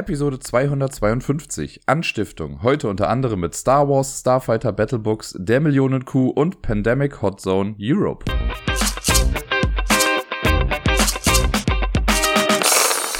Episode 252 Anstiftung. Heute unter anderem mit Star Wars, Starfighter Battlebooks, Der Millionenkuh und Pandemic Hot Zone Europe.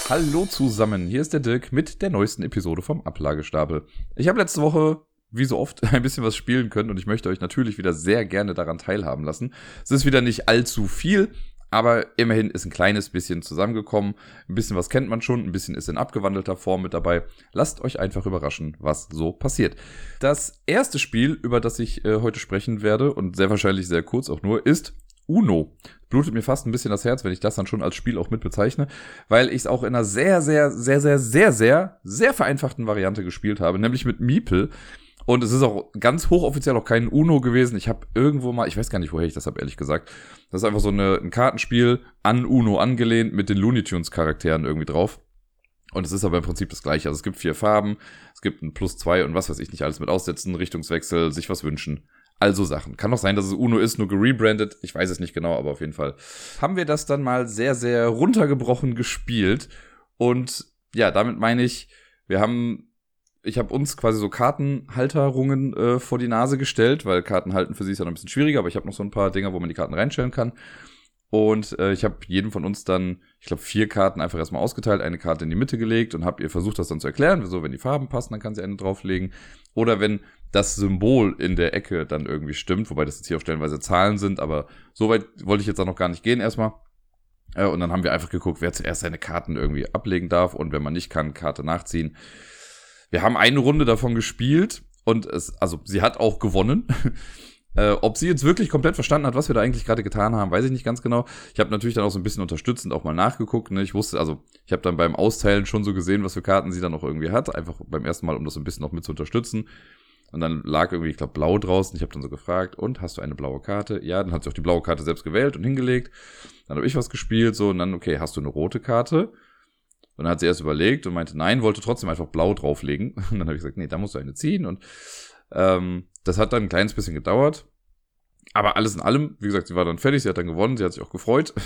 Hallo zusammen, hier ist der Dirk mit der neuesten Episode vom Ablagestapel. Ich habe letzte Woche wie so oft ein bisschen was spielen können und ich möchte euch natürlich wieder sehr gerne daran teilhaben lassen. Es ist wieder nicht allzu viel, aber immerhin ist ein kleines bisschen zusammengekommen. Ein bisschen was kennt man schon, ein bisschen ist in abgewandelter Form mit dabei. Lasst euch einfach überraschen, was so passiert. Das erste Spiel, über das ich äh, heute sprechen werde und sehr wahrscheinlich sehr kurz auch nur, ist Uno. Blutet mir fast ein bisschen das Herz, wenn ich das dann schon als Spiel auch mit bezeichne, weil ich es auch in einer sehr, sehr, sehr, sehr, sehr, sehr, sehr vereinfachten Variante gespielt habe, nämlich mit Miepel. Und es ist auch ganz hochoffiziell auch kein Uno gewesen. Ich habe irgendwo mal, ich weiß gar nicht, woher ich das habe, ehrlich gesagt. Das ist einfach so eine, ein Kartenspiel an Uno angelehnt mit den Looney Tunes Charakteren irgendwie drauf. Und es ist aber im Prinzip das gleiche. Also es gibt vier Farben, es gibt ein Plus zwei und was weiß ich nicht alles mit aussetzen, Richtungswechsel, sich was wünschen. Also Sachen. Kann auch sein, dass es Uno ist, nur gerebrandet. Ich weiß es nicht genau, aber auf jeden Fall haben wir das dann mal sehr, sehr runtergebrochen gespielt. Und ja, damit meine ich, wir haben ich habe uns quasi so Kartenhalterungen äh, vor die Nase gestellt, weil Karten halten für sie ist ja noch ein bisschen schwieriger, aber ich habe noch so ein paar Dinger, wo man die Karten reinstellen kann. Und äh, ich habe jedem von uns dann, ich glaube, vier Karten einfach erstmal ausgeteilt, eine Karte in die Mitte gelegt und habe ihr versucht, das dann zu erklären. So, wenn die Farben passen, dann kann sie eine drauflegen. Oder wenn das Symbol in der Ecke dann irgendwie stimmt, wobei das jetzt hier auch stellenweise Zahlen sind, aber so weit wollte ich jetzt auch noch gar nicht gehen erstmal. Äh, und dann haben wir einfach geguckt, wer zuerst seine Karten irgendwie ablegen darf und wenn man nicht kann, Karte nachziehen. Wir haben eine Runde davon gespielt und es, also sie hat auch gewonnen. Äh, ob sie jetzt wirklich komplett verstanden hat, was wir da eigentlich gerade getan haben, weiß ich nicht ganz genau. Ich habe natürlich dann auch so ein bisschen unterstützend auch mal nachgeguckt. Ne? Ich wusste, also ich habe dann beim Austeilen schon so gesehen, was für Karten sie dann auch irgendwie hat. Einfach beim ersten Mal, um das so ein bisschen noch mit zu unterstützen. Und dann lag irgendwie, ich glaube, blau draußen. Ich habe dann so gefragt, und hast du eine blaue Karte? Ja, dann hat sie auch die blaue Karte selbst gewählt und hingelegt. Dann habe ich was gespielt, so, und dann, okay, hast du eine rote Karte? Und dann hat sie erst überlegt und meinte, nein, wollte trotzdem einfach blau drauflegen. Und dann habe ich gesagt, nee, da musst du eine ziehen. Und ähm, das hat dann ein kleines bisschen gedauert. Aber alles in allem, wie gesagt, sie war dann fertig, sie hat dann gewonnen, sie hat sich auch gefreut.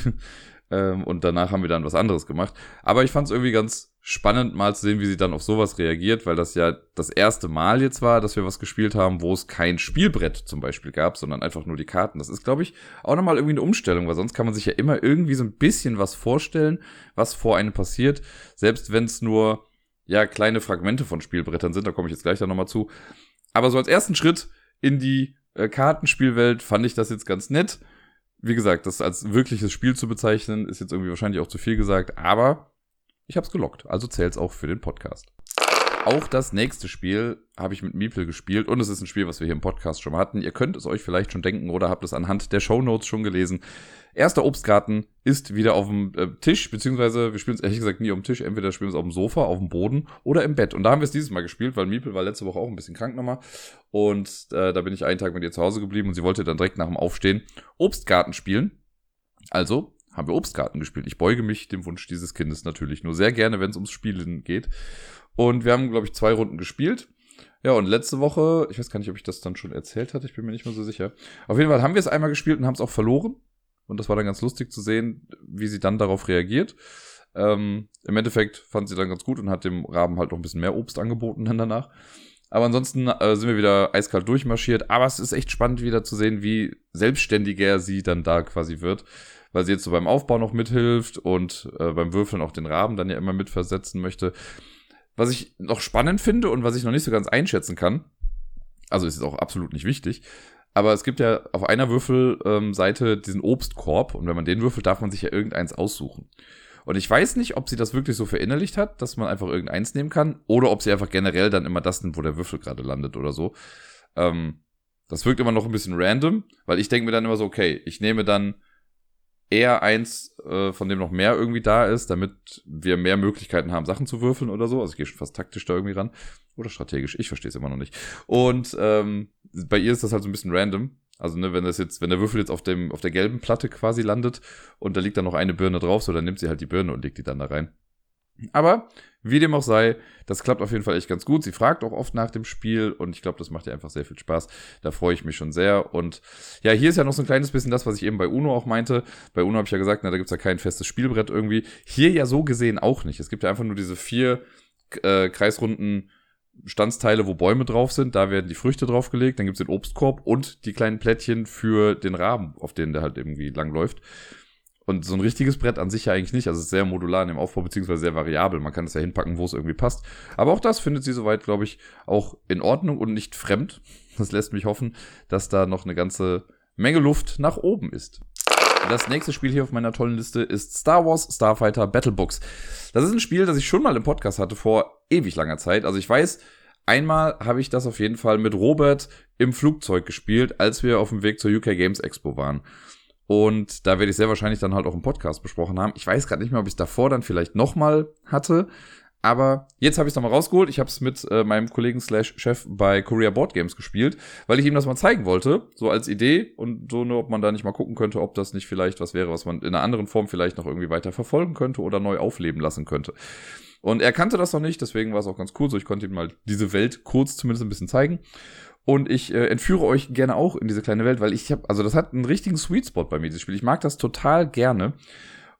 Ähm, und danach haben wir dann was anderes gemacht. Aber ich fand es irgendwie ganz spannend, mal zu sehen, wie sie dann auf sowas reagiert, weil das ja das erste Mal jetzt war, dass wir was gespielt haben, wo es kein Spielbrett zum Beispiel gab, sondern einfach nur die Karten. Das ist, glaube ich, auch nochmal irgendwie eine Umstellung, weil sonst kann man sich ja immer irgendwie so ein bisschen was vorstellen, was vor einem passiert, selbst wenn es nur ja kleine Fragmente von Spielbrettern sind, da komme ich jetzt gleich dann nochmal zu. Aber so als ersten Schritt in die äh, Kartenspielwelt fand ich das jetzt ganz nett wie gesagt, das als wirkliches Spiel zu bezeichnen, ist jetzt irgendwie wahrscheinlich auch zu viel gesagt, aber ich habe es gelockt, also zählt's auch für den Podcast. Auch das nächste Spiel habe ich mit Meeple gespielt und es ist ein Spiel, was wir hier im Podcast schon hatten. Ihr könnt es euch vielleicht schon denken oder habt es anhand der Show Notes schon gelesen. Erster Obstgarten ist wieder auf dem äh, Tisch, beziehungsweise wir spielen es ehrlich gesagt nie auf dem Tisch. Entweder spielen wir es auf dem Sofa, auf dem Boden oder im Bett. Und da haben wir es dieses Mal gespielt, weil Miepel war letzte Woche auch ein bisschen krank nochmal. Und äh, da bin ich einen Tag mit ihr zu Hause geblieben und sie wollte dann direkt nach dem Aufstehen Obstgarten spielen. Also haben wir Obstgarten gespielt. Ich beuge mich dem Wunsch dieses Kindes natürlich nur sehr gerne, wenn es ums Spielen geht. Und wir haben, glaube ich, zwei Runden gespielt. Ja, und letzte Woche, ich weiß gar nicht, ob ich das dann schon erzählt hatte, ich bin mir nicht mehr so sicher. Auf jeden Fall haben wir es einmal gespielt und haben es auch verloren. Und das war dann ganz lustig zu sehen, wie sie dann darauf reagiert. Ähm, Im Endeffekt fand sie dann ganz gut und hat dem Raben halt noch ein bisschen mehr Obst angeboten dann danach. Aber ansonsten äh, sind wir wieder eiskalt durchmarschiert. Aber es ist echt spannend wieder zu sehen, wie selbstständiger sie dann da quasi wird. Weil sie jetzt so beim Aufbau noch mithilft und äh, beim Würfeln auch den Raben dann ja immer mitversetzen möchte. Was ich noch spannend finde und was ich noch nicht so ganz einschätzen kann, also ist es auch absolut nicht wichtig, aber es gibt ja auf einer Würfelseite ähm, diesen Obstkorb und wenn man den würfelt, darf man sich ja irgendeins aussuchen. Und ich weiß nicht, ob sie das wirklich so verinnerlicht hat, dass man einfach irgendeins nehmen kann, oder ob sie einfach generell dann immer das nimmt, wo der Würfel gerade landet oder so. Ähm, das wirkt immer noch ein bisschen random, weil ich denke mir dann immer so, okay, ich nehme dann eher eins, äh, von dem noch mehr irgendwie da ist, damit wir mehr Möglichkeiten haben, Sachen zu würfeln oder so. Also ich gehe schon fast taktisch da irgendwie ran. Oder strategisch. Ich verstehe es immer noch nicht. Und ähm, bei ihr ist das halt so ein bisschen random. Also, ne, wenn das jetzt, wenn der Würfel jetzt auf dem, auf der gelben Platte quasi landet und da liegt dann noch eine Birne drauf, so dann nimmt sie halt die Birne und legt die dann da rein. Aber wie dem auch sei, das klappt auf jeden Fall echt ganz gut. Sie fragt auch oft nach dem Spiel und ich glaube, das macht ihr einfach sehr viel Spaß. Da freue ich mich schon sehr. Und ja, hier ist ja noch so ein kleines bisschen das, was ich eben bei Uno auch meinte. Bei Uno habe ich ja gesagt, na, da gibt's ja kein festes Spielbrett irgendwie. Hier ja so gesehen auch nicht. Es gibt ja einfach nur diese vier äh, kreisrunden Standsteile, wo Bäume drauf sind, da werden die Früchte draufgelegt, dann gibt's den Obstkorb und die kleinen Plättchen für den Raben, auf denen der halt irgendwie langläuft. Und so ein richtiges Brett an sich ja eigentlich nicht. Also es ist sehr modular in dem Aufbau, beziehungsweise sehr variabel. Man kann es ja hinpacken, wo es irgendwie passt. Aber auch das findet sie soweit, glaube ich, auch in Ordnung und nicht fremd. Das lässt mich hoffen, dass da noch eine ganze Menge Luft nach oben ist. Das nächste Spiel hier auf meiner tollen Liste ist Star Wars Starfighter Battlebooks. Das ist ein Spiel, das ich schon mal im Podcast hatte vor ewig langer Zeit. Also ich weiß, einmal habe ich das auf jeden Fall mit Robert im Flugzeug gespielt, als wir auf dem Weg zur UK Games Expo waren. Und da werde ich sehr wahrscheinlich dann halt auch im Podcast besprochen haben. Ich weiß gerade nicht mehr, ob ich es davor dann vielleicht nochmal hatte. Aber jetzt habe ich es nochmal rausgeholt. Ich habe es mit äh, meinem Kollegen slash Chef bei Korea Board Games gespielt, weil ich ihm das mal zeigen wollte, so als Idee und so nur, ob man da nicht mal gucken könnte, ob das nicht vielleicht was wäre, was man in einer anderen Form vielleicht noch irgendwie weiter verfolgen könnte oder neu aufleben lassen könnte. Und er kannte das noch nicht, deswegen war es auch ganz cool, so ich konnte ihm mal diese Welt kurz zumindest ein bisschen zeigen. Und ich äh, entführe euch gerne auch in diese kleine Welt, weil ich habe, also das hat einen richtigen Sweet Spot bei mir, dieses Spiel. Ich mag das total gerne.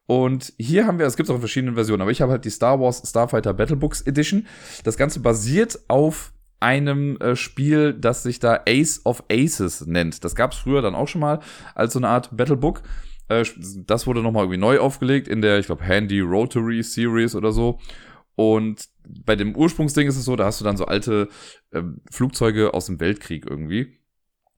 Und hier haben wir, es gibt auch in verschiedenen Versionen, aber ich habe halt die Star Wars Starfighter Battlebooks Edition. Das Ganze basiert auf einem äh, Spiel, das sich da Ace of Aces nennt. Das gab es früher dann auch schon mal als so eine Art Battlebook. Äh, das wurde nochmal irgendwie neu aufgelegt in der, ich glaube, Handy Rotary Series oder so. Und bei dem Ursprungsding ist es so, da hast du dann so alte äh, Flugzeuge aus dem Weltkrieg irgendwie.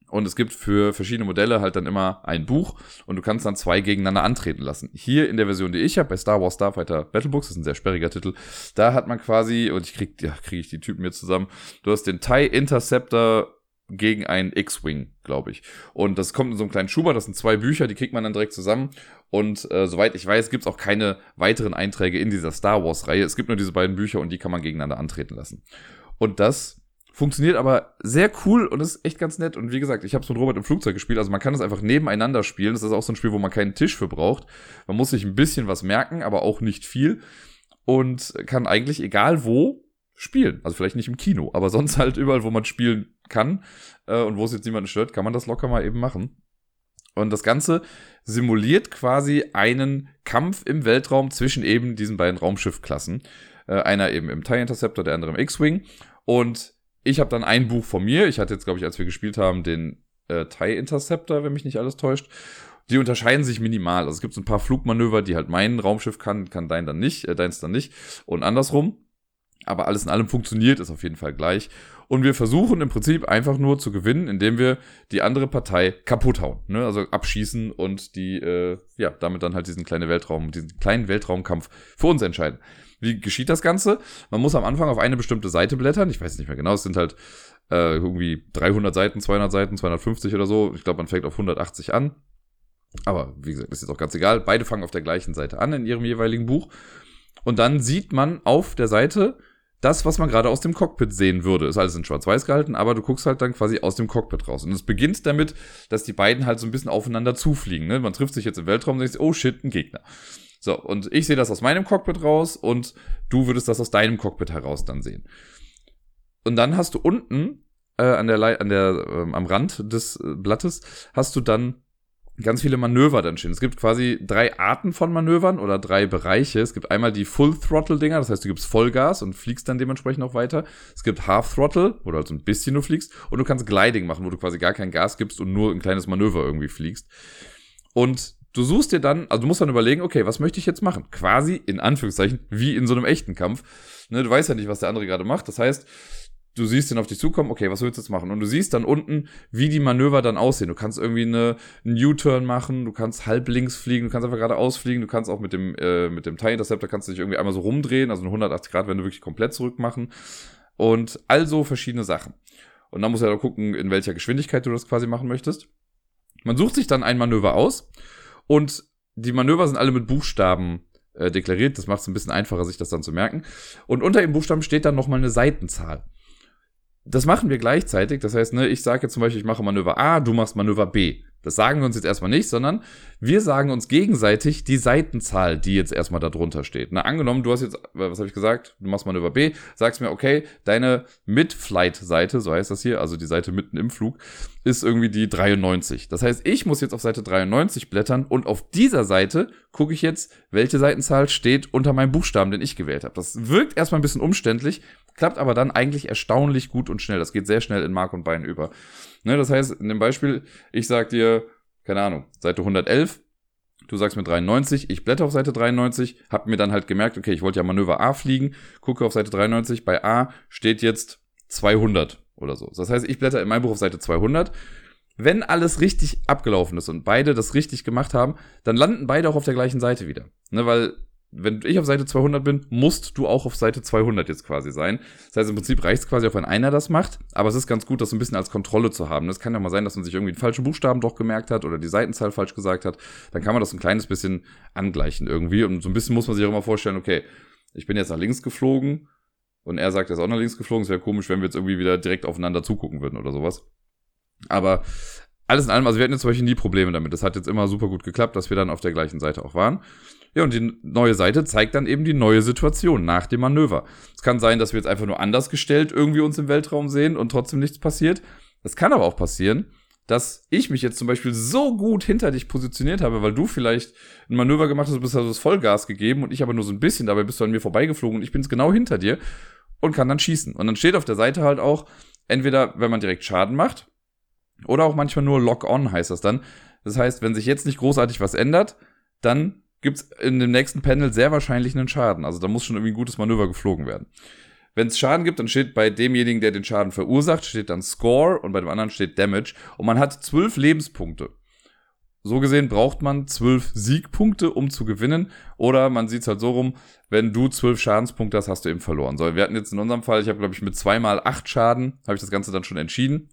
Und es gibt für verschiedene Modelle halt dann immer ein Buch und du kannst dann zwei gegeneinander antreten lassen. Hier in der Version, die ich habe, bei Star Wars Starfighter Battlebooks, das ist ein sehr sperriger Titel, da hat man quasi, und ich krieg, ja, kriege ich die Typen hier zusammen, du hast den TIE Interceptor gegen einen X-Wing, glaube ich. Und das kommt in so einem kleinen Schuber, das sind zwei Bücher, die kriegt man dann direkt zusammen. Und äh, soweit ich weiß, gibt es auch keine weiteren Einträge in dieser Star Wars-Reihe. Es gibt nur diese beiden Bücher und die kann man gegeneinander antreten lassen. Und das funktioniert aber sehr cool und ist echt ganz nett. Und wie gesagt, ich habe es mit Robert im Flugzeug gespielt, also man kann es einfach nebeneinander spielen. Das ist auch so ein Spiel, wo man keinen Tisch für braucht. Man muss sich ein bisschen was merken, aber auch nicht viel. Und kann eigentlich egal wo spielen. Also vielleicht nicht im Kino, aber sonst halt überall, wo man spielen kann äh, und wo es jetzt niemanden stört, kann man das locker mal eben machen. Und das Ganze simuliert quasi einen Kampf im Weltraum zwischen eben diesen beiden Raumschiffklassen. Äh, einer eben im TIE Interceptor, der andere im X-Wing. Und ich habe dann ein Buch von mir. Ich hatte jetzt, glaube ich, als wir gespielt haben, den äh, TIE Interceptor, wenn mich nicht alles täuscht. Die unterscheiden sich minimal. Also es gibt so ein paar Flugmanöver, die halt mein Raumschiff kann, kann dein dann nicht, äh, deins dann nicht. Und andersrum. Aber alles in allem funktioniert es auf jeden Fall gleich. Und wir versuchen im Prinzip einfach nur zu gewinnen, indem wir die andere Partei kaputt hauen. Ne? Also abschießen und die, äh, ja, damit dann halt diesen kleinen Weltraum, diesen kleinen Weltraumkampf für uns entscheiden. Wie geschieht das Ganze? Man muss am Anfang auf eine bestimmte Seite blättern. Ich weiß nicht mehr genau. Es sind halt äh, irgendwie 300 Seiten, 200 Seiten, 250 oder so. Ich glaube, man fängt auf 180 an. Aber wie gesagt, ist jetzt auch ganz egal. Beide fangen auf der gleichen Seite an in ihrem jeweiligen Buch. Und dann sieht man auf der Seite das, was man gerade aus dem Cockpit sehen würde. Ist alles in schwarz-weiß gehalten, aber du guckst halt dann quasi aus dem Cockpit raus. Und es beginnt damit, dass die beiden halt so ein bisschen aufeinander zufliegen. Ne? Man trifft sich jetzt im Weltraum und denkt, oh shit, ein Gegner. So, und ich sehe das aus meinem Cockpit raus und du würdest das aus deinem Cockpit heraus dann sehen. Und dann hast du unten äh, an der, an der ähm, am Rand des äh, Blattes hast du dann ganz viele Manöver dann stehen. Es gibt quasi drei Arten von Manövern oder drei Bereiche. Es gibt einmal die Full-Throttle-Dinger, das heißt, du gibst Vollgas und fliegst dann dementsprechend auch weiter. Es gibt Half-Throttle, wo du halt so ein bisschen nur fliegst. Und du kannst Gliding machen, wo du quasi gar kein Gas gibst und nur ein kleines Manöver irgendwie fliegst. Und du suchst dir dann, also du musst dann überlegen, okay, was möchte ich jetzt machen? Quasi, in Anführungszeichen, wie in so einem echten Kampf. Ne, du weißt ja nicht, was der andere gerade macht. Das heißt, du siehst den auf dich zukommen, okay, was willst du jetzt machen? Und du siehst dann unten, wie die Manöver dann aussehen. Du kannst irgendwie eine, einen U-Turn machen, du kannst halb links fliegen, du kannst einfach geradeaus fliegen, du kannst auch mit dem, äh, mit dem TIE Interceptor kannst du dich irgendwie einmal so rumdrehen, also eine 180 Grad, wenn du wirklich komplett zurück machen. Und also verschiedene Sachen. Und dann musst du ja gucken, in welcher Geschwindigkeit du das quasi machen möchtest. Man sucht sich dann ein Manöver aus und die Manöver sind alle mit Buchstaben äh, deklariert. Das macht es ein bisschen einfacher, sich das dann zu merken. Und unter dem Buchstaben steht dann nochmal eine Seitenzahl das machen wir gleichzeitig. Das heißt, ne, ich sage jetzt zum Beispiel, ich mache Manöver A, du machst Manöver B. Das sagen wir uns jetzt erstmal nicht, sondern wir sagen uns gegenseitig die Seitenzahl, die jetzt erstmal da drunter steht. Na, angenommen, du hast jetzt, was habe ich gesagt? Du machst Manöver B, sagst mir, okay, deine Mid-Flight-Seite, so heißt das hier, also die Seite mitten im Flug, ist irgendwie die 93. Das heißt, ich muss jetzt auf Seite 93 blättern und auf dieser Seite gucke ich jetzt, welche Seitenzahl steht unter meinem Buchstaben, den ich gewählt habe. Das wirkt erstmal ein bisschen umständlich, klappt aber dann eigentlich erstaunlich gut und schnell. Das geht sehr schnell in Mark und Bein über. Ne, das heißt, in dem Beispiel, ich sag dir, keine Ahnung, Seite 111, du sagst mir 93, ich blätter auf Seite 93, hab mir dann halt gemerkt, okay, ich wollte ja Manöver A fliegen, gucke auf Seite 93, bei A steht jetzt 200 oder so. Das heißt, ich blätter in meinem Buch auf Seite 200. Wenn alles richtig abgelaufen ist und beide das richtig gemacht haben, dann landen beide auch auf der gleichen Seite wieder. Ne, weil wenn ich auf Seite 200 bin, musst du auch auf Seite 200 jetzt quasi sein. Das heißt, im Prinzip reicht es quasi auch, wenn einer das macht, aber es ist ganz gut, das ein bisschen als Kontrolle zu haben. Es kann ja mal sein, dass man sich irgendwie einen falschen Buchstaben doch gemerkt hat oder die Seitenzahl falsch gesagt hat. Dann kann man das ein kleines bisschen angleichen irgendwie und so ein bisschen muss man sich auch immer vorstellen, okay, ich bin jetzt nach links geflogen und er sagt, er ist auch nach links geflogen. Es wäre komisch, wenn wir jetzt irgendwie wieder direkt aufeinander zugucken würden oder sowas. Aber alles in allem, also wir hatten jetzt zum Beispiel nie Probleme damit. Das hat jetzt immer super gut geklappt, dass wir dann auf der gleichen Seite auch waren. Ja, und die neue Seite zeigt dann eben die neue Situation nach dem Manöver. Es kann sein, dass wir jetzt einfach nur anders gestellt irgendwie uns im Weltraum sehen und trotzdem nichts passiert. Es kann aber auch passieren, dass ich mich jetzt zum Beispiel so gut hinter dich positioniert habe, weil du vielleicht ein Manöver gemacht hast, du bist also das Vollgas gegeben und ich aber nur so ein bisschen, dabei bist du an mir vorbeigeflogen und ich bin jetzt genau hinter dir und kann dann schießen. Und dann steht auf der Seite halt auch, entweder wenn man direkt Schaden macht, oder auch manchmal nur Lock-on heißt das dann. Das heißt, wenn sich jetzt nicht großartig was ändert, dann gibt's in dem nächsten Panel sehr wahrscheinlich einen Schaden. Also da muss schon irgendwie ein gutes Manöver geflogen werden. Wenn es Schaden gibt, dann steht bei demjenigen, der den Schaden verursacht, steht dann Score und bei dem anderen steht Damage. Und man hat zwölf Lebenspunkte. So gesehen braucht man zwölf Siegpunkte, um zu gewinnen. Oder man sieht es halt so rum, wenn du zwölf Schadenspunkte hast, hast du eben verloren. So, wir hatten jetzt in unserem Fall, ich habe, glaube ich, mit zweimal acht Schaden, habe ich das Ganze dann schon entschieden.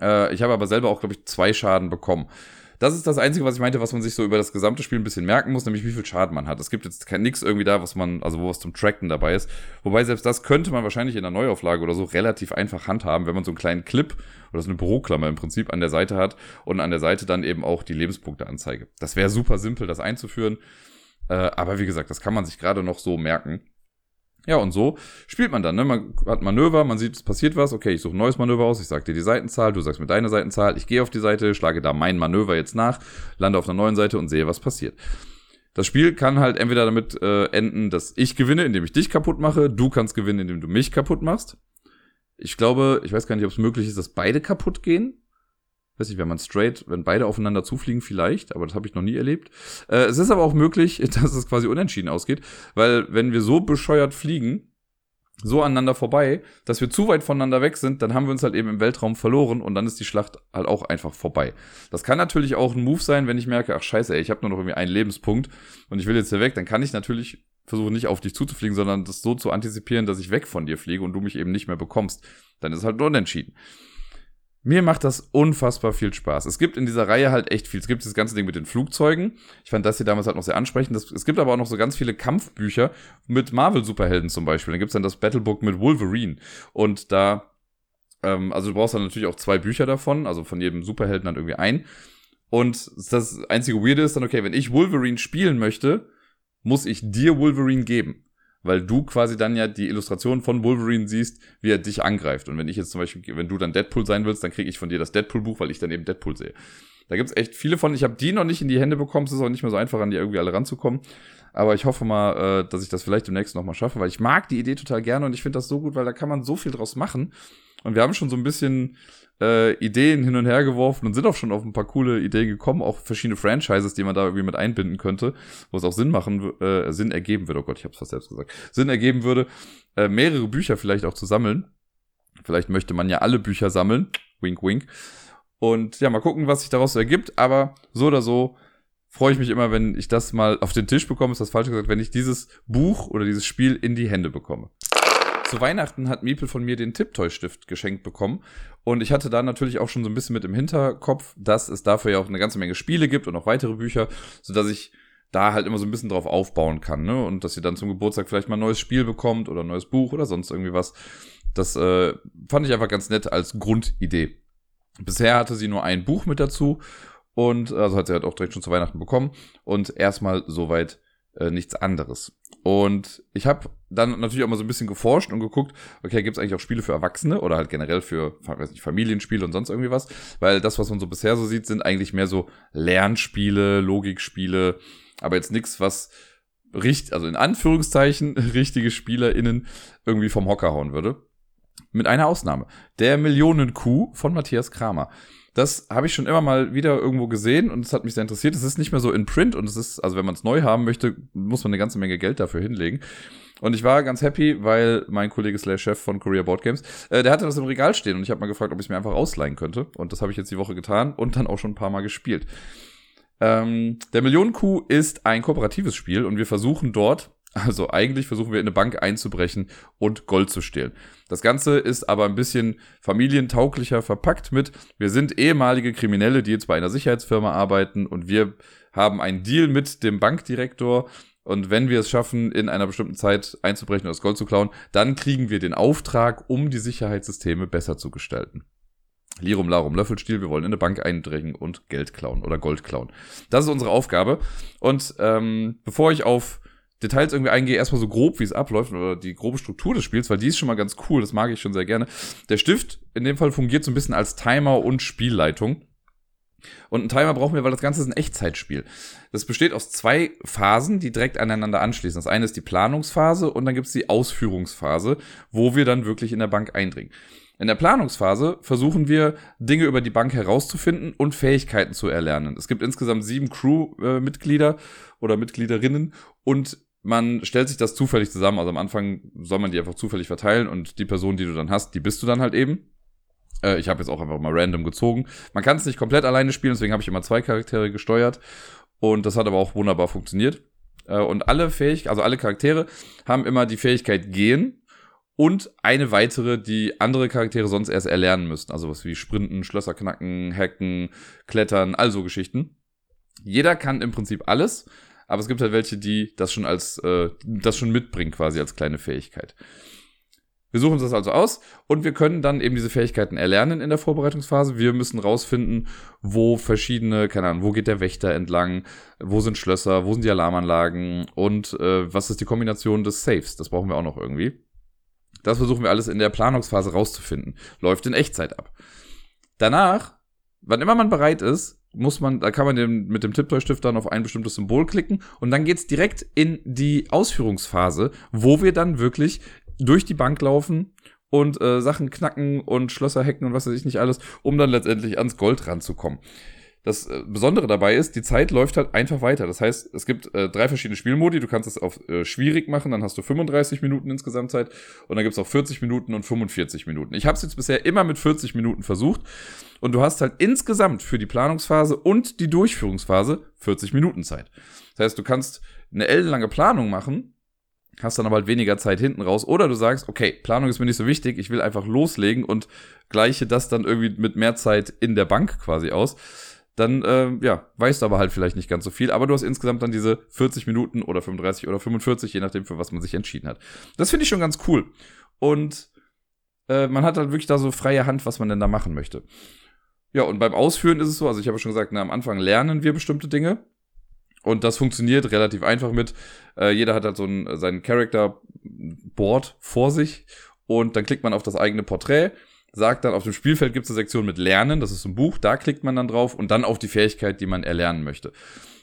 Äh, ich habe aber selber auch, glaube ich, zwei Schaden bekommen. Das ist das Einzige, was ich meinte, was man sich so über das gesamte Spiel ein bisschen merken muss, nämlich wie viel Schaden man hat. Es gibt jetzt nix irgendwie da, was man, also wo was zum Tracken dabei ist. Wobei selbst das könnte man wahrscheinlich in der Neuauflage oder so relativ einfach handhaben, wenn man so einen kleinen Clip oder so eine Büroklammer im Prinzip an der Seite hat und an der Seite dann eben auch die Lebenspunkteanzeige. Das wäre super simpel, das einzuführen. Äh, aber wie gesagt, das kann man sich gerade noch so merken. Ja, und so spielt man dann. Ne? Man hat Manöver, man sieht, es passiert was. Okay, ich suche ein neues Manöver aus. Ich sag dir die Seitenzahl, du sagst mir deine Seitenzahl. Ich gehe auf die Seite, schlage da mein Manöver jetzt nach, lande auf einer neuen Seite und sehe, was passiert. Das Spiel kann halt entweder damit äh, enden, dass ich gewinne, indem ich dich kaputt mache. Du kannst gewinnen, indem du mich kaputt machst. Ich glaube, ich weiß gar nicht, ob es möglich ist, dass beide kaputt gehen weiß nicht, wenn man straight, wenn beide aufeinander zufliegen, vielleicht, aber das habe ich noch nie erlebt. Äh, es ist aber auch möglich, dass es quasi unentschieden ausgeht, weil wenn wir so bescheuert fliegen, so aneinander vorbei, dass wir zu weit voneinander weg sind, dann haben wir uns halt eben im Weltraum verloren und dann ist die Schlacht halt auch einfach vorbei. Das kann natürlich auch ein Move sein, wenn ich merke, ach scheiße, ey, ich habe nur noch irgendwie einen Lebenspunkt und ich will jetzt hier weg, dann kann ich natürlich versuchen, nicht auf dich zuzufliegen, sondern das so zu antizipieren, dass ich weg von dir fliege und du mich eben nicht mehr bekommst. Dann ist halt unentschieden. Mir macht das unfassbar viel Spaß. Es gibt in dieser Reihe halt echt viel. Es gibt das ganze Ding mit den Flugzeugen. Ich fand das hier damals halt noch sehr ansprechend. es gibt aber auch noch so ganz viele Kampfbücher mit Marvel-Superhelden zum Beispiel. Dann gibt's dann das Battlebook mit Wolverine. Und da, ähm, also du brauchst dann natürlich auch zwei Bücher davon, also von jedem Superhelden dann irgendwie ein. Und das einzige Weirde ist dann, okay, wenn ich Wolverine spielen möchte, muss ich dir Wolverine geben weil du quasi dann ja die Illustration von Wolverine siehst, wie er dich angreift. Und wenn ich jetzt zum Beispiel, wenn du dann Deadpool sein willst, dann kriege ich von dir das Deadpool-Buch, weil ich dann eben Deadpool sehe. Da gibt's echt viele von. Ich habe die noch nicht in die Hände bekommen. Es ist auch nicht mehr so einfach, an die irgendwie alle ranzukommen. Aber ich hoffe mal, äh, dass ich das vielleicht demnächst noch mal schaffe, weil ich mag die Idee total gerne und ich finde das so gut, weil da kann man so viel draus machen. Und wir haben schon so ein bisschen äh, Ideen hin und her geworfen und sind auch schon auf ein paar coole Ideen gekommen, auch verschiedene Franchises, die man da irgendwie mit einbinden könnte, wo es auch Sinn machen, äh, Sinn ergeben würde. Oh Gott, ich hab's fast selbst gesagt. Sinn ergeben würde, äh, mehrere Bücher vielleicht auch zu sammeln. Vielleicht möchte man ja alle Bücher sammeln. Wink, wink. Und ja, mal gucken, was sich daraus ergibt. Aber so oder so freue ich mich immer, wenn ich das mal auf den Tisch bekomme, ist das falsch gesagt, wenn ich dieses Buch oder dieses Spiel in die Hände bekomme zu Weihnachten hat Miepel von mir den Tipptoy-Stift geschenkt bekommen. Und ich hatte da natürlich auch schon so ein bisschen mit im Hinterkopf, dass es dafür ja auch eine ganze Menge Spiele gibt und auch weitere Bücher, sodass ich da halt immer so ein bisschen drauf aufbauen kann, ne? Und dass sie dann zum Geburtstag vielleicht mal ein neues Spiel bekommt oder ein neues Buch oder sonst irgendwie was. Das äh, fand ich einfach ganz nett als Grundidee. Bisher hatte sie nur ein Buch mit dazu Und also hat sie halt auch direkt schon zu Weihnachten bekommen. Und erstmal soweit äh, nichts anderes. Und ich habe dann natürlich auch mal so ein bisschen geforscht und geguckt, okay, gibt es eigentlich auch Spiele für Erwachsene oder halt generell für, weiß nicht, Familienspiele und sonst irgendwie was? Weil das, was man so bisher so sieht, sind eigentlich mehr so Lernspiele, Logikspiele, aber jetzt nichts, was richtig, also in Anführungszeichen richtige SpielerInnen irgendwie vom Hocker hauen würde. Mit einer Ausnahme. Der Millionen-Kuh von Matthias Kramer. Das habe ich schon immer mal wieder irgendwo gesehen und es hat mich sehr interessiert. Es ist nicht mehr so in Print und es ist, also wenn man es neu haben möchte, muss man eine ganze Menge Geld dafür hinlegen. Und ich war ganz happy, weil mein Kollege slash Chef von Korea Board Games, äh, der hatte das im Regal stehen und ich habe mal gefragt, ob ich es mir einfach ausleihen könnte. Und das habe ich jetzt die Woche getan und dann auch schon ein paar Mal gespielt. Ähm, der Millionenkuh ist ein kooperatives Spiel und wir versuchen dort, also eigentlich versuchen wir in eine Bank einzubrechen und Gold zu stehlen. Das Ganze ist aber ein bisschen familientauglicher verpackt mit, wir sind ehemalige Kriminelle, die jetzt bei einer Sicherheitsfirma arbeiten und wir haben einen Deal mit dem Bankdirektor und wenn wir es schaffen, in einer bestimmten Zeit einzubrechen und das Gold zu klauen, dann kriegen wir den Auftrag, um die Sicherheitssysteme besser zu gestalten. Lirum Larum Löffelstiel, wir wollen in eine Bank eindringen und Geld klauen oder Gold klauen. Das ist unsere Aufgabe. Und ähm, bevor ich auf Details irgendwie eingehe, erstmal so grob, wie es abläuft oder die grobe Struktur des Spiels, weil die ist schon mal ganz cool, das mag ich schon sehr gerne. Der Stift in dem Fall fungiert so ein bisschen als Timer und Spielleitung. Und einen Timer brauchen wir, weil das Ganze ist ein Echtzeitspiel. Das besteht aus zwei Phasen, die direkt aneinander anschließen. Das eine ist die Planungsphase und dann gibt es die Ausführungsphase, wo wir dann wirklich in der Bank eindringen. In der Planungsphase versuchen wir, Dinge über die Bank herauszufinden und Fähigkeiten zu erlernen. Es gibt insgesamt sieben Crew-Mitglieder oder Mitgliederinnen und man stellt sich das zufällig zusammen. Also am Anfang soll man die einfach zufällig verteilen und die Person, die du dann hast, die bist du dann halt eben. Äh, ich habe jetzt auch einfach mal random gezogen. Man kann es nicht komplett alleine spielen, deswegen habe ich immer zwei Charaktere gesteuert. Und das hat aber auch wunderbar funktioniert. Äh, und alle Fähigkeiten, also alle Charaktere haben immer die Fähigkeit gehen und eine weitere, die andere Charaktere sonst erst erlernen müssten. Also was wie Sprinten, Schlösser knacken, Hacken, Klettern, also Geschichten. Jeder kann im Prinzip alles, aber es gibt halt welche, die das schon als äh, das schon mitbringen quasi als kleine Fähigkeit. Wir suchen uns das also aus und wir können dann eben diese Fähigkeiten erlernen in der Vorbereitungsphase. Wir müssen rausfinden, wo verschiedene, keine Ahnung, wo geht der Wächter entlang, wo sind Schlösser, wo sind die Alarmanlagen und äh, was ist die Kombination des Saves. Das brauchen wir auch noch irgendwie. Das versuchen wir alles in der Planungsphase rauszufinden. Läuft in Echtzeit ab. Danach, wann immer man bereit ist, muss man, da kann man den, mit dem Tipptoy-Stift dann auf ein bestimmtes Symbol klicken und dann geht's direkt in die Ausführungsphase, wo wir dann wirklich durch die Bank laufen und äh, Sachen knacken und Schlösser hacken und was weiß ich nicht alles, um dann letztendlich ans Gold ranzukommen. Das äh, Besondere dabei ist, die Zeit läuft halt einfach weiter. Das heißt, es gibt äh, drei verschiedene Spielmodi. Du kannst es auf äh, schwierig machen, dann hast du 35 Minuten insgesamt Zeit. Und dann gibt's auch 40 Minuten und 45 Minuten. Ich habe es jetzt bisher immer mit 40 Minuten versucht. Und du hast halt insgesamt für die Planungsphase und die Durchführungsphase 40 Minuten Zeit. Das heißt, du kannst eine ellenlange Planung machen, hast dann aber halt weniger Zeit hinten raus. Oder du sagst, okay, Planung ist mir nicht so wichtig, ich will einfach loslegen und gleiche das dann irgendwie mit mehr Zeit in der Bank quasi aus dann äh, ja, weißt du aber halt vielleicht nicht ganz so viel, aber du hast insgesamt dann diese 40 Minuten oder 35 oder 45, je nachdem, für was man sich entschieden hat. Das finde ich schon ganz cool. Und äh, man hat halt wirklich da so freie Hand, was man denn da machen möchte. Ja, und beim Ausführen ist es so, also ich habe schon gesagt, na, am Anfang lernen wir bestimmte Dinge. Und das funktioniert relativ einfach mit. Äh, jeder hat halt so ein, sein Character-Board vor sich. Und dann klickt man auf das eigene Porträt sagt dann, auf dem Spielfeld gibt es eine Sektion mit Lernen, das ist ein Buch, da klickt man dann drauf und dann auf die Fähigkeit, die man erlernen möchte.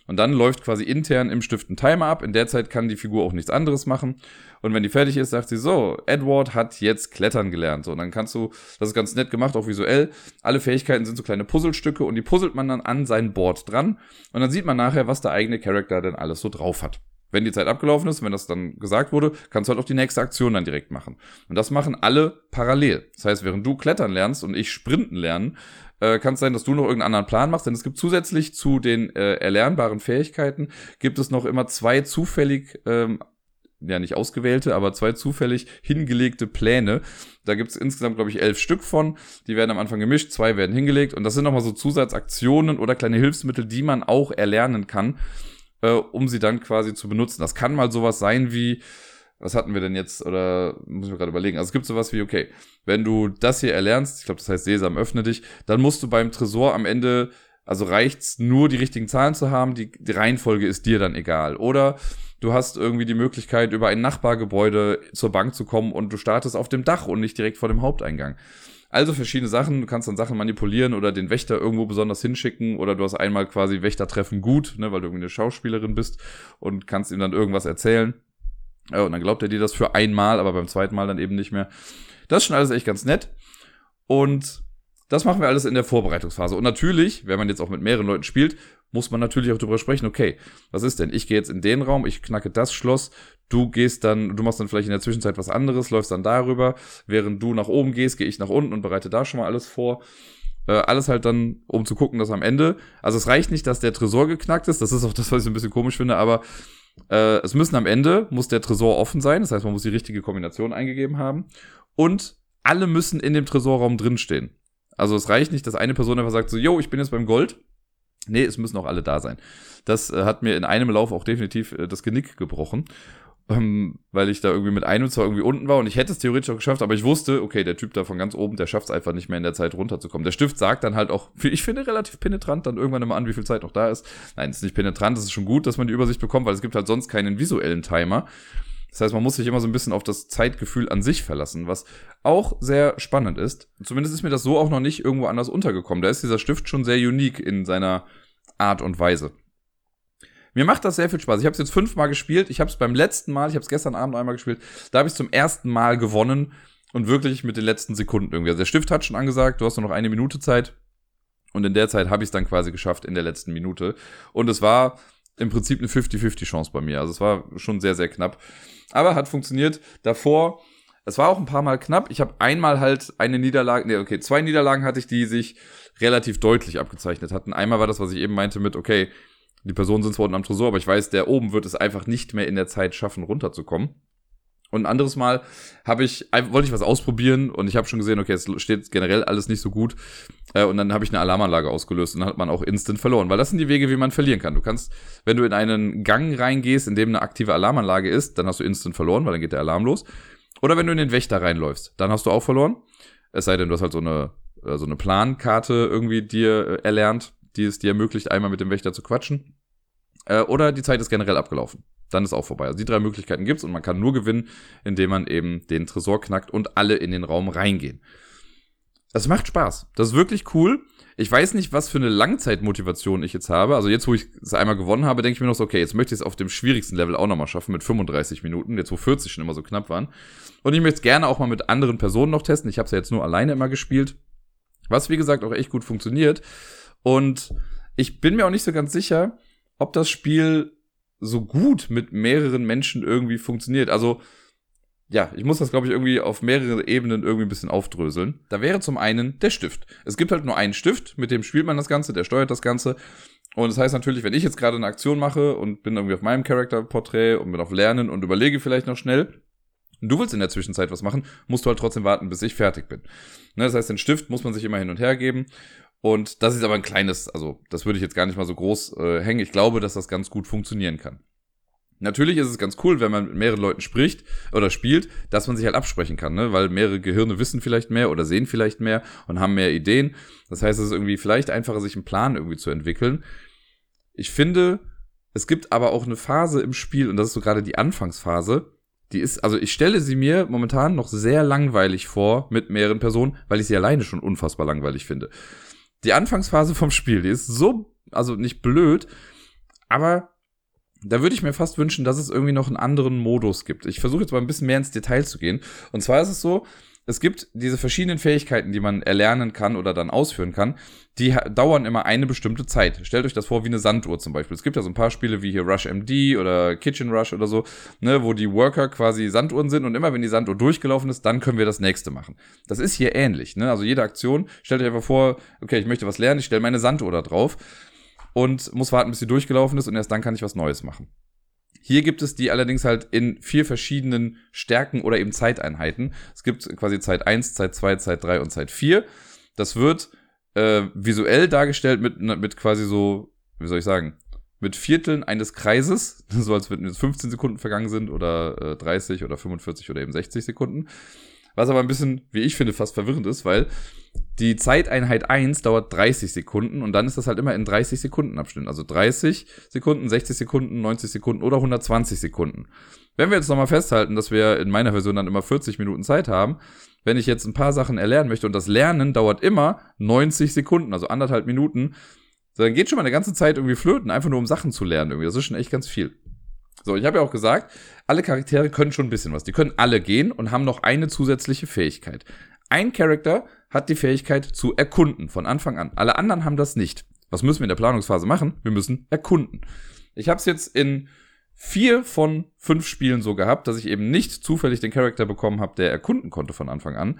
Und dann läuft quasi intern im Stift ein Timer ab. In der Zeit kann die Figur auch nichts anderes machen. Und wenn die fertig ist, sagt sie so, Edward hat jetzt Klettern gelernt. So, und dann kannst du, das ist ganz nett gemacht, auch visuell. Alle Fähigkeiten sind so kleine Puzzlestücke und die puzzelt man dann an sein Board dran. Und dann sieht man nachher, was der eigene Charakter denn alles so drauf hat. Wenn die Zeit abgelaufen ist, wenn das dann gesagt wurde, kannst du halt auch die nächste Aktion dann direkt machen. Und das machen alle parallel. Das heißt, während du klettern lernst und ich sprinten lernen, äh, kann es sein, dass du noch irgendeinen anderen Plan machst, denn es gibt zusätzlich zu den äh, erlernbaren Fähigkeiten, gibt es noch immer zwei zufällig ähm, ja nicht ausgewählte, aber zwei zufällig hingelegte Pläne. Da gibt es insgesamt, glaube ich, elf Stück von. Die werden am Anfang gemischt, zwei werden hingelegt. Und das sind nochmal so Zusatzaktionen oder kleine Hilfsmittel, die man auch erlernen kann äh, um sie dann quasi zu benutzen. Das kann mal sowas sein wie, was hatten wir denn jetzt, oder muss ich mir gerade überlegen. Also es gibt sowas wie, okay, wenn du das hier erlernst, ich glaube, das heißt Sesam, öffne dich, dann musst du beim Tresor am Ende Also reicht's nur, die richtigen Zahlen zu haben, die, die Reihenfolge ist dir dann egal. Oder du hast irgendwie die Möglichkeit, über ein Nachbargebäude zur Bank zu kommen und du startest auf dem Dach und nicht direkt vor dem Haupteingang. Also verschiedene Sachen, du kannst dann Sachen manipulieren oder den Wächter irgendwo besonders hinschicken oder du hast einmal quasi Wächtertreffen gut, ne, weil du irgendwie eine Schauspielerin bist und kannst ihm dann irgendwas erzählen. Ja, und dann glaubt er dir das für einmal, aber beim zweiten Mal dann eben nicht mehr. Das ist schon alles echt ganz nett. Und das machen wir alles in der Vorbereitungsphase. Und natürlich, wenn man jetzt auch mit mehreren Leuten spielt, muss man natürlich auch darüber sprechen, okay, was ist denn? Ich gehe jetzt in den Raum, ich knacke das Schloss, du gehst dann, du machst dann vielleicht in der Zwischenzeit was anderes, läufst dann darüber, während du nach oben gehst, gehe ich nach unten und bereite da schon mal alles vor. Äh, alles halt dann, um zu gucken, dass am Ende, also es reicht nicht, dass der Tresor geknackt ist, das ist auch das, was ich ein bisschen komisch finde, aber äh, es müssen am Ende, muss der Tresor offen sein, das heißt, man muss die richtige Kombination eingegeben haben und alle müssen in dem Tresorraum drinstehen. Also es reicht nicht, dass eine Person einfach sagt so, yo, ich bin jetzt beim Gold. Nee, es müssen auch alle da sein. Das äh, hat mir in einem Lauf auch definitiv äh, das Genick gebrochen, ähm, weil ich da irgendwie mit einem zwar irgendwie unten war und ich hätte es theoretisch auch geschafft, aber ich wusste, okay, der Typ da von ganz oben, der schafft es einfach nicht mehr in der Zeit runterzukommen. Der Stift sagt dann halt auch, ich finde relativ penetrant dann irgendwann immer an, wie viel Zeit noch da ist. Nein, es ist nicht penetrant, es ist schon gut, dass man die Übersicht bekommt, weil es gibt halt sonst keinen visuellen Timer. Das heißt, man muss sich immer so ein bisschen auf das Zeitgefühl an sich verlassen, was auch sehr spannend ist. Zumindest ist mir das so auch noch nicht irgendwo anders untergekommen. Da ist dieser Stift schon sehr unique in seiner Art und Weise. Mir macht das sehr viel Spaß. Ich habe es jetzt fünfmal gespielt. Ich habe es beim letzten Mal, ich habe es gestern Abend einmal gespielt, da habe ich zum ersten Mal gewonnen und wirklich mit den letzten Sekunden irgendwie. Also der Stift hat schon angesagt, du hast nur noch eine Minute Zeit. Und in der Zeit habe ich es dann quasi geschafft in der letzten Minute. Und es war im Prinzip eine 50-50 Chance bei mir. Also es war schon sehr, sehr knapp. Aber hat funktioniert. Davor, es war auch ein paar Mal knapp. Ich habe einmal halt eine Niederlage, nee, okay, zwei Niederlagen hatte ich, die sich relativ deutlich abgezeichnet hatten. Einmal war das, was ich eben meinte mit, okay, die Personen sind zwar unten am Tresor, aber ich weiß, der oben wird es einfach nicht mehr in der Zeit schaffen, runterzukommen. Und ein anderes Mal habe ich, wollte ich was ausprobieren und ich habe schon gesehen, okay, es steht generell alles nicht so gut. Äh, und dann habe ich eine Alarmanlage ausgelöst und dann hat man auch instant verloren. Weil das sind die Wege, wie man verlieren kann. Du kannst, wenn du in einen Gang reingehst, in dem eine aktive Alarmanlage ist, dann hast du instant verloren, weil dann geht der Alarm los. Oder wenn du in den Wächter reinläufst, dann hast du auch verloren. Es sei denn, du hast halt so eine, äh, so eine Plankarte irgendwie dir äh, erlernt, die es dir ermöglicht, einmal mit dem Wächter zu quatschen. Oder die Zeit ist generell abgelaufen dann ist auch vorbei. Also die drei Möglichkeiten gibt's und man kann nur gewinnen, indem man eben den Tresor knackt und alle in den Raum reingehen. Das macht Spaß. Das ist wirklich cool. Ich weiß nicht, was für eine Langzeitmotivation ich jetzt habe. Also jetzt, wo ich es einmal gewonnen habe, denke ich mir noch so, okay, jetzt möchte ich es auf dem schwierigsten Level auch nochmal schaffen mit 35 Minuten, jetzt wo 40 schon immer so knapp waren. Und ich möchte es gerne auch mal mit anderen Personen noch testen. Ich habe es ja jetzt nur alleine immer gespielt. Was, wie gesagt, auch echt gut funktioniert. Und ich bin mir auch nicht so ganz sicher, ob das Spiel so gut mit mehreren Menschen irgendwie funktioniert. Also, ja, ich muss das, glaube ich, irgendwie auf mehrere Ebenen irgendwie ein bisschen aufdröseln. Da wäre zum einen der Stift. Es gibt halt nur einen Stift, mit dem spielt man das Ganze, der steuert das Ganze. Und das heißt natürlich, wenn ich jetzt gerade eine Aktion mache und bin irgendwie auf meinem Charakterporträt und bin auf Lernen und überlege vielleicht noch schnell, und du willst in der Zwischenzeit was machen, musst du halt trotzdem warten, bis ich fertig bin. Ne, das heißt, den Stift muss man sich immer hin und her geben. Und das ist aber ein kleines, also das würde ich jetzt gar nicht mal so groß äh, hängen. Ich glaube, dass das ganz gut funktionieren kann. Natürlich ist es ganz cool, wenn man mit mehreren Leuten spricht oder spielt, dass man sich halt absprechen kann, ne? weil mehrere Gehirne wissen vielleicht mehr oder sehen vielleicht mehr und haben mehr Ideen. Das heißt, es ist irgendwie vielleicht einfacher, sich einen Plan irgendwie zu entwickeln. Ich finde, es gibt aber auch eine Phase im Spiel, und das ist so gerade die Anfangsphase, die ist, also ich stelle sie mir momentan noch sehr langweilig vor mit mehreren Personen, weil ich sie alleine schon unfassbar langweilig finde die Anfangsphase vom Spiel, die ist so, also nicht blöd, aber da würde ich mir fast wünschen, dass es irgendwie noch einen anderen Modus gibt. Ich versuche jetzt mal ein bisschen mehr ins Detail zu gehen. Und zwar ist es so, es gibt diese verschiedenen Fähigkeiten, die man erlernen kann oder dann ausführen kann, die dauern immer eine bestimmte Zeit. Stellt euch das vor wie eine Sanduhr zum Beispiel. Es gibt ja so ein paar Spiele wie hier Rush MD oder Kitchen Rush oder so, ne, wo die Worker quasi Sanduhren sind und immer wenn die Sanduhr durchgelaufen ist, dann können wir das nächste machen. Das ist hier ähnlich, ne? Also jede Aktion, stellt euch einfach vor, okay, ich möchte was lernen, ich stelle meine Sanduhr da drauf und muss warten, bis sie durchgelaufen ist und erst dann kann ich was Neues machen. Hier gibt es die allerdings halt in vier verschiedenen Stärken oder eben Zeiteinheiten. Es gibt quasi Zeit 1, Zeit 2, Zeit 3 und Zeit 4. Das wird äh, visuell dargestellt mit, mit quasi so, wie soll ich sagen, mit Vierteln eines Kreises, so als wenn 15 Sekunden vergangen sind oder äh, 30 oder 45 oder eben 60 Sekunden. Was aber ein bisschen, wie ich finde, fast verwirrend ist, weil die Zeiteinheit 1 dauert 30 Sekunden und dann ist das halt immer in 30 Sekunden Abschnitten. Also 30 Sekunden, 60 Sekunden, 90 Sekunden oder 120 Sekunden. Wenn wir jetzt nochmal festhalten, dass wir in meiner Version dann immer 40 Minuten Zeit haben, wenn ich jetzt ein paar Sachen erlernen möchte und das Lernen dauert immer 90 Sekunden, also anderthalb Minuten, dann geht schon mal eine ganze Zeit irgendwie flöten, einfach nur um Sachen zu lernen irgendwie. Das ist schon echt ganz viel. So, ich habe ja auch gesagt, alle Charaktere können schon ein bisschen was. Die können alle gehen und haben noch eine zusätzliche Fähigkeit. Ein Charakter hat die Fähigkeit zu erkunden von Anfang an. Alle anderen haben das nicht. Was müssen wir in der Planungsphase machen? Wir müssen erkunden. Ich habe es jetzt in vier von fünf Spielen so gehabt, dass ich eben nicht zufällig den Charakter bekommen habe, der erkunden konnte von Anfang an.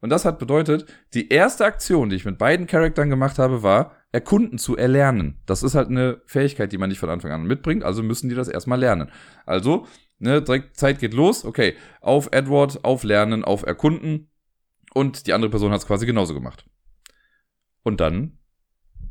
Und das hat bedeutet, die erste Aktion, die ich mit beiden Charaktern gemacht habe, war, erkunden zu erlernen. Das ist halt eine Fähigkeit, die man nicht von Anfang an mitbringt, also müssen die das erstmal lernen. Also, ne, direkt Zeit geht los, okay, auf Edward, auf Lernen, auf Erkunden. Und die andere Person hat es quasi genauso gemacht. Und dann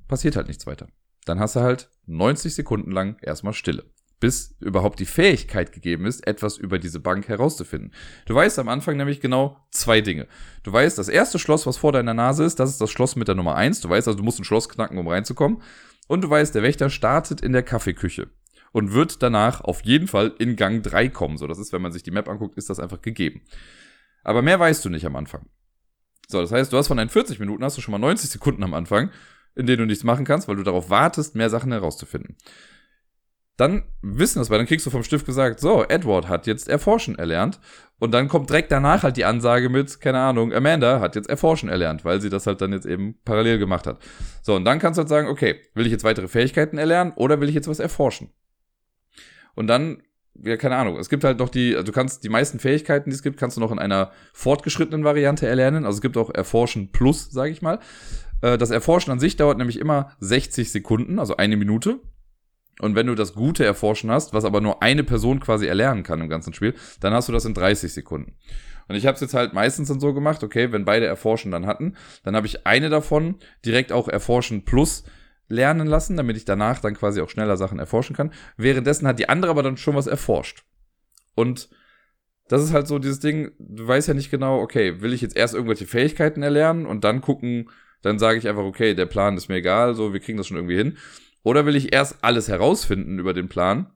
passiert halt nichts weiter. Dann hast du halt 90 Sekunden lang erstmal Stille bis überhaupt die Fähigkeit gegeben ist, etwas über diese Bank herauszufinden. Du weißt am Anfang nämlich genau zwei Dinge. Du weißt, das erste Schloss, was vor deiner Nase ist, das ist das Schloss mit der Nummer eins. Du weißt also, du musst ein Schloss knacken, um reinzukommen. Und du weißt, der Wächter startet in der Kaffeeküche und wird danach auf jeden Fall in Gang 3 kommen. So, das ist, wenn man sich die Map anguckt, ist das einfach gegeben. Aber mehr weißt du nicht am Anfang. So, das heißt, du hast von deinen 40 Minuten hast du schon mal 90 Sekunden am Anfang, in denen du nichts machen kannst, weil du darauf wartest, mehr Sachen herauszufinden dann wissen das, weil dann kriegst du vom Stift gesagt, so, Edward hat jetzt Erforschen erlernt. Und dann kommt direkt danach halt die Ansage mit, keine Ahnung, Amanda hat jetzt Erforschen erlernt, weil sie das halt dann jetzt eben parallel gemacht hat. So, und dann kannst du halt sagen, okay, will ich jetzt weitere Fähigkeiten erlernen oder will ich jetzt was erforschen? Und dann, ja, keine Ahnung, es gibt halt noch die, also du kannst die meisten Fähigkeiten, die es gibt, kannst du noch in einer fortgeschrittenen Variante erlernen. Also es gibt auch Erforschen Plus, sage ich mal. Äh, das Erforschen an sich dauert nämlich immer 60 Sekunden, also eine Minute. Und wenn du das Gute erforschen hast, was aber nur eine Person quasi erlernen kann im ganzen Spiel, dann hast du das in 30 Sekunden. Und ich habe es jetzt halt meistens dann so gemacht, okay, wenn beide Erforschen dann hatten, dann habe ich eine davon direkt auch Erforschen Plus lernen lassen, damit ich danach dann quasi auch schneller Sachen erforschen kann. Währenddessen hat die andere aber dann schon was erforscht. Und das ist halt so dieses Ding, du weißt ja nicht genau, okay, will ich jetzt erst irgendwelche Fähigkeiten erlernen und dann gucken, dann sage ich einfach, okay, der Plan ist mir egal, so, wir kriegen das schon irgendwie hin. Oder will ich erst alles herausfinden über den Plan?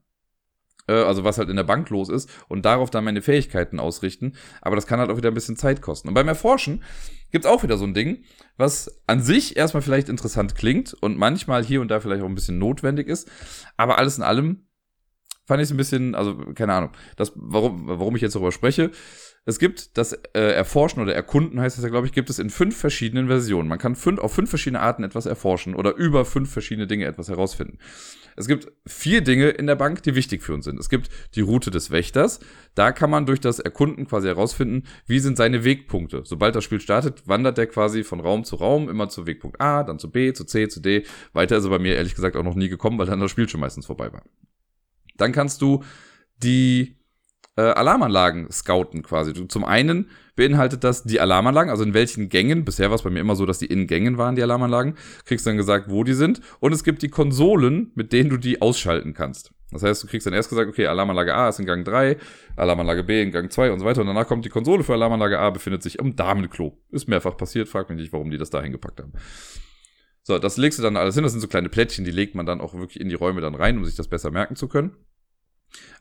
Äh, also was halt in der Bank los ist und darauf dann meine Fähigkeiten ausrichten. Aber das kann halt auch wieder ein bisschen Zeit kosten. Und beim Erforschen gibt's auch wieder so ein Ding, was an sich erstmal vielleicht interessant klingt und manchmal hier und da vielleicht auch ein bisschen notwendig ist. Aber alles in allem fand ich es ein bisschen, also keine Ahnung, das, warum, warum ich jetzt darüber spreche, es gibt das äh, Erforschen oder Erkunden, heißt es ja, glaube ich, gibt es in fünf verschiedenen Versionen. Man kann fünf, auf fünf verschiedene Arten etwas erforschen oder über fünf verschiedene Dinge etwas herausfinden. Es gibt vier Dinge in der Bank, die wichtig für uns sind. Es gibt die Route des Wächters. Da kann man durch das Erkunden quasi herausfinden, wie sind seine Wegpunkte. Sobald das Spiel startet, wandert der quasi von Raum zu Raum, immer zu Wegpunkt A, dann zu B, zu C, zu D. Weiter ist er bei mir ehrlich gesagt auch noch nie gekommen, weil dann das Spiel schon meistens vorbei war. Dann kannst du die äh, Alarmanlagen scouten quasi. Zum einen beinhaltet das die Alarmanlagen, also in welchen Gängen, bisher war es bei mir immer so, dass die in Gängen waren, die Alarmanlagen, kriegst dann gesagt, wo die sind. Und es gibt die Konsolen, mit denen du die ausschalten kannst. Das heißt, du kriegst dann erst gesagt, okay, Alarmanlage A ist in Gang 3, Alarmanlage B in Gang 2 und so weiter. Und danach kommt die Konsole für Alarmanlage A, befindet sich im Damenklo. Ist mehrfach passiert, frag mich nicht, warum die das da hingepackt haben. So, das legst du dann alles hin. Das sind so kleine Plättchen, die legt man dann auch wirklich in die Räume dann rein, um sich das besser merken zu können.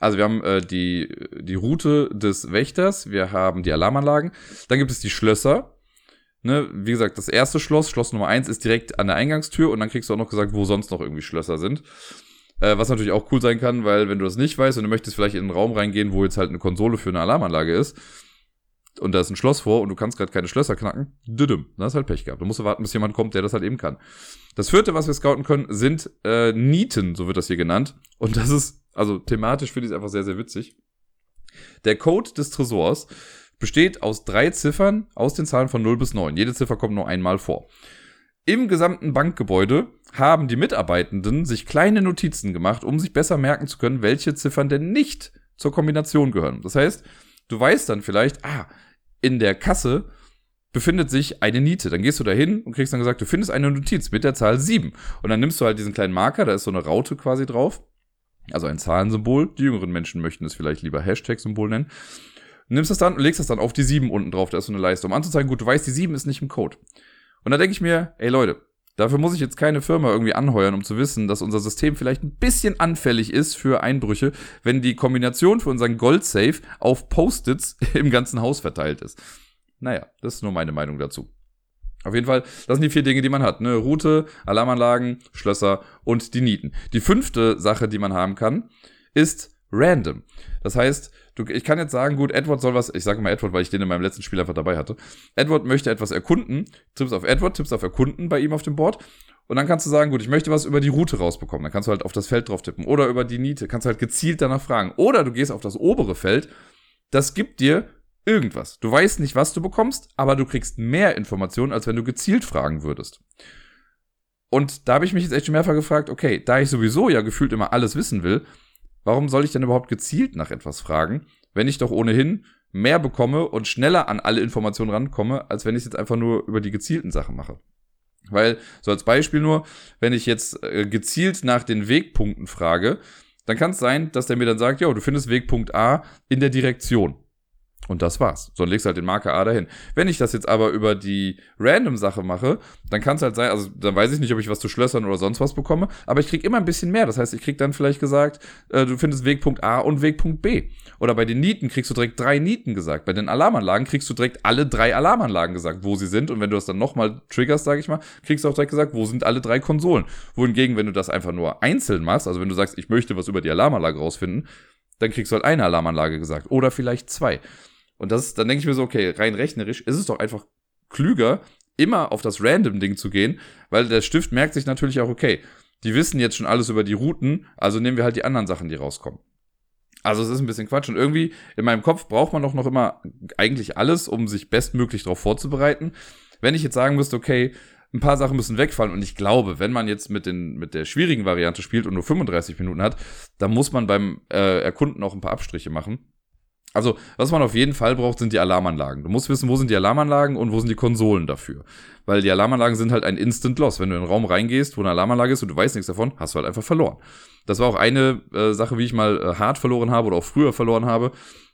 Also wir haben äh, die, die Route des Wächters, wir haben die Alarmanlagen, dann gibt es die Schlösser. Ne, wie gesagt, das erste Schloss, Schloss Nummer eins, ist direkt an der Eingangstür und dann kriegst du auch noch gesagt, wo sonst noch irgendwie Schlösser sind. Äh, was natürlich auch cool sein kann, weil wenn du das nicht weißt und du möchtest vielleicht in einen Raum reingehen, wo jetzt halt eine Konsole für eine Alarmanlage ist, und da ist ein Schloss vor und du kannst gerade keine Schlösser knacken, düdüm, dann hast halt Pech gehabt. Du musst warten, bis jemand kommt, der das halt eben kann. Das vierte, was wir scouten können, sind äh, Nieten, so wird das hier genannt. Und das ist also thematisch finde ich es einfach sehr, sehr witzig. Der Code des Tresors besteht aus drei Ziffern aus den Zahlen von 0 bis 9. Jede Ziffer kommt nur einmal vor. Im gesamten Bankgebäude haben die Mitarbeitenden sich kleine Notizen gemacht, um sich besser merken zu können, welche Ziffern denn nicht zur Kombination gehören. Das heißt, du weißt dann vielleicht, ah, in der Kasse befindet sich eine Niete. Dann gehst du da hin und kriegst dann gesagt, du findest eine Notiz mit der Zahl 7. Und dann nimmst du halt diesen kleinen Marker, da ist so eine Raute quasi drauf also ein Zahlensymbol. Die jüngeren Menschen möchten es vielleicht lieber Hashtag-Symbol nennen. Nimmst das dann und legst das dann auf die 7 unten drauf. Da ist so eine Leiste, um anzuzeigen, gut, du weißt, die 7 ist nicht im Code. Und da denke ich mir, ey Leute, dafür muss ich jetzt keine Firma irgendwie anheuern, um zu wissen, dass unser System vielleicht ein bisschen anfällig ist für Einbrüche, wenn die Kombination für unseren Gold-Safe auf Post-its im ganzen Haus verteilt ist. Naja, das ist nur meine Meinung dazu. Auf jeden Fall, das sind die vier Dinge, die man hat. Ne? Route, Alarmanlagen, Schlösser und die Nieten. Die fünfte Sache, die man haben kann, ist random. Das heißt, du, ich kann jetzt sagen, gut, Edward soll was, ich sage mal Edward, weil ich den in meinem letzten Spiel einfach dabei hatte. Edward möchte etwas erkunden, tippst auf Edward, tippst auf Erkunden bei ihm auf dem Board. Und dann kannst du sagen, gut, ich möchte was über die Route rausbekommen. Dann kannst du halt auf das Feld drauf tippen. Oder über die Niete. Kannst halt gezielt danach fragen. Oder du gehst auf das obere Feld. Das gibt dir irgendwas. Du weißt nicht, was du bekommst, aber du kriegst mehr Informationen, als wenn du gezielt fragen würdest. Und da habe ich mich jetzt echt schon mehrfach gefragt, okay, da ich sowieso ja gefühlt immer alles wissen will, warum soll ich denn überhaupt gezielt nach etwas fragen, wenn ich doch ohnehin mehr bekomme und schneller an alle Informationen rankomme, als wenn ich es jetzt einfach nur über die gezielten Sachen mache. Weil, so als Beispiel nur, wenn ich jetzt äh, gezielt nach den Wegpunkten frage, dann kann es sein, dass der mir dann sagt, ja, du findest Wegpunkt A in der Direktion. Und das war's. So, dann legst du halt den Marker A dahin. Wenn ich das jetzt aber über die Random-Sache mache, dann kann es halt sein, also dann weiß ich nicht, ob ich was zu Schlössern oder sonst was bekomme, aber ich krieg immer ein bisschen mehr. Das heißt, ich krieg dann vielleicht gesagt, äh, du findest Wegpunkt A und Wegpunkt B. Oder bei den Nieten kriegst du direkt drei Nieten gesagt. Bei den Alarmanlagen kriegst du direkt alle drei Alarmanlagen gesagt, wo sie sind. Und wenn du das dann nochmal triggerst, sage ich mal, kriegst du auch direkt gesagt, wo sind alle drei Konsolen. Wohingegen, wenn du das einfach nur einzeln machst, also wenn du sagst, ich möchte was über die Alarmanlage rausfinden, dann kriegst du halt eine Alarmanlage gesagt. Oder vielleicht zwei. Und das, dann denke ich mir so, okay, rein rechnerisch ist es doch einfach klüger, immer auf das Random-Ding zu gehen, weil der Stift merkt sich natürlich auch, okay, die wissen jetzt schon alles über die Routen, also nehmen wir halt die anderen Sachen, die rauskommen. Also es ist ein bisschen Quatsch. Und irgendwie in meinem Kopf braucht man doch noch immer eigentlich alles, um sich bestmöglich darauf vorzubereiten. Wenn ich jetzt sagen müsste, okay, ein paar Sachen müssen wegfallen und ich glaube, wenn man jetzt mit, den, mit der schwierigen Variante spielt und nur 35 Minuten hat, dann muss man beim äh, Erkunden auch ein paar Abstriche machen. Also, was man auf jeden Fall braucht, sind die Alarmanlagen. Du musst wissen, wo sind die Alarmanlagen und wo sind die Konsolen dafür. Weil die Alarmanlagen sind halt ein Instant Loss. Wenn du in einen Raum reingehst, wo eine Alarmanlage ist und du weißt nichts davon, hast du halt einfach verloren. Das war auch eine äh, Sache, wie ich mal äh, hart verloren habe oder auch früher verloren habe,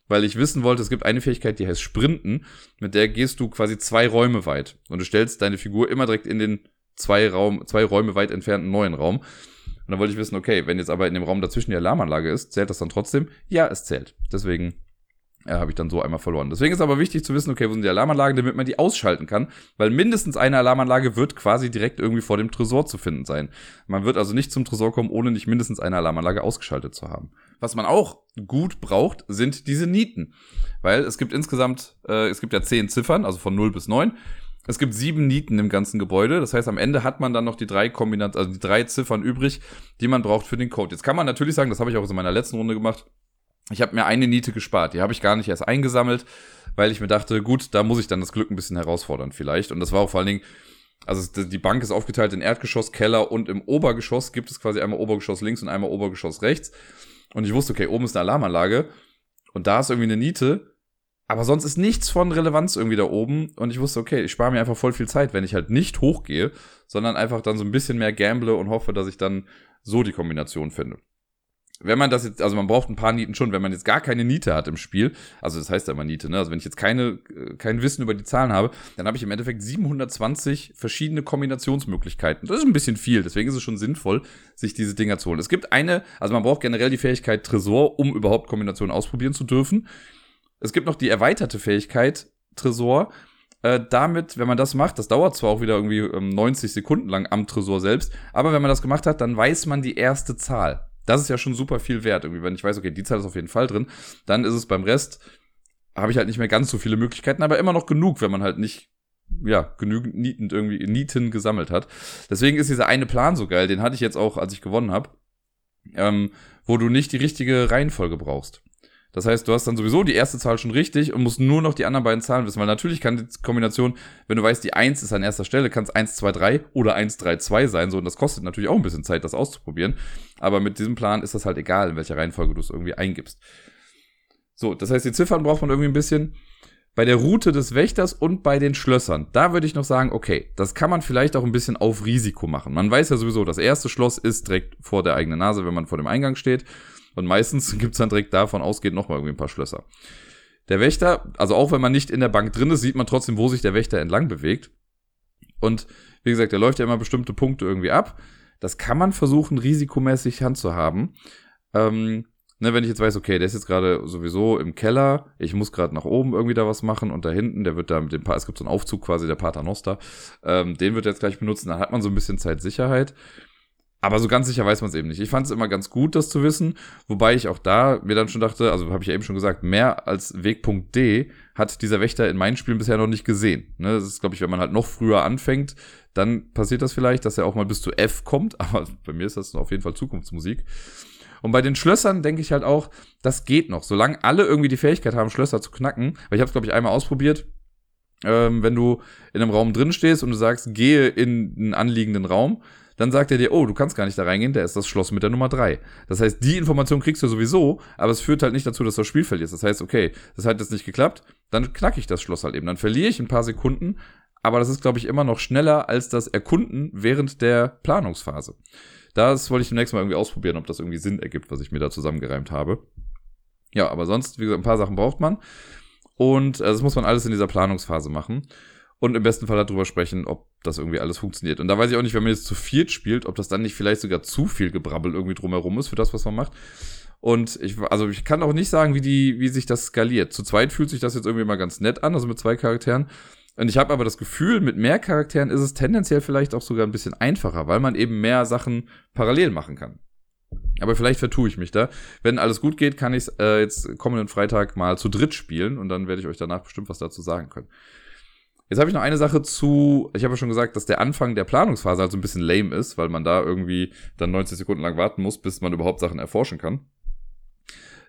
weil ich wissen wollte, es gibt eine Fähigkeit, die heißt Sprinten. Mit der gehst du quasi zwei Räume weit. Und du stellst deine Figur immer direkt in den zwei, Raum, zwei Räume weit entfernten neuen Raum. Und dann wollte ich wissen, okay, wenn jetzt aber in dem Raum dazwischen die Alarmanlage ist, zählt das dann trotzdem? Ja, es zählt. Deswegen ja, habe ich dann so einmal verloren. Deswegen ist aber wichtig zu wissen, okay, wo sind die Alarmanlagen, damit man die ausschalten kann, weil mindestens eine Alarmanlage wird quasi direkt irgendwie vor dem Tresor zu finden sein. Man wird also nicht zum Tresor kommen, ohne nicht mindestens eine Alarmanlage ausgeschaltet zu haben. Was man auch gut braucht, sind diese Nieten, weil es gibt insgesamt, äh, es gibt ja zehn Ziffern, also von 0 bis 9. Es gibt sieben Nieten im ganzen Gebäude. Das heißt, am Ende hat man dann noch die drei Kombinat also die drei Ziffern übrig, die man braucht für den Code. Jetzt kann man natürlich sagen, das habe ich auch in meiner letzten Runde gemacht ich habe mir eine Niete gespart. Die habe ich gar nicht erst eingesammelt, weil ich mir dachte, gut, da muss ich dann das Glück ein bisschen herausfordern vielleicht. Und das war auch vor allen Dingen, also die Bank ist aufgeteilt in Erdgeschoss, Keller und im Obergeschoss gibt es quasi einmal Obergeschoss links und einmal Obergeschoss rechts. Und ich wusste, okay, oben ist eine Alarmanlage und da ist irgendwie eine Niete. Aber sonst ist nichts von Relevanz irgendwie da oben. Und ich wusste, okay, ich spare mir einfach voll viel Zeit, wenn ich halt nicht hochgehe, sondern einfach dann so ein bisschen mehr gamble und hoffe, dass ich dann so die Kombination finde wenn man das jetzt, also man braucht ein paar Nieten schon, wenn man jetzt gar keine Niete hat im Spiel, also das heißt ja immer Niete, ne? Also wenn ich jetzt keine, äh, kein Wissen über die Zahlen habe, dann habe ich im Endeffekt 720 verschiedene Kombinationsmöglichkeiten. Das ist ein bisschen viel, deswegen ist es schon sinnvoll, sich diese Dinger zu holen. Es gibt eine, also man braucht generell die Fähigkeit Tresor, um überhaupt Kombinationen ausprobieren zu dürfen. Es gibt noch die erweiterte Fähigkeit Tresor, äh, damit, wenn man das macht, das dauert zwar auch wieder irgendwie ähm, 90 Sekunden lang am Tresor selbst, aber wenn man das gemacht hat, dann weiß man die erste Zahl. Das ist ja schon super viel wert. Irgendwie, wenn ich weiß, okay, die Zahl ist auf jeden Fall drin, dann ist es beim Rest, habe ich halt nicht mehr ganz so viele Möglichkeiten, aber immer noch genug, wenn man halt nicht ja, genügend Nieten irgendwie Nieten gesammelt hat. Deswegen ist dieser eine Plan so geil, den hatte ich jetzt auch, als ich gewonnen habe, ähm, wo du nicht die richtige Reihenfolge brauchst. Das heißt, du hast dann sowieso die erste Zahl schon richtig und musst nur noch die anderen beiden Zahlen wissen. Weil natürlich kann die Kombination, wenn du weißt, die 1 ist an erster Stelle, kann es 1, 2, 3 oder 1, 3, 2 sein. So, und das kostet natürlich auch ein bisschen Zeit, das auszuprobieren. Aber mit diesem Plan ist das halt egal, in welcher Reihenfolge du es irgendwie eingibst. So, das heißt, die Ziffern braucht man irgendwie ein bisschen. Bei der Route des Wächters und bei den Schlössern, da würde ich noch sagen, okay, das kann man vielleicht auch ein bisschen auf Risiko machen. Man weiß ja sowieso, das erste Schloss ist direkt vor der eigenen Nase, wenn man vor dem Eingang steht. Und meistens gibt's dann direkt davon ausgehend nochmal irgendwie ein paar Schlösser. Der Wächter, also auch wenn man nicht in der Bank drin ist, sieht man trotzdem, wo sich der Wächter entlang bewegt. Und wie gesagt, der läuft ja immer bestimmte Punkte irgendwie ab. Das kann man versuchen, risikomäßig handzuhaben. Ähm, ne, wenn ich jetzt weiß, okay, der ist jetzt gerade sowieso im Keller, ich muss gerade nach oben irgendwie da was machen und da hinten, der wird da mit dem pa es gibt so einen Aufzug quasi, der Paternoster, ähm, den wird er jetzt gleich benutzen, dann hat man so ein bisschen Zeitsicherheit. Aber so ganz sicher weiß man es eben nicht. Ich fand es immer ganz gut, das zu wissen, wobei ich auch da mir dann schon dachte, also habe ich ja eben schon gesagt, mehr als Wegpunkt D hat dieser Wächter in meinen Spielen bisher noch nicht gesehen. Ne, das ist, glaube ich, wenn man halt noch früher anfängt, dann passiert das vielleicht, dass er auch mal bis zu F kommt, aber bei mir ist das auf jeden Fall Zukunftsmusik. Und bei den Schlössern denke ich halt auch, das geht noch, solange alle irgendwie die Fähigkeit haben, Schlösser zu knacken. Weil ich habe es, glaube ich, einmal ausprobiert. Ähm, wenn du in einem Raum drin stehst und du sagst, gehe in einen anliegenden Raum, dann sagt er dir, oh, du kannst gar nicht da reingehen, da ist das Schloss mit der Nummer drei. Das heißt, die Information kriegst du sowieso, aber es führt halt nicht dazu, dass du das Spiel verlierst. Das heißt, okay, das hat jetzt nicht geklappt, dann knacke ich das Schloss halt eben. Dann verliere ich ein paar Sekunden, aber das ist, glaube ich, immer noch schneller als das Erkunden während der Planungsphase. Das wollte ich demnächst mal irgendwie ausprobieren, ob das irgendwie Sinn ergibt, was ich mir da zusammengereimt habe. Ja, aber sonst, wie gesagt, ein paar Sachen braucht man. Und äh, das muss man alles in dieser Planungsphase machen und im besten Fall darüber sprechen, ob das irgendwie alles funktioniert. Und da weiß ich auch nicht, wenn man jetzt zu viert spielt, ob das dann nicht vielleicht sogar zu viel Gebrabbel irgendwie drumherum ist für das, was man macht. Und ich, also ich kann auch nicht sagen, wie die, wie sich das skaliert. Zu zweit fühlt sich das jetzt irgendwie mal ganz nett an, also mit zwei Charakteren. Und ich habe aber das Gefühl, mit mehr Charakteren ist es tendenziell vielleicht auch sogar ein bisschen einfacher, weil man eben mehr Sachen parallel machen kann. Aber vielleicht vertue ich mich da. Wenn alles gut geht, kann ich es äh, jetzt kommenden Freitag mal zu dritt spielen und dann werde ich euch danach bestimmt was dazu sagen können. Jetzt habe ich noch eine Sache zu, ich habe ja schon gesagt, dass der Anfang der Planungsphase halt so ein bisschen lame ist, weil man da irgendwie dann 90 Sekunden lang warten muss, bis man überhaupt Sachen erforschen kann.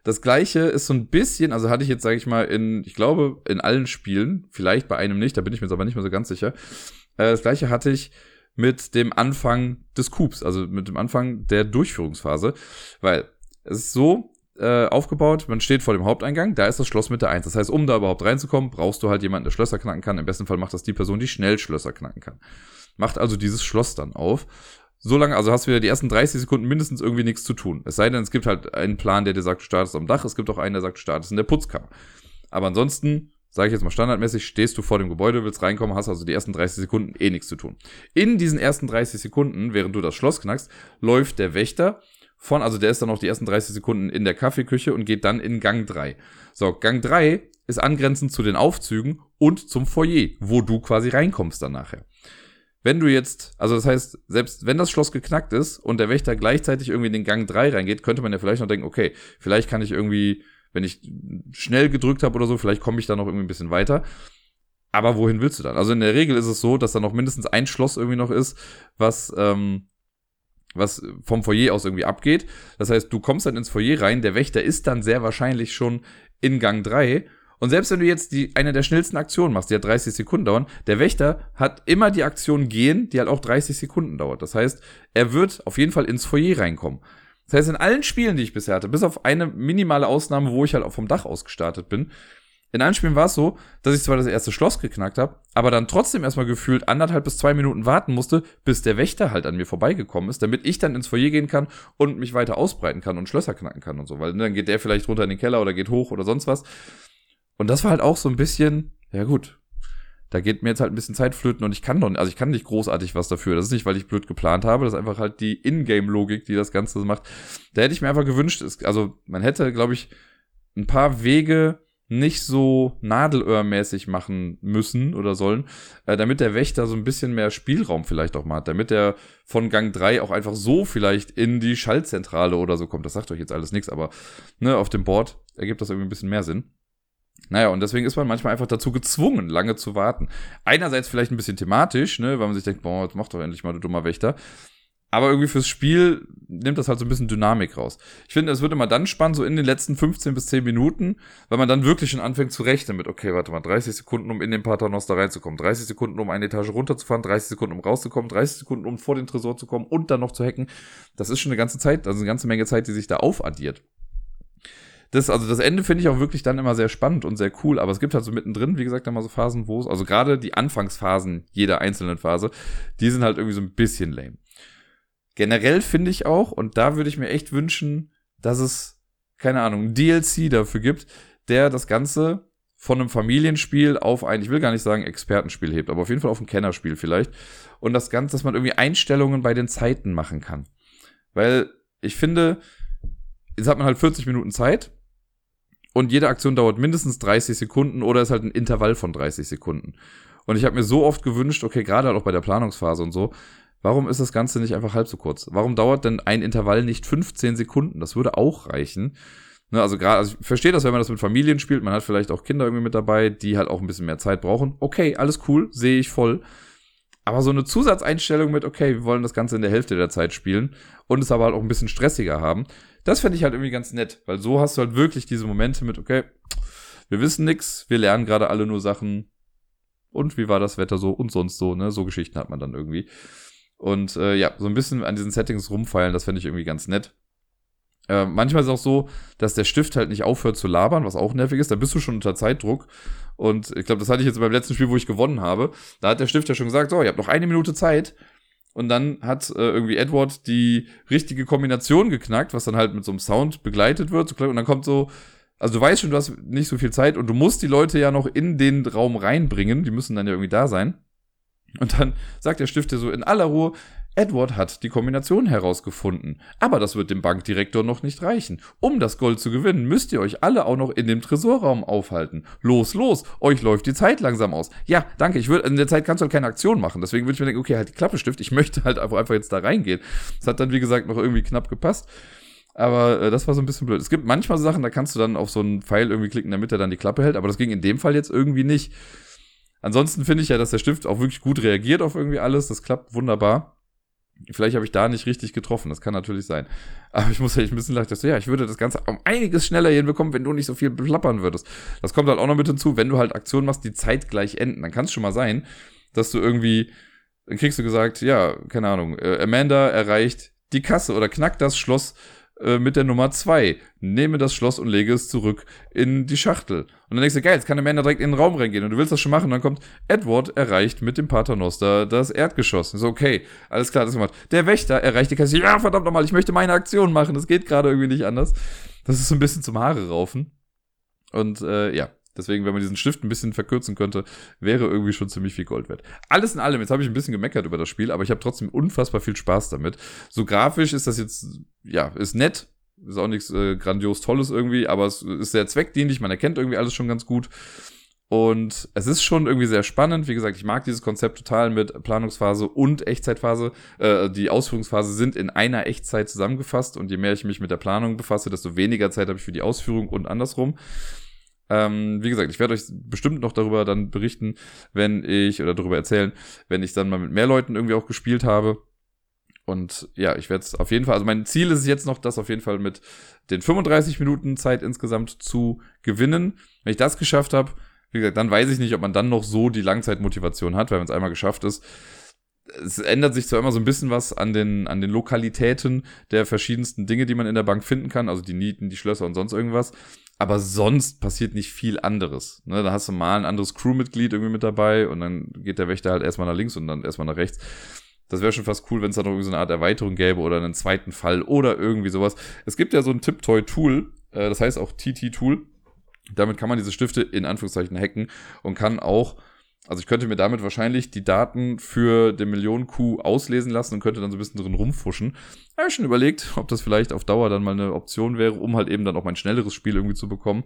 Das gleiche ist so ein bisschen, also hatte ich jetzt, sage ich mal, in, ich glaube, in allen Spielen, vielleicht bei einem nicht, da bin ich mir jetzt aber nicht mehr so ganz sicher. Äh, das gleiche hatte ich mit dem Anfang des Coups, also mit dem Anfang der Durchführungsphase, weil es ist so, äh, aufgebaut. Man steht vor dem Haupteingang, da ist das Schloss mit der 1. Das heißt, um da überhaupt reinzukommen, brauchst du halt jemanden, der Schlösser knacken kann. Im besten Fall macht das die Person, die schnell Schlösser knacken kann. Macht also dieses Schloss dann auf. So lange, also hast du wieder die ersten 30 Sekunden mindestens irgendwie nichts zu tun. Es sei denn, es gibt halt einen Plan, der dir sagt, du startest am Dach. Es gibt auch einen, der sagt, du startest in der Putzkammer. Aber ansonsten, sage ich jetzt mal standardmäßig, stehst du vor dem Gebäude, willst reinkommen, hast also die ersten 30 Sekunden eh nichts zu tun. In diesen ersten 30 Sekunden, während du das Schloss knackst, läuft der Wächter von, also der ist dann noch die ersten 30 Sekunden in der Kaffeeküche und geht dann in Gang 3. So, Gang 3 ist angrenzend zu den Aufzügen und zum Foyer, wo du quasi reinkommst dann nachher. Wenn du jetzt, also das heißt, selbst wenn das Schloss geknackt ist und der Wächter gleichzeitig irgendwie in den Gang 3 reingeht, könnte man ja vielleicht noch denken, okay, vielleicht kann ich irgendwie, wenn ich schnell gedrückt habe oder so, vielleicht komme ich da noch irgendwie ein bisschen weiter. Aber wohin willst du dann? Also in der Regel ist es so, dass da noch mindestens ein Schloss irgendwie noch ist, was ähm, was vom Foyer aus irgendwie abgeht. Das heißt, du kommst dann ins Foyer rein, der Wächter ist dann sehr wahrscheinlich schon in Gang 3. Und selbst wenn du jetzt die, eine der schnellsten Aktionen machst, die hat 30 Sekunden dauern, der Wächter hat immer die Aktion gehen, die halt auch 30 Sekunden dauert. Das heißt, er wird auf jeden Fall ins Foyer reinkommen. Das heißt, in allen Spielen, die ich bisher hatte, bis auf eine minimale Ausnahme, wo ich halt auch vom Dach aus gestartet bin, in einem Spiel war es so, dass ich zwar das erste Schloss geknackt habe, aber dann trotzdem erstmal gefühlt anderthalb bis zwei Minuten warten musste, bis der Wächter halt an mir vorbeigekommen ist, damit ich dann ins Foyer gehen kann und mich weiter ausbreiten kann und Schlösser knacken kann und so, weil dann geht der vielleicht runter in den Keller oder geht hoch oder sonst was. Und das war halt auch so ein bisschen, ja gut, da geht mir jetzt halt ein bisschen Zeit flöten und ich kann doch, also ich kann nicht großartig was dafür. Das ist nicht, weil ich blöd geplant habe, das ist einfach halt die Ingame-Logik, die das Ganze macht. Da hätte ich mir einfach gewünscht, also man hätte, glaube ich, ein paar Wege nicht so nadelöhrmäßig machen müssen oder sollen, äh, damit der Wächter so ein bisschen mehr Spielraum vielleicht auch mal hat, damit er von Gang 3 auch einfach so vielleicht in die Schaltzentrale oder so kommt. Das sagt euch jetzt alles nichts, aber ne, auf dem Board ergibt das irgendwie ein bisschen mehr Sinn. Naja, und deswegen ist man manchmal einfach dazu gezwungen, lange zu warten. Einerseits vielleicht ein bisschen thematisch, ne, weil man sich denkt, boah, jetzt mach doch endlich mal, du dummer Wächter. Aber irgendwie fürs Spiel nimmt das halt so ein bisschen Dynamik raus. Ich finde, es wird immer dann spannend, so in den letzten 15 bis 10 Minuten, weil man dann wirklich schon anfängt zu rechnen mit, okay, warte mal, 30 Sekunden, um in den Paternoster reinzukommen, 30 Sekunden, um eine Etage runterzufahren, 30 Sekunden, um rauszukommen, 30 Sekunden, um vor den Tresor zu kommen und dann noch zu hacken. Das ist schon eine ganze Zeit, also eine ganze Menge Zeit, die sich da aufaddiert. Das, also das Ende finde ich auch wirklich dann immer sehr spannend und sehr cool, aber es gibt halt so mittendrin, wie gesagt, immer so Phasen, wo es, also gerade die Anfangsphasen jeder einzelnen Phase, die sind halt irgendwie so ein bisschen lame. Generell finde ich auch, und da würde ich mir echt wünschen, dass es, keine Ahnung, DLC dafür gibt, der das Ganze von einem Familienspiel auf ein, ich will gar nicht sagen Expertenspiel hebt, aber auf jeden Fall auf ein Kennerspiel vielleicht. Und das Ganze, dass man irgendwie Einstellungen bei den Zeiten machen kann. Weil ich finde, jetzt hat man halt 40 Minuten Zeit und jede Aktion dauert mindestens 30 Sekunden oder ist halt ein Intervall von 30 Sekunden. Und ich habe mir so oft gewünscht, okay, gerade halt auch bei der Planungsphase und so, warum ist das Ganze nicht einfach halb so kurz? Warum dauert denn ein Intervall nicht 15 Sekunden? Das würde auch reichen. Ne, also gerade, also ich verstehe das, wenn man das mit Familien spielt, man hat vielleicht auch Kinder irgendwie mit dabei, die halt auch ein bisschen mehr Zeit brauchen. Okay, alles cool, sehe ich voll. Aber so eine Zusatzeinstellung mit, okay, wir wollen das Ganze in der Hälfte der Zeit spielen und es aber halt auch ein bisschen stressiger haben, das fände ich halt irgendwie ganz nett, weil so hast du halt wirklich diese Momente mit, okay, wir wissen nix, wir lernen gerade alle nur Sachen und wie war das Wetter so und sonst so, ne? So Geschichten hat man dann irgendwie. Und äh, ja, so ein bisschen an diesen Settings rumfeilen, das fände ich irgendwie ganz nett. Äh, manchmal ist es auch so, dass der Stift halt nicht aufhört zu labern, was auch nervig ist. Da bist du schon unter Zeitdruck. Und ich glaube, das hatte ich jetzt beim letzten Spiel, wo ich gewonnen habe. Da hat der Stift ja schon gesagt, so, ihr habt noch eine Minute Zeit. Und dann hat äh, irgendwie Edward die richtige Kombination geknackt, was dann halt mit so einem Sound begleitet wird. Und dann kommt so, also du weißt schon, du hast nicht so viel Zeit und du musst die Leute ja noch in den Raum reinbringen. Die müssen dann ja irgendwie da sein. Und dann sagt der Stift dir so in aller Ruhe, Edward hat die Kombination herausgefunden, aber das wird dem Bankdirektor noch nicht reichen. Um das Gold zu gewinnen, müsst ihr euch alle auch noch in dem Tresorraum aufhalten. Los, los, euch läuft die Zeit langsam aus. Ja, danke, ich würde, in der Zeit kannst du halt keine Aktion machen. Deswegen würde ich mir denken, okay, halt die Klappe Stift, ich möchte halt einfach, einfach jetzt da reingehen. Das hat dann, wie gesagt, noch irgendwie knapp gepasst. Aber äh, das war so ein bisschen blöd. Es gibt manchmal Sachen, da kannst du dann auf so einen Pfeil irgendwie klicken, damit er dann die Klappe hält, aber das ging in dem Fall jetzt irgendwie nicht. Ansonsten finde ich ja, dass der Stift auch wirklich gut reagiert auf irgendwie alles. Das klappt wunderbar. Vielleicht habe ich da nicht richtig getroffen, das kann natürlich sein. Aber ich muss ja ein bisschen lachen, dass ja, ich würde das Ganze um einiges schneller hinbekommen, wenn du nicht so viel plappern würdest. Das kommt halt auch noch mit hinzu, wenn du halt Aktionen machst, die zeitgleich enden. Dann kann es schon mal sein, dass du irgendwie, dann kriegst du gesagt, ja, keine Ahnung, äh, Amanda erreicht die Kasse oder knackt das Schloss äh, mit der Nummer 2. Nehme das Schloss und lege es zurück in die Schachtel. Und dann denkst du, geil, jetzt kann der Männer direkt in den Raum reingehen. Und du willst das schon machen. Und dann kommt, Edward erreicht mit dem Paternoster das Erdgeschoss. so, okay, alles klar, das gemacht. Der Wächter erreicht die Kasse. Ja, verdammt nochmal, ich möchte meine Aktion machen. Das geht gerade irgendwie nicht anders. Das ist so ein bisschen zum Haare raufen. Und äh, ja, Deswegen, wenn man diesen Stift ein bisschen verkürzen könnte, wäre irgendwie schon ziemlich viel Gold wert. Alles in allem, jetzt habe ich ein bisschen gemeckert über das Spiel, aber ich habe trotzdem unfassbar viel Spaß damit. So grafisch ist das jetzt, ja, ist nett. Ist auch nichts äh, grandios Tolles irgendwie, aber es ist sehr zweckdienlich. Man erkennt irgendwie alles schon ganz gut. Und es ist schon irgendwie sehr spannend. Wie gesagt, ich mag dieses Konzept total mit Planungsphase und Echtzeitphase. Äh, die Ausführungsphase sind in einer Echtzeit zusammengefasst. Und je mehr ich mich mit der Planung befasse, desto weniger Zeit habe ich für die Ausführung und andersrum. Ähm, wie gesagt, ich werde euch bestimmt noch darüber dann berichten, wenn ich, oder darüber erzählen, wenn ich dann mal mit mehr Leuten irgendwie auch gespielt habe. Und ja, ich werde es auf jeden Fall, also mein Ziel ist jetzt noch, das auf jeden Fall mit den 35 Minuten Zeit insgesamt zu gewinnen. Wenn ich das geschafft habe, wie gesagt, dann weiß ich nicht, ob man dann noch so die Langzeitmotivation hat, weil wenn es einmal geschafft ist. Es ändert sich zwar immer so ein bisschen was an den, an den Lokalitäten der verschiedensten Dinge, die man in der Bank finden kann, also die Nieten, die Schlösser und sonst irgendwas aber sonst passiert nicht viel anderes. Ne, da hast du mal ein anderes Crewmitglied irgendwie mit dabei und dann geht der Wächter halt erstmal nach links und dann erstmal nach rechts. Das wäre schon fast cool, wenn es da noch irgendwie so eine Art Erweiterung gäbe oder einen zweiten Fall oder irgendwie sowas. Es gibt ja so ein Tiptoy-Tool, äh, das heißt auch TT-Tool. Damit kann man diese Stifte in Anführungszeichen hacken und kann auch also ich könnte mir damit wahrscheinlich die Daten für den Millionen-Q auslesen lassen und könnte dann so ein bisschen drin rumfuschen. Habe ich schon überlegt, ob das vielleicht auf Dauer dann mal eine Option wäre, um halt eben dann auch mein schnelleres Spiel irgendwie zu bekommen.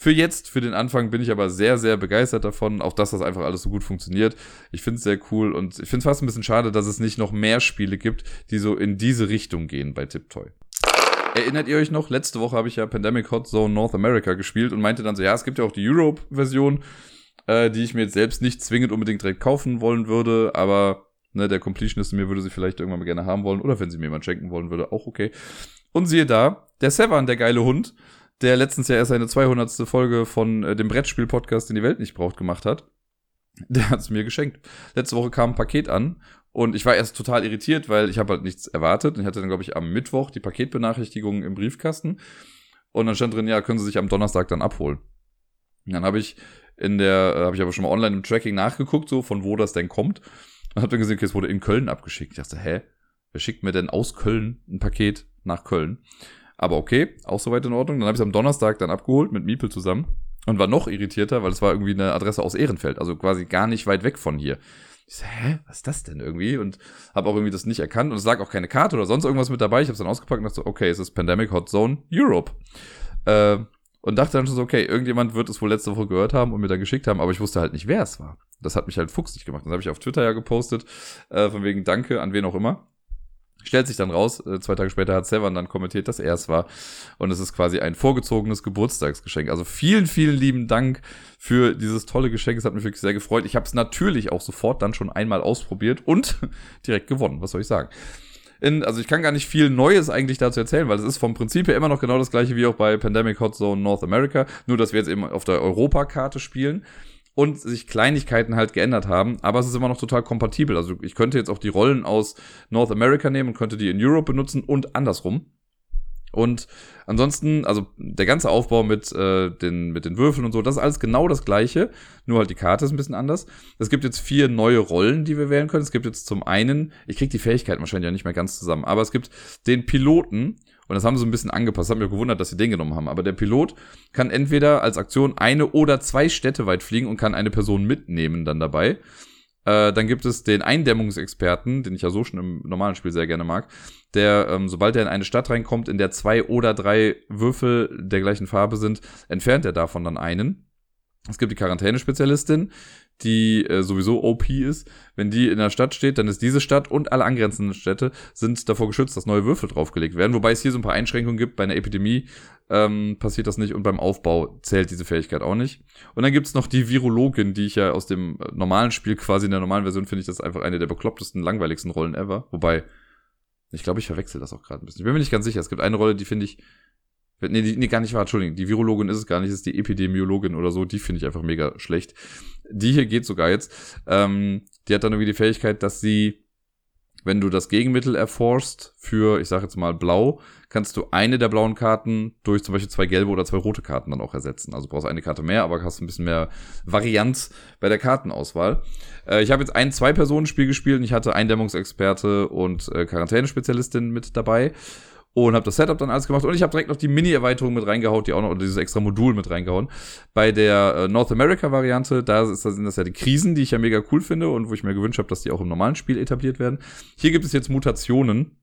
Für jetzt, für den Anfang bin ich aber sehr, sehr begeistert davon, auch dass das einfach alles so gut funktioniert. Ich finde es sehr cool und ich finde es fast ein bisschen schade, dass es nicht noch mehr Spiele gibt, die so in diese Richtung gehen bei Tiptoy. Erinnert ihr euch noch? Letzte Woche habe ich ja Pandemic Hot Zone North America gespielt und meinte dann so, ja, es gibt ja auch die Europe-Version äh, die ich mir jetzt selbst nicht zwingend unbedingt direkt kaufen wollen würde, aber ne, der Completionist in mir würde sie vielleicht irgendwann mal gerne haben wollen oder wenn sie mir jemand schenken wollen würde, auch okay. Und siehe da, der Sevan, der geile Hund, der letztens ja erst seine 200. Folge von äh, dem Brettspiel-Podcast, den die Welt nicht braucht, gemacht hat, der hat es mir geschenkt. Letzte Woche kam ein Paket an und ich war erst total irritiert, weil ich habe halt nichts erwartet. Und ich hatte dann, glaube ich, am Mittwoch die Paketbenachrichtigung im Briefkasten. Und dann stand drin, ja, können Sie sich am Donnerstag dann abholen. Und dann habe ich in der, äh, habe ich aber schon mal online im Tracking nachgeguckt, so von wo das denn kommt. Und habe dann gesehen, okay, es wurde in Köln abgeschickt. Ich dachte, hä? Wer schickt mir denn aus Köln ein Paket nach Köln? Aber okay, auch soweit in Ordnung. Dann habe ich es am Donnerstag dann abgeholt mit Miepel zusammen. Und war noch irritierter, weil es war irgendwie eine Adresse aus Ehrenfeld, also quasi gar nicht weit weg von hier. Ich so, hä, was ist das denn irgendwie? Und habe auch irgendwie das nicht erkannt und es lag auch keine Karte oder sonst irgendwas mit dabei. Ich habe es dann ausgepackt und dachte so, okay, es ist Pandemic Hot Zone Europe. Äh, und dachte dann schon so, okay, irgendjemand wird es wohl letzte Woche gehört haben und mir dann geschickt haben, aber ich wusste halt nicht, wer es war. Das hat mich halt fuchsig gemacht. Das habe ich auf Twitter ja gepostet, äh, von wegen Danke an wen auch immer. Stellt sich dann raus, äh, zwei Tage später hat Sevan dann kommentiert, dass er es war. Und es ist quasi ein vorgezogenes Geburtstagsgeschenk. Also vielen, vielen lieben Dank für dieses tolle Geschenk. Es hat mich wirklich sehr gefreut. Ich habe es natürlich auch sofort dann schon einmal ausprobiert und direkt gewonnen. Was soll ich sagen? In, also ich kann gar nicht viel Neues eigentlich dazu erzählen, weil es ist vom Prinzip her immer noch genau das gleiche wie auch bei Pandemic Hot Zone North America, nur dass wir jetzt eben auf der Europakarte spielen und sich Kleinigkeiten halt geändert haben, aber es ist immer noch total kompatibel. Also ich könnte jetzt auch die Rollen aus North America nehmen und könnte die in Europe benutzen und andersrum. Und ansonsten, also der ganze Aufbau mit, äh, den, mit den Würfeln und so, das ist alles genau das gleiche, nur halt die Karte ist ein bisschen anders. Es gibt jetzt vier neue Rollen, die wir wählen können. Es gibt jetzt zum einen, ich krieg die Fähigkeiten wahrscheinlich ja nicht mehr ganz zusammen, aber es gibt den Piloten, und das haben sie ein bisschen angepasst. Hat mich gewundert, dass sie den genommen haben. Aber der Pilot kann entweder als Aktion eine oder zwei Städte weit fliegen und kann eine Person mitnehmen dann dabei. Äh, dann gibt es den Eindämmungsexperten, den ich ja so schon im normalen Spiel sehr gerne mag, der, ähm, sobald er in eine Stadt reinkommt, in der zwei oder drei Würfel der gleichen Farbe sind, entfernt er davon dann einen. Es gibt die Quarantänespezialistin, die äh, sowieso OP ist. Wenn die in der Stadt steht, dann ist diese Stadt und alle angrenzenden Städte sind davor geschützt, dass neue Würfel draufgelegt werden. Wobei es hier so ein paar Einschränkungen gibt. Bei einer Epidemie ähm, passiert das nicht und beim Aufbau zählt diese Fähigkeit auch nicht. Und dann gibt's noch die Virologin, die ich ja aus dem äh, normalen Spiel, quasi in der normalen Version, finde ich das einfach eine der beklopptesten, langweiligsten Rollen ever. Wobei, ich glaube, ich verwechsel das auch gerade ein bisschen. Ich bin mir nicht ganz sicher. Es gibt eine Rolle, die finde ich Nee, die, nee, gar nicht wahr, Entschuldigung. Die Virologin ist es gar nicht, es ist die Epidemiologin oder so. Die finde ich einfach mega schlecht. Die hier geht sogar jetzt. Ähm, die hat dann irgendwie die Fähigkeit, dass sie, wenn du das Gegenmittel erforschst für, ich sage jetzt mal blau, kannst du eine der blauen Karten durch zum Beispiel zwei gelbe oder zwei rote Karten dann auch ersetzen. Also brauchst eine Karte mehr, aber hast ein bisschen mehr Varianz bei der Kartenauswahl. Äh, ich habe jetzt ein Zwei-Personen-Spiel gespielt und ich hatte Eindämmungsexperte und äh, Quarantänespezialistin mit dabei und habe das Setup dann alles gemacht und ich habe direkt noch die Mini-Erweiterung mit reingehauen, die auch noch oder dieses extra Modul mit reingehauen. Bei der äh, North America-Variante, da ist das, sind das ja die Krisen, die ich ja mega cool finde und wo ich mir gewünscht habe, dass die auch im normalen Spiel etabliert werden. Hier gibt es jetzt Mutationen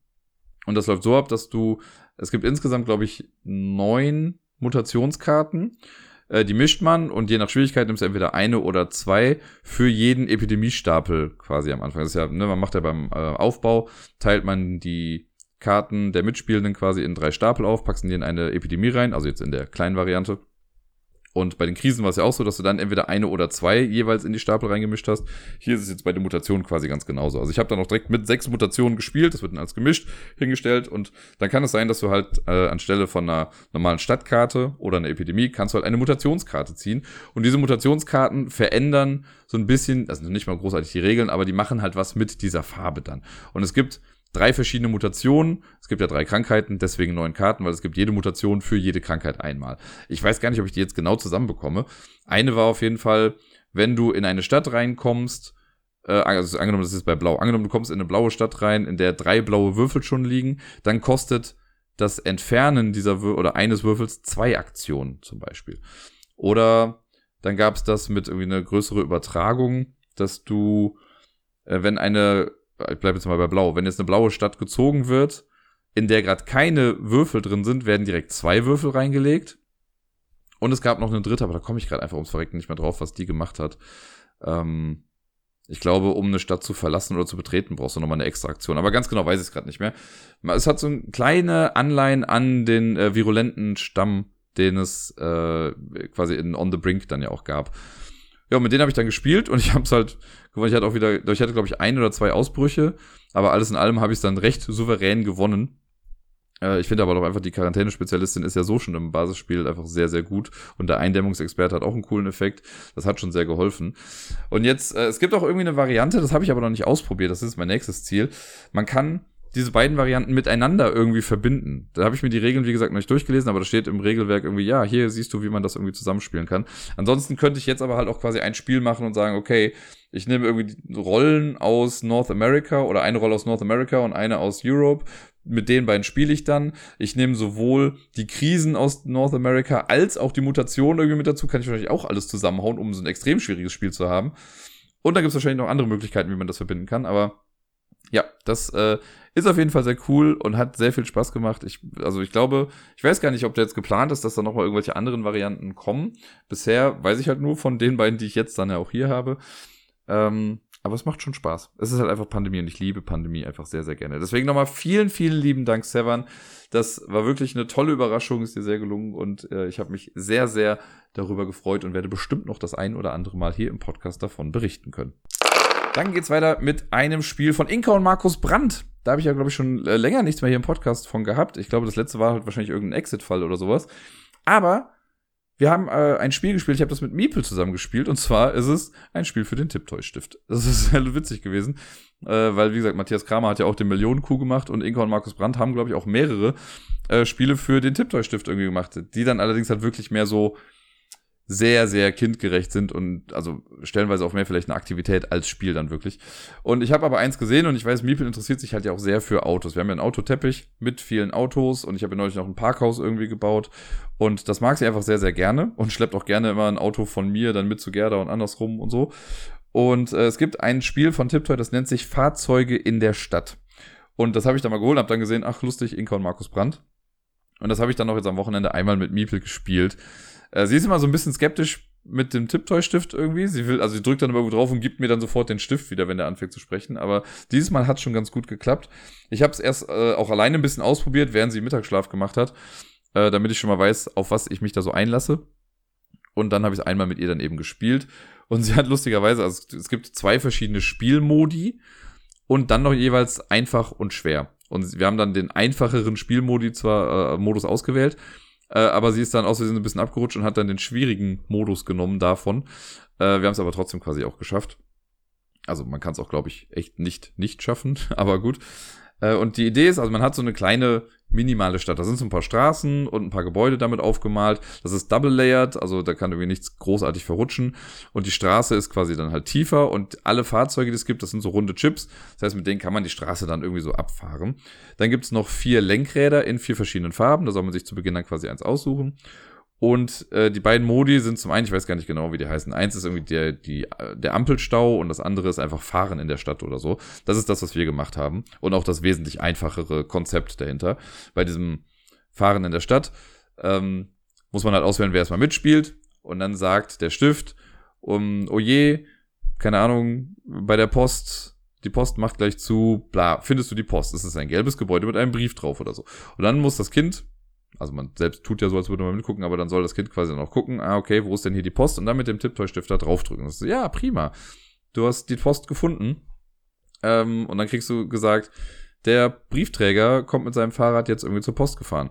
und das läuft so ab, dass du, es gibt insgesamt, glaube ich, neun Mutationskarten. Äh, die mischt man und je nach Schwierigkeit nimmst du entweder eine oder zwei für jeden Epidemiestapel quasi am Anfang. Das ist ja, ne, man macht ja beim äh, Aufbau, teilt man die Karten der Mitspielenden quasi in drei Stapel auf, packst die in eine Epidemie rein, also jetzt in der kleinen Variante. Und bei den Krisen war es ja auch so, dass du dann entweder eine oder zwei jeweils in die Stapel reingemischt hast. Hier ist es jetzt bei den Mutationen quasi ganz genauso. Also ich habe dann auch direkt mit sechs Mutationen gespielt, das wird dann als gemischt hingestellt und dann kann es sein, dass du halt äh, anstelle von einer normalen Stadtkarte oder einer Epidemie kannst du halt eine Mutationskarte ziehen und diese Mutationskarten verändern so ein bisschen, also nicht mal großartig die Regeln, aber die machen halt was mit dieser Farbe dann. Und es gibt drei verschiedene Mutationen. Es gibt ja drei Krankheiten, deswegen neun Karten, weil es gibt jede Mutation für jede Krankheit einmal. Ich weiß gar nicht, ob ich die jetzt genau zusammenbekomme. Eine war auf jeden Fall, wenn du in eine Stadt reinkommst, äh, also angenommen, das ist bei Blau, angenommen, du kommst in eine blaue Stadt rein, in der drei blaue Würfel schon liegen, dann kostet das Entfernen dieser Wür oder eines Würfels zwei Aktionen zum Beispiel. Oder dann gab es das mit irgendwie einer größere Übertragung, dass du, äh, wenn eine ich bleibe jetzt mal bei Blau, wenn jetzt eine blaue Stadt gezogen wird, in der gerade keine Würfel drin sind, werden direkt zwei Würfel reingelegt. Und es gab noch eine dritte, aber da komme ich gerade einfach ums Verrecken nicht mehr drauf, was die gemacht hat. Ähm, ich glaube, um eine Stadt zu verlassen oder zu betreten, brauchst du nochmal eine extra Aktion. Aber ganz genau weiß ich es gerade nicht mehr. Es hat so eine kleine Anleihen an den äh, virulenten Stamm, den es äh, quasi in On the Brink dann ja auch gab. Ja, mit denen habe ich dann gespielt und ich habe es halt, ich hatte auch wieder, ich hatte glaube ich ein oder zwei Ausbrüche, aber alles in allem habe ich es dann recht souverän gewonnen. Äh, ich finde aber doch einfach, die Quarantänespezialistin ist ja so schon im Basisspiel einfach sehr, sehr gut. Und der Eindämmungsexperte hat auch einen coolen Effekt. Das hat schon sehr geholfen. Und jetzt, äh, es gibt auch irgendwie eine Variante, das habe ich aber noch nicht ausprobiert, das ist mein nächstes Ziel. Man kann diese beiden Varianten miteinander irgendwie verbinden. Da habe ich mir die Regeln, wie gesagt, noch nicht durchgelesen, aber da steht im Regelwerk irgendwie, ja, hier siehst du, wie man das irgendwie zusammenspielen kann. Ansonsten könnte ich jetzt aber halt auch quasi ein Spiel machen und sagen, okay, ich nehme irgendwie Rollen aus North America oder eine Rolle aus North America und eine aus Europe, mit den beiden spiele ich dann. Ich nehme sowohl die Krisen aus North America als auch die Mutationen irgendwie mit dazu. Kann ich wahrscheinlich auch alles zusammenhauen, um so ein extrem schwieriges Spiel zu haben. Und da gibt es wahrscheinlich noch andere Möglichkeiten, wie man das verbinden kann. Aber ja, das äh, ist auf jeden Fall sehr cool und hat sehr viel Spaß gemacht. Ich, also ich glaube, ich weiß gar nicht, ob da jetzt geplant ist, dass da nochmal irgendwelche anderen Varianten kommen. Bisher weiß ich halt nur von den beiden, die ich jetzt dann ja auch hier habe. Ähm, aber es macht schon Spaß. Es ist halt einfach Pandemie und ich liebe Pandemie einfach sehr, sehr gerne. Deswegen nochmal vielen, vielen lieben Dank, Sevan. Das war wirklich eine tolle Überraschung, ist dir sehr gelungen und äh, ich habe mich sehr, sehr darüber gefreut und werde bestimmt noch das ein oder andere Mal hier im Podcast davon berichten können. Dann geht's weiter mit einem Spiel von Inka und Markus Brandt. Da habe ich ja, glaube ich, schon äh, länger nichts mehr hier im Podcast von gehabt. Ich glaube, das letzte war halt wahrscheinlich irgendein Exit-Fall oder sowas. Aber wir haben äh, ein Spiel gespielt, ich habe das mit Miepel zusammen gespielt, und zwar ist es ein Spiel für den Tipptoy-Stift. Das ist sehr witzig gewesen, äh, weil, wie gesagt, Matthias Kramer hat ja auch den Millionenkuh gemacht und Inka und Markus Brandt haben, glaube ich, auch mehrere äh, Spiele für den Tipptoy-Stift irgendwie gemacht, die dann allerdings halt wirklich mehr so sehr, sehr kindgerecht sind und also stellenweise auch mehr vielleicht eine Aktivität als Spiel dann wirklich. Und ich habe aber eins gesehen und ich weiß, Miepel interessiert sich halt ja auch sehr für Autos. Wir haben ja einen Autoteppich mit vielen Autos und ich habe ja neulich noch ein Parkhaus irgendwie gebaut und das mag sie einfach sehr, sehr gerne und schleppt auch gerne immer ein Auto von mir dann mit zu Gerda und andersrum und so. Und äh, es gibt ein Spiel von Tiptoy, das nennt sich Fahrzeuge in der Stadt. Und das habe ich dann mal geholt, habe dann gesehen, ach lustig, Inka und Markus Brandt. Und das habe ich dann noch jetzt am Wochenende einmal mit Miepel gespielt. Äh, sie ist immer so ein bisschen skeptisch mit dem Tipptoy-Stift irgendwie. Sie will, also sie drückt dann immer drauf und gibt mir dann sofort den Stift wieder, wenn der anfängt zu sprechen. Aber dieses Mal hat schon ganz gut geklappt. Ich habe es erst äh, auch alleine ein bisschen ausprobiert, während sie Mittagsschlaf gemacht hat, äh, damit ich schon mal weiß, auf was ich mich da so einlasse. Und dann habe ich einmal mit ihr dann eben gespielt. Und sie hat lustigerweise, also es gibt zwei verschiedene Spielmodi und dann noch jeweils einfach und schwer. Und wir haben dann den einfacheren Spielmodi zwar äh, Modus ausgewählt äh, aber sie ist dann aus Versehen ein bisschen abgerutscht und hat dann den schwierigen Modus genommen davon. Äh, wir haben es aber trotzdem quasi auch geschafft. Also man kann es auch, glaube ich, echt nicht nicht schaffen, aber gut. Äh, und die Idee ist, also man hat so eine kleine minimale Stadt. Da sind so ein paar Straßen und ein paar Gebäude damit aufgemalt. Das ist double layered, also da kann irgendwie nichts großartig verrutschen. Und die Straße ist quasi dann halt tiefer und alle Fahrzeuge, die es gibt, das sind so runde Chips. Das heißt, mit denen kann man die Straße dann irgendwie so abfahren. Dann gibt es noch vier Lenkräder in vier verschiedenen Farben. Da soll man sich zu Beginn dann quasi eins aussuchen. Und äh, die beiden Modi sind zum einen, ich weiß gar nicht genau, wie die heißen. Eins ist irgendwie der, die, der Ampelstau und das andere ist einfach Fahren in der Stadt oder so. Das ist das, was wir gemacht haben. Und auch das wesentlich einfachere Konzept dahinter. Bei diesem Fahren in der Stadt ähm, muss man halt auswählen, wer erstmal mitspielt. Und dann sagt der Stift, um, oh je, keine Ahnung, bei der Post, die Post macht gleich zu, bla, findest du die Post? Es ist ein gelbes Gebäude mit einem Brief drauf oder so. Und dann muss das Kind also man selbst tut ja so, als würde man mitgucken, aber dann soll das Kind quasi noch gucken, ah, okay, wo ist denn hier die Post? Und dann mit dem Tipptoy-Stift da draufdrücken. Das ist, ja, prima. Du hast die Post gefunden. Ähm, und dann kriegst du gesagt, der Briefträger kommt mit seinem Fahrrad jetzt irgendwie zur Post gefahren.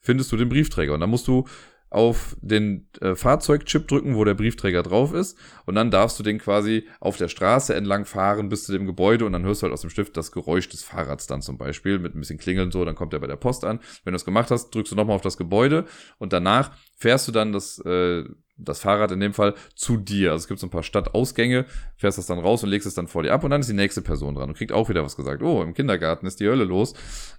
Findest du den Briefträger? Und dann musst du auf den äh, Fahrzeugchip drücken, wo der Briefträger drauf ist. Und dann darfst du den quasi auf der Straße entlang fahren bis zu dem Gebäude und dann hörst du halt aus dem Stift das Geräusch des Fahrrads dann zum Beispiel mit ein bisschen Klingeln so, dann kommt er bei der Post an. Wenn du das gemacht hast, drückst du nochmal auf das Gebäude und danach fährst du dann das, äh, das Fahrrad in dem Fall zu dir. Also es gibt so ein paar Stadtausgänge, fährst das dann raus und legst es dann vor dir ab und dann ist die nächste Person dran und kriegt auch wieder was gesagt. Oh, im Kindergarten ist die Hölle los.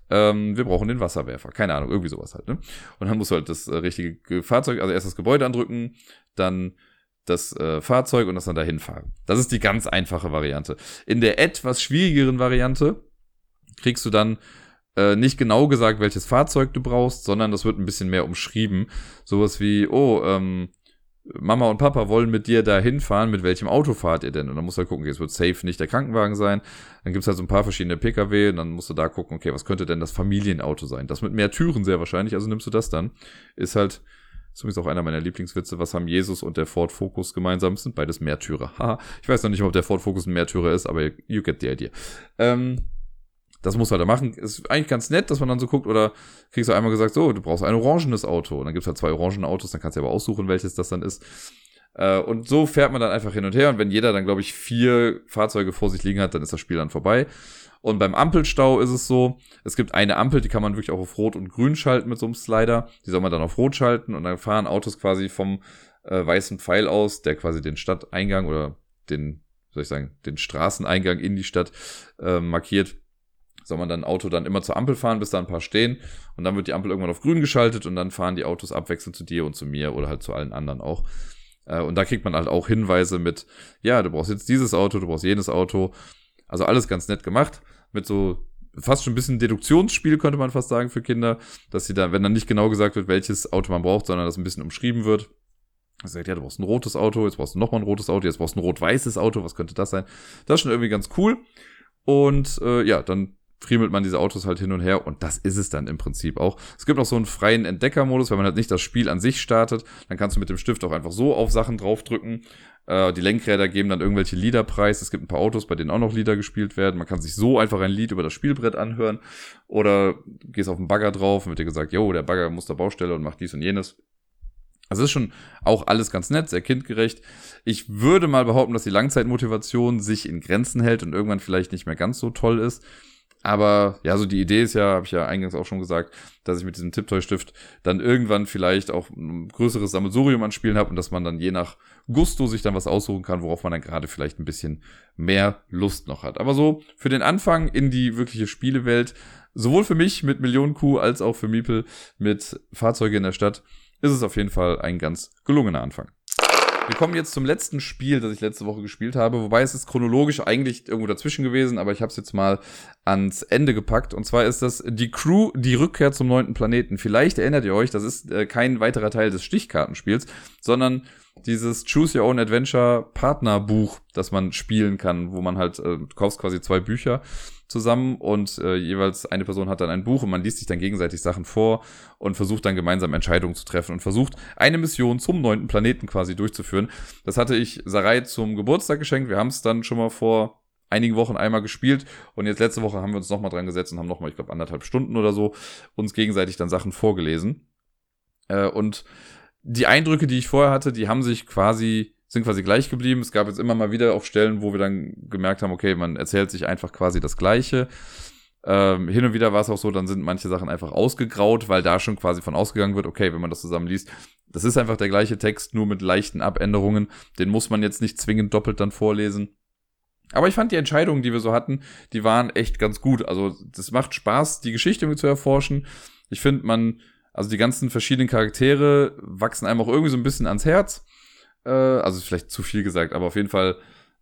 Ähm, wir brauchen den Wasserwerfer. Keine Ahnung, irgendwie sowas halt, ne? Und dann musst du halt das äh, richtige Fahrzeug, also erst das Gebäude andrücken, dann das äh, Fahrzeug und das dann dahin fahren. Das ist die ganz einfache Variante. In der etwas schwierigeren Variante kriegst du dann äh, nicht genau gesagt, welches Fahrzeug du brauchst, sondern das wird ein bisschen mehr umschrieben. Sowas wie, oh, ähm, Mama und Papa wollen mit dir da hinfahren, mit welchem Auto fahrt ihr denn? Und dann musst du halt gucken, okay, es wird safe nicht der Krankenwagen sein. Dann gibt's halt so ein paar verschiedene Pkw und dann musst du da gucken, okay, was könnte denn das Familienauto sein? Das mit mehr Türen sehr wahrscheinlich, also nimmst du das dann. Ist halt, übrigens auch einer meiner Lieblingswitze, was haben Jesus und der Ford Focus gemeinsam? Das sind beides Mehrtürer. Haha, ich weiß noch nicht, ob der Ford Focus ein Mehrtürer ist, aber you get the idea. Ähm, das muss halt er machen. Ist eigentlich ganz nett, dass man dann so guckt, oder kriegst du einmal gesagt, so, du brauchst ein orangenes Auto. Und dann gibt's halt zwei orangene Autos, dann kannst du aber aussuchen, welches das dann ist. Äh, und so fährt man dann einfach hin und her. Und wenn jeder dann, glaube ich, vier Fahrzeuge vor sich liegen hat, dann ist das Spiel dann vorbei. Und beim Ampelstau ist es so, es gibt eine Ampel, die kann man wirklich auch auf Rot und Grün schalten mit so einem Slider. Die soll man dann auf Rot schalten und dann fahren Autos quasi vom äh, weißen Pfeil aus, der quasi den Stadteingang oder den, soll ich sagen, den Straßeneingang in die Stadt äh, markiert soll man dann Auto dann immer zur Ampel fahren, bis da ein paar stehen und dann wird die Ampel irgendwann auf grün geschaltet und dann fahren die Autos abwechselnd zu dir und zu mir oder halt zu allen anderen auch. Äh, und da kriegt man halt auch Hinweise mit, ja, du brauchst jetzt dieses Auto, du brauchst jenes Auto. Also alles ganz nett gemacht mit so fast schon ein bisschen Deduktionsspiel, könnte man fast sagen, für Kinder, dass sie dann, wenn dann nicht genau gesagt wird, welches Auto man braucht, sondern das ein bisschen umschrieben wird. Sagt, ja, du brauchst ein rotes Auto, jetzt brauchst du nochmal ein rotes Auto, jetzt brauchst du ein rot-weißes Auto, was könnte das sein? Das ist schon irgendwie ganz cool. Und äh, ja, dann friemelt man diese Autos halt hin und her und das ist es dann im Prinzip auch. Es gibt auch so einen freien Entdeckermodus, wenn man halt nicht das Spiel an sich startet, dann kannst du mit dem Stift auch einfach so auf Sachen draufdrücken. Äh, die Lenkräder geben dann irgendwelche Lieder. Es gibt ein paar Autos, bei denen auch noch Lieder gespielt werden. Man kann sich so einfach ein Lied über das Spielbrett anhören oder gehst auf den Bagger drauf und wird dir gesagt, jo, der Bagger muss der Baustelle und macht dies und jenes. Also ist schon auch alles ganz nett, sehr kindgerecht. Ich würde mal behaupten, dass die Langzeitmotivation sich in Grenzen hält und irgendwann vielleicht nicht mehr ganz so toll ist. Aber ja, so die Idee ist ja, habe ich ja eingangs auch schon gesagt, dass ich mit diesem Tiptoy-Stift dann irgendwann vielleicht auch ein größeres Sammelsurium an Spielen habe und dass man dann je nach Gusto sich dann was aussuchen kann, worauf man dann gerade vielleicht ein bisschen mehr Lust noch hat. Aber so für den Anfang in die wirkliche Spielewelt, sowohl für mich mit Millionen Kuh als auch für Miepel mit Fahrzeuge in der Stadt, ist es auf jeden Fall ein ganz gelungener Anfang. Wir kommen jetzt zum letzten Spiel, das ich letzte Woche gespielt habe, wobei es ist chronologisch eigentlich irgendwo dazwischen gewesen, aber ich habe es jetzt mal ans Ende gepackt. Und zwar ist das die Crew, die Rückkehr zum neunten Planeten. Vielleicht erinnert ihr euch, das ist äh, kein weiterer Teil des Stichkartenspiels, sondern dieses Choose Your Own Adventure Partnerbuch, das man spielen kann, wo man halt, äh, du kaufst quasi zwei Bücher zusammen und äh, jeweils eine Person hat dann ein Buch und man liest sich dann gegenseitig Sachen vor und versucht dann gemeinsam Entscheidungen zu treffen und versucht eine Mission zum neunten Planeten quasi durchzuführen. Das hatte ich Sarai zum Geburtstag geschenkt. Wir haben es dann schon mal vor einigen Wochen einmal gespielt und jetzt letzte Woche haben wir uns nochmal dran gesetzt und haben nochmal, ich glaube, anderthalb Stunden oder so uns gegenseitig dann Sachen vorgelesen. Äh, und die Eindrücke, die ich vorher hatte, die haben sich quasi sind quasi gleich geblieben. Es gab jetzt immer mal wieder auch Stellen, wo wir dann gemerkt haben, okay, man erzählt sich einfach quasi das Gleiche. Ähm, hin und wieder war es auch so, dann sind manche Sachen einfach ausgegraut, weil da schon quasi von ausgegangen wird, okay, wenn man das zusammen liest, das ist einfach der gleiche Text, nur mit leichten Abänderungen. Den muss man jetzt nicht zwingend doppelt dann vorlesen. Aber ich fand die Entscheidungen, die wir so hatten, die waren echt ganz gut. Also, das macht Spaß, die Geschichte zu erforschen. Ich finde, man, also die ganzen verschiedenen Charaktere wachsen einem auch irgendwie so ein bisschen ans Herz. Äh, also vielleicht zu viel gesagt, aber auf jeden Fall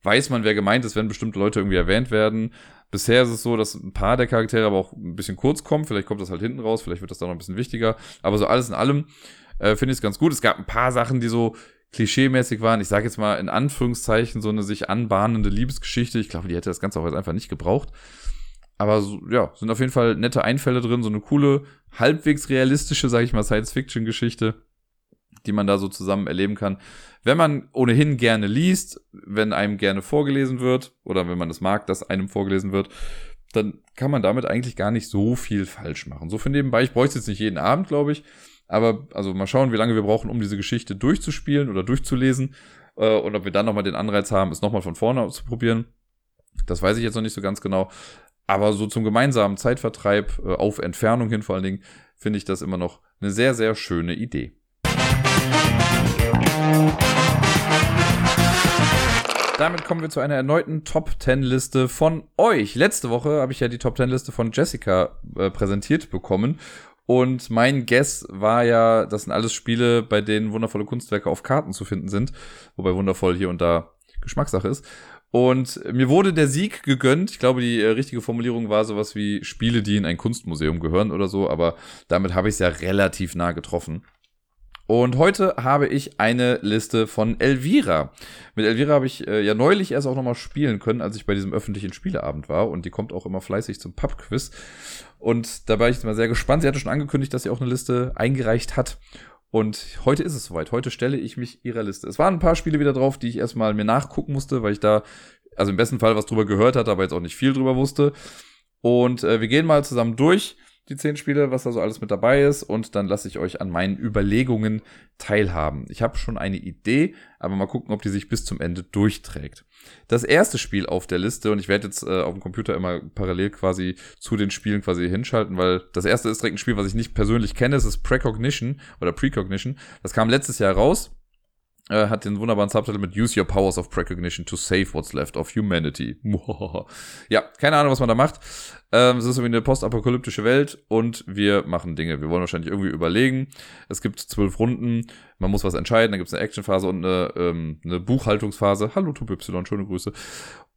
weiß man, wer gemeint ist, wenn bestimmte Leute irgendwie erwähnt werden. Bisher ist es so, dass ein paar der Charaktere aber auch ein bisschen kurz kommen. Vielleicht kommt das halt hinten raus, vielleicht wird das dann noch ein bisschen wichtiger. Aber so alles in allem äh, finde ich es ganz gut. Es gab ein paar Sachen, die so klischeemäßig waren. Ich sage jetzt mal in Anführungszeichen so eine sich anbahnende Liebesgeschichte. Ich glaube, die hätte das Ganze auch jetzt einfach nicht gebraucht. Aber so, ja, sind auf jeden Fall nette Einfälle drin, so eine coole, halbwegs realistische, sage ich mal, Science-Fiction-Geschichte die man da so zusammen erleben kann. Wenn man ohnehin gerne liest, wenn einem gerne vorgelesen wird oder wenn man es mag, dass einem vorgelesen wird, dann kann man damit eigentlich gar nicht so viel falsch machen. So für nebenbei, ich bräuchte jetzt nicht jeden Abend, glaube ich, aber also mal schauen, wie lange wir brauchen, um diese Geschichte durchzuspielen oder durchzulesen äh, und ob wir dann nochmal den Anreiz haben, es nochmal von vorne auszuprobieren. Das weiß ich jetzt noch nicht so ganz genau. Aber so zum gemeinsamen Zeitvertreib äh, auf Entfernung hin vor allen Dingen finde ich das immer noch eine sehr, sehr schöne Idee. Damit kommen wir zu einer erneuten Top 10 Liste von euch. Letzte Woche habe ich ja die Top 10 Liste von Jessica äh, präsentiert bekommen. Und mein Guess war ja, das sind alles Spiele, bei denen wundervolle Kunstwerke auf Karten zu finden sind. Wobei wundervoll hier und da Geschmackssache ist. Und mir wurde der Sieg gegönnt. Ich glaube, die äh, richtige Formulierung war sowas wie Spiele, die in ein Kunstmuseum gehören oder so. Aber damit habe ich es ja relativ nah getroffen. Und heute habe ich eine Liste von Elvira. Mit Elvira habe ich äh, ja neulich erst auch nochmal spielen können, als ich bei diesem öffentlichen Spieleabend war. Und die kommt auch immer fleißig zum Pubquiz. Und da war ich mal sehr gespannt. Sie hatte schon angekündigt, dass sie auch eine Liste eingereicht hat. Und heute ist es soweit. Heute stelle ich mich ihrer Liste. Es waren ein paar Spiele wieder drauf, die ich erstmal mir nachgucken musste, weil ich da, also im besten Fall was drüber gehört hatte, aber jetzt auch nicht viel drüber wusste. Und äh, wir gehen mal zusammen durch die zehn Spiele, was da so alles mit dabei ist. Und dann lasse ich euch an meinen Überlegungen teilhaben. Ich habe schon eine Idee, aber mal gucken, ob die sich bis zum Ende durchträgt. Das erste Spiel auf der Liste, und ich werde jetzt äh, auf dem Computer immer parallel quasi zu den Spielen quasi hinschalten, weil das erste ist direkt ein Spiel, was ich nicht persönlich kenne. Es ist Precognition oder Precognition. Das kam letztes Jahr raus. Äh, hat den wunderbaren Subtitle mit Use your powers of precognition to save what's left of humanity. ja, keine Ahnung, was man da macht. Ähm, es ist irgendwie eine postapokalyptische Welt und wir machen Dinge. Wir wollen wahrscheinlich irgendwie überlegen. Es gibt zwölf Runden, man muss was entscheiden, dann gibt es eine Actionphase und eine, ähm, eine Buchhaltungsphase. Hallo Tube Y, schöne Grüße.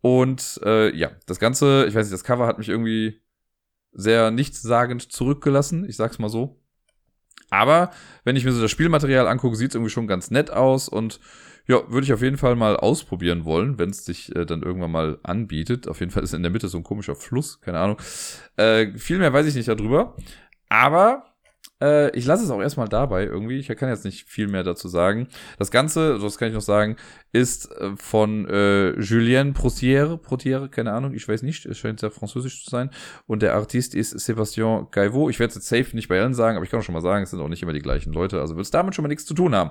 Und äh, ja, das Ganze, ich weiß nicht, das Cover hat mich irgendwie sehr nichtssagend zurückgelassen, ich sag's mal so. Aber wenn ich mir so das Spielmaterial angucke, sieht es irgendwie schon ganz nett aus und ja, würde ich auf jeden Fall mal ausprobieren wollen, wenn es sich äh, dann irgendwann mal anbietet. Auf jeden Fall ist in der Mitte so ein komischer Fluss, keine Ahnung. Äh, viel mehr weiß ich nicht darüber. Aber äh, ich lasse es auch erstmal dabei irgendwie. Ich kann jetzt nicht viel mehr dazu sagen. Das Ganze, das kann ich noch sagen, ist äh, von äh, Julien Protiere, Protiere, keine Ahnung, ich weiß nicht, es scheint sehr französisch zu sein. Und der Artist ist Sébastien Gaivot. Ich werde es jetzt safe nicht bei allen sagen, aber ich kann schon mal sagen, es sind auch nicht immer die gleichen Leute, also wird es damit schon mal nichts zu tun haben.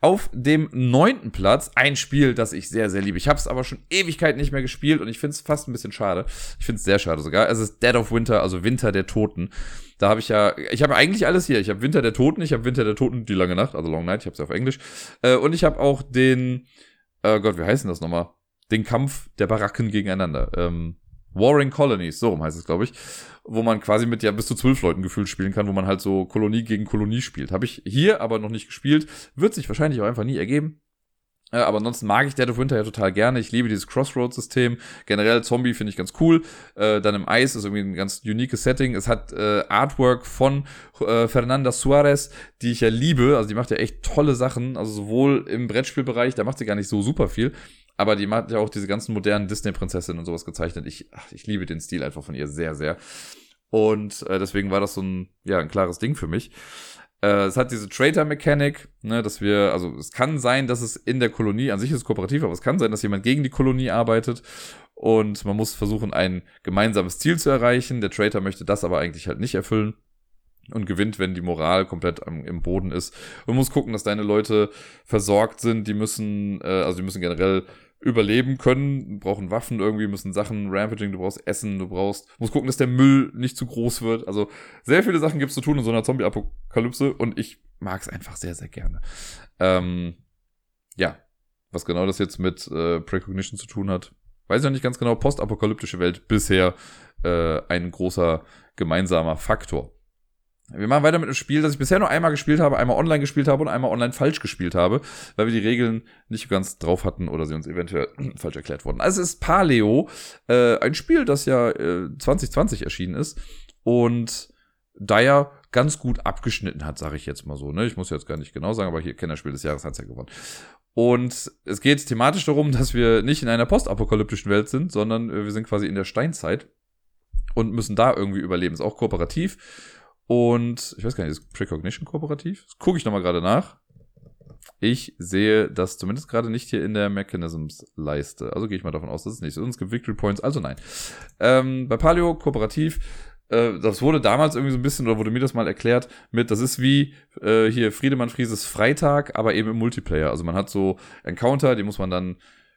Auf dem neunten Platz ein Spiel, das ich sehr, sehr liebe. Ich habe es aber schon Ewigkeit nicht mehr gespielt und ich finde es fast ein bisschen schade. Ich finde es sehr schade sogar. Es ist Dead of Winter, also Winter der Toten. Da habe ich ja, ich habe eigentlich alles hier. Ich habe Winter der Toten, ich habe Winter der Toten, die lange Nacht, also Long Night, ich habe es ja auf Englisch. Äh, und ich habe auch den, äh Gott, wie heißt denn das nochmal? Den Kampf der Baracken gegeneinander. Ähm, Warring Colonies, so heißt es, glaube ich, wo man quasi mit ja bis zu zwölf Leuten gefühlt spielen kann, wo man halt so Kolonie gegen Kolonie spielt. Habe ich hier aber noch nicht gespielt, wird sich wahrscheinlich auch einfach nie ergeben. Äh, aber ansonsten mag ich Dead of Winter ja total gerne. Ich liebe dieses Crossroads-System. Generell Zombie finde ich ganz cool. Äh, dann im Eis ist irgendwie ein ganz uniques Setting. Es hat äh, Artwork von äh, Fernanda Suarez, die ich ja liebe. Also die macht ja echt tolle Sachen. Also sowohl im Brettspielbereich, da macht sie gar nicht so super viel. Aber die macht ja auch diese ganzen modernen Disney-Prinzessinnen und sowas gezeichnet. Ich, ach, ich liebe den Stil einfach von ihr sehr, sehr. Und äh, deswegen war das so ein, ja, ein klares Ding für mich. Äh, es hat diese Traitor-Mechanik, ne, dass wir, also es kann sein, dass es in der Kolonie, an sich ist es kooperativ, aber es kann sein, dass jemand gegen die Kolonie arbeitet und man muss versuchen, ein gemeinsames Ziel zu erreichen. Der Traitor möchte das aber eigentlich halt nicht erfüllen und gewinnt, wenn die Moral komplett am, im Boden ist. Und muss gucken, dass deine Leute versorgt sind. Die müssen, äh, also die müssen generell überleben können, brauchen Waffen irgendwie, müssen Sachen, Rampaging, du brauchst Essen, du brauchst, musst gucken, dass der Müll nicht zu groß wird. Also sehr viele Sachen gibt's zu tun in so einer Zombie-Apokalypse und ich mag's einfach sehr, sehr gerne. Ähm, ja, was genau das jetzt mit äh, Precognition zu tun hat, weiß ich noch nicht ganz genau. Postapokalyptische Welt bisher äh, ein großer gemeinsamer Faktor. Wir machen weiter mit einem Spiel, das ich bisher nur einmal gespielt habe, einmal online gespielt habe und einmal online falsch gespielt habe, weil wir die Regeln nicht ganz drauf hatten oder sie uns eventuell falsch erklärt wurden. Also es ist Paleo, äh, ein Spiel, das ja äh, 2020 erschienen ist und da ja ganz gut abgeschnitten hat, sage ich jetzt mal so. Ne? Ich muss jetzt gar nicht genau sagen, aber hier Kennerspiel des Jahres hat's ja gewonnen. Und es geht thematisch darum, dass wir nicht in einer postapokalyptischen Welt sind, sondern äh, wir sind quasi in der Steinzeit und müssen da irgendwie überleben. Ist auch kooperativ und ich weiß gar nicht, ist Precognition kooperativ? Das gucke ich nochmal gerade nach. Ich sehe das zumindest gerade nicht hier in der Mechanisms-Leiste. Also gehe ich mal davon aus, dass es nicht ist. Es gibt Victory Points, also nein. Ähm, bei Paleo kooperativ, äh, das wurde damals irgendwie so ein bisschen, oder wurde mir das mal erklärt, mit, das ist wie äh, hier Friedemann Frieses Freitag, aber eben im Multiplayer. Also man hat so Encounter, die muss man dann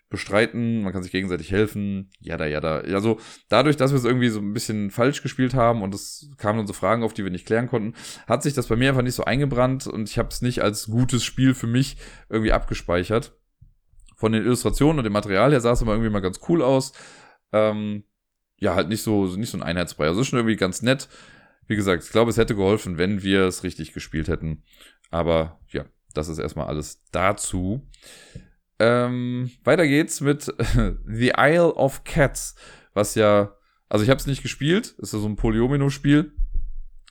bestreiten, man kann sich gegenseitig helfen, ja da, ja da. Also dadurch, dass wir es irgendwie so ein bisschen falsch gespielt haben und es kamen dann so Fragen auf, die wir nicht klären konnten, hat sich das bei mir einfach nicht so eingebrannt und ich habe es nicht als gutes Spiel für mich irgendwie abgespeichert. Von den Illustrationen und dem Material her sah es aber irgendwie mal ganz cool aus. Ähm, ja, halt nicht so, nicht so ein Einheitsbrei. Also ist schon irgendwie ganz nett. Wie gesagt, ich glaube, es hätte geholfen, wenn wir es richtig gespielt hätten. Aber ja, das ist erstmal alles dazu. Ähm, weiter geht's mit The Isle of Cats, was ja, also ich habe es nicht gespielt, ist ja so ein Polyomino-Spiel.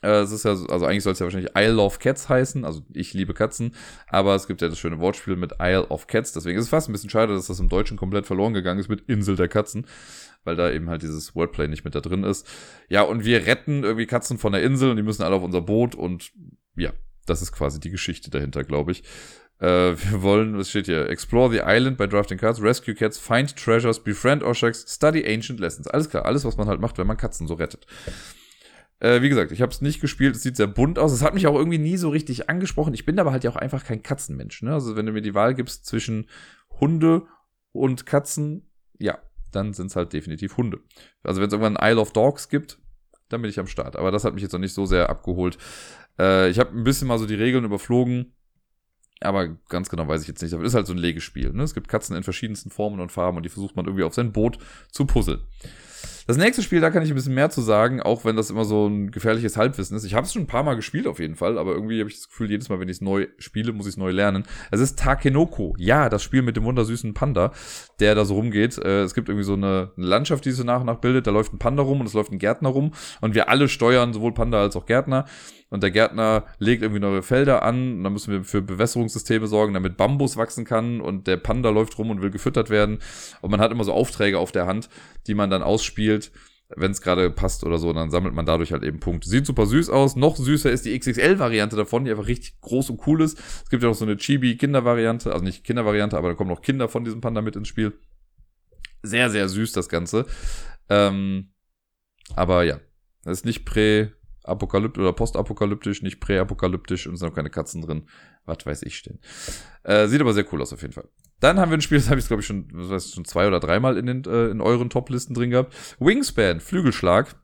Äh, es ist ja, also eigentlich soll es ja wahrscheinlich Isle of Cats heißen, also ich liebe Katzen, aber es gibt ja das schöne Wortspiel mit Isle of Cats, deswegen ist es fast ein bisschen schade, dass das im Deutschen komplett verloren gegangen ist mit Insel der Katzen, weil da eben halt dieses Wordplay nicht mit da drin ist. Ja, und wir retten irgendwie Katzen von der Insel und die müssen alle auf unser Boot und ja, das ist quasi die Geschichte dahinter, glaube ich. Äh, wir wollen, was steht hier? Explore the island by drafting cards, rescue cats, find treasures, befriend Oshaks, study ancient lessons. Alles klar, alles, was man halt macht, wenn man Katzen so rettet. Äh, wie gesagt, ich habe es nicht gespielt, es sieht sehr bunt aus. Es hat mich auch irgendwie nie so richtig angesprochen. Ich bin aber halt ja auch einfach kein Katzenmensch. Ne? Also wenn du mir die Wahl gibst zwischen Hunde und Katzen, ja, dann sind es halt definitiv Hunde. Also wenn es irgendwann ein Isle of Dogs gibt, dann bin ich am Start. Aber das hat mich jetzt noch nicht so sehr abgeholt. Äh, ich habe ein bisschen mal so die Regeln überflogen aber ganz genau weiß ich jetzt nicht. Aber ist halt so ein Legespiel. Ne? Es gibt Katzen in verschiedensten Formen und Farben und die versucht man irgendwie auf sein Boot zu puzzeln. Das nächste Spiel, da kann ich ein bisschen mehr zu sagen, auch wenn das immer so ein gefährliches Halbwissen ist. Ich habe es schon ein paar Mal gespielt auf jeden Fall, aber irgendwie habe ich das Gefühl, jedes Mal, wenn ich es neu spiele, muss ich es neu lernen. Es ist Takenoko. Ja, das Spiel mit dem wundersüßen Panda, der da so rumgeht. Äh, es gibt irgendwie so eine Landschaft, die sich so nach und nach bildet. Da läuft ein Panda rum und es läuft ein Gärtner rum. Und wir alle steuern sowohl Panda als auch Gärtner und der Gärtner legt irgendwie neue Felder an und dann müssen wir für Bewässerungssysteme sorgen, damit Bambus wachsen kann und der Panda läuft rum und will gefüttert werden und man hat immer so Aufträge auf der Hand, die man dann ausspielt wenn es gerade passt oder so, dann sammelt man dadurch halt eben Punkte. Sieht super süß aus. Noch süßer ist die XXL-Variante davon, die einfach richtig groß und cool ist. Es gibt ja noch so eine Chibi-Kinder-Variante, also nicht Kinder-Variante, aber da kommen noch Kinder von diesem Panda mit ins Spiel. Sehr, sehr süß das Ganze. Ähm, aber ja, das ist nicht prä apokalyptisch oder postapokalyptisch, nicht präapokalyptisch und es sind auch keine Katzen drin. Was weiß ich stehen. Äh, sieht aber sehr cool aus auf jeden Fall. Dann haben wir ein Spiel, das habe ich glaube ich schon, was weiß, schon zwei oder dreimal in, den, äh, in euren Top-Listen drin gehabt. Wingspan, Flügelschlag.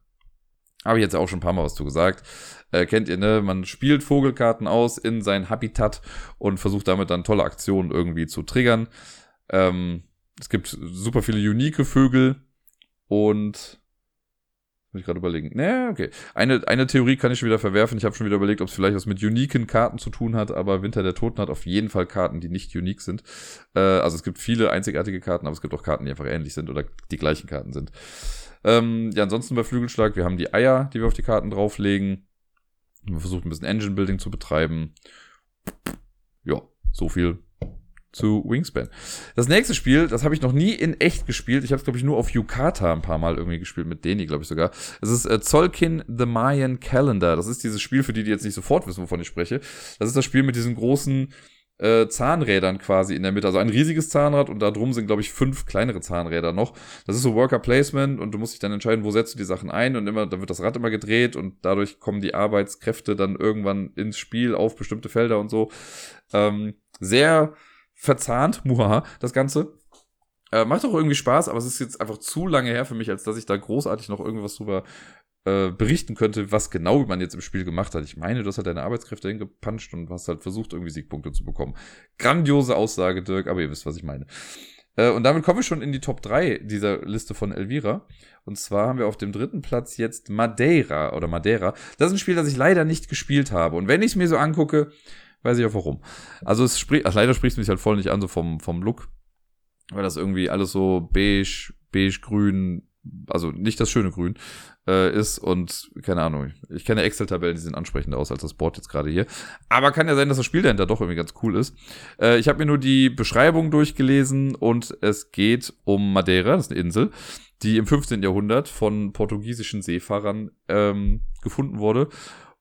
Habe ich jetzt auch schon ein paar Mal was zu gesagt. Äh, kennt ihr, ne? Man spielt Vogelkarten aus in sein Habitat und versucht damit dann tolle Aktionen irgendwie zu triggern. Ähm, es gibt super viele unique Vögel und muss ich gerade überlegen. Nee, okay. Eine, eine Theorie kann ich schon wieder verwerfen. Ich habe schon wieder überlegt, ob es vielleicht was mit uniken Karten zu tun hat, aber Winter der Toten hat auf jeden Fall Karten, die nicht unique sind. Äh, also es gibt viele einzigartige Karten, aber es gibt auch Karten, die einfach ähnlich sind oder die gleichen Karten sind. Ähm, ja, ansonsten bei Flügelschlag, wir haben die Eier, die wir auf die Karten drauflegen. Wir versuchen ein bisschen Engine Building zu betreiben. Ja, so viel zu Wingspan. Das nächste Spiel, das habe ich noch nie in echt gespielt. Ich habe es, glaube ich, nur auf Yukata ein paar Mal irgendwie gespielt, mit Deni, glaube ich sogar. Das ist äh, Zolkin The Mayan Calendar. Das ist dieses Spiel, für die, die jetzt nicht sofort wissen, wovon ich spreche. Das ist das Spiel mit diesen großen äh, Zahnrädern quasi in der Mitte. Also ein riesiges Zahnrad und da drum sind, glaube ich, fünf kleinere Zahnräder noch. Das ist so Worker Placement und du musst dich dann entscheiden, wo setzt du die Sachen ein und immer, da wird das Rad immer gedreht und dadurch kommen die Arbeitskräfte dann irgendwann ins Spiel auf bestimmte Felder und so. Ähm, sehr verzahnt, muhaha, das Ganze. Äh, macht auch irgendwie Spaß, aber es ist jetzt einfach zu lange her für mich, als dass ich da großartig noch irgendwas drüber äh, berichten könnte, was genau man jetzt im Spiel gemacht hat. Ich meine, du hast halt deine Arbeitskräfte hingepanscht und hast halt versucht, irgendwie Siegpunkte zu bekommen. Grandiose Aussage, Dirk, aber ihr wisst, was ich meine. Äh, und damit kommen wir schon in die Top 3 dieser Liste von Elvira. Und zwar haben wir auf dem dritten Platz jetzt Madeira oder Madeira. Das ist ein Spiel, das ich leider nicht gespielt habe. Und wenn ich es mir so angucke, Weiß ich auch warum. Also es spricht, ach, leider spricht es mich halt voll nicht an, so vom, vom Look. Weil das irgendwie alles so beige, beige, grün, also nicht das schöne Grün äh, ist und keine Ahnung, ich kenne Excel-Tabellen, die sehen ansprechender aus als das Board jetzt gerade hier. Aber kann ja sein, dass das Spiel dahinter doch irgendwie ganz cool ist. Äh, ich habe mir nur die Beschreibung durchgelesen und es geht um Madeira, das ist eine Insel, die im 15. Jahrhundert von portugiesischen Seefahrern ähm, gefunden wurde.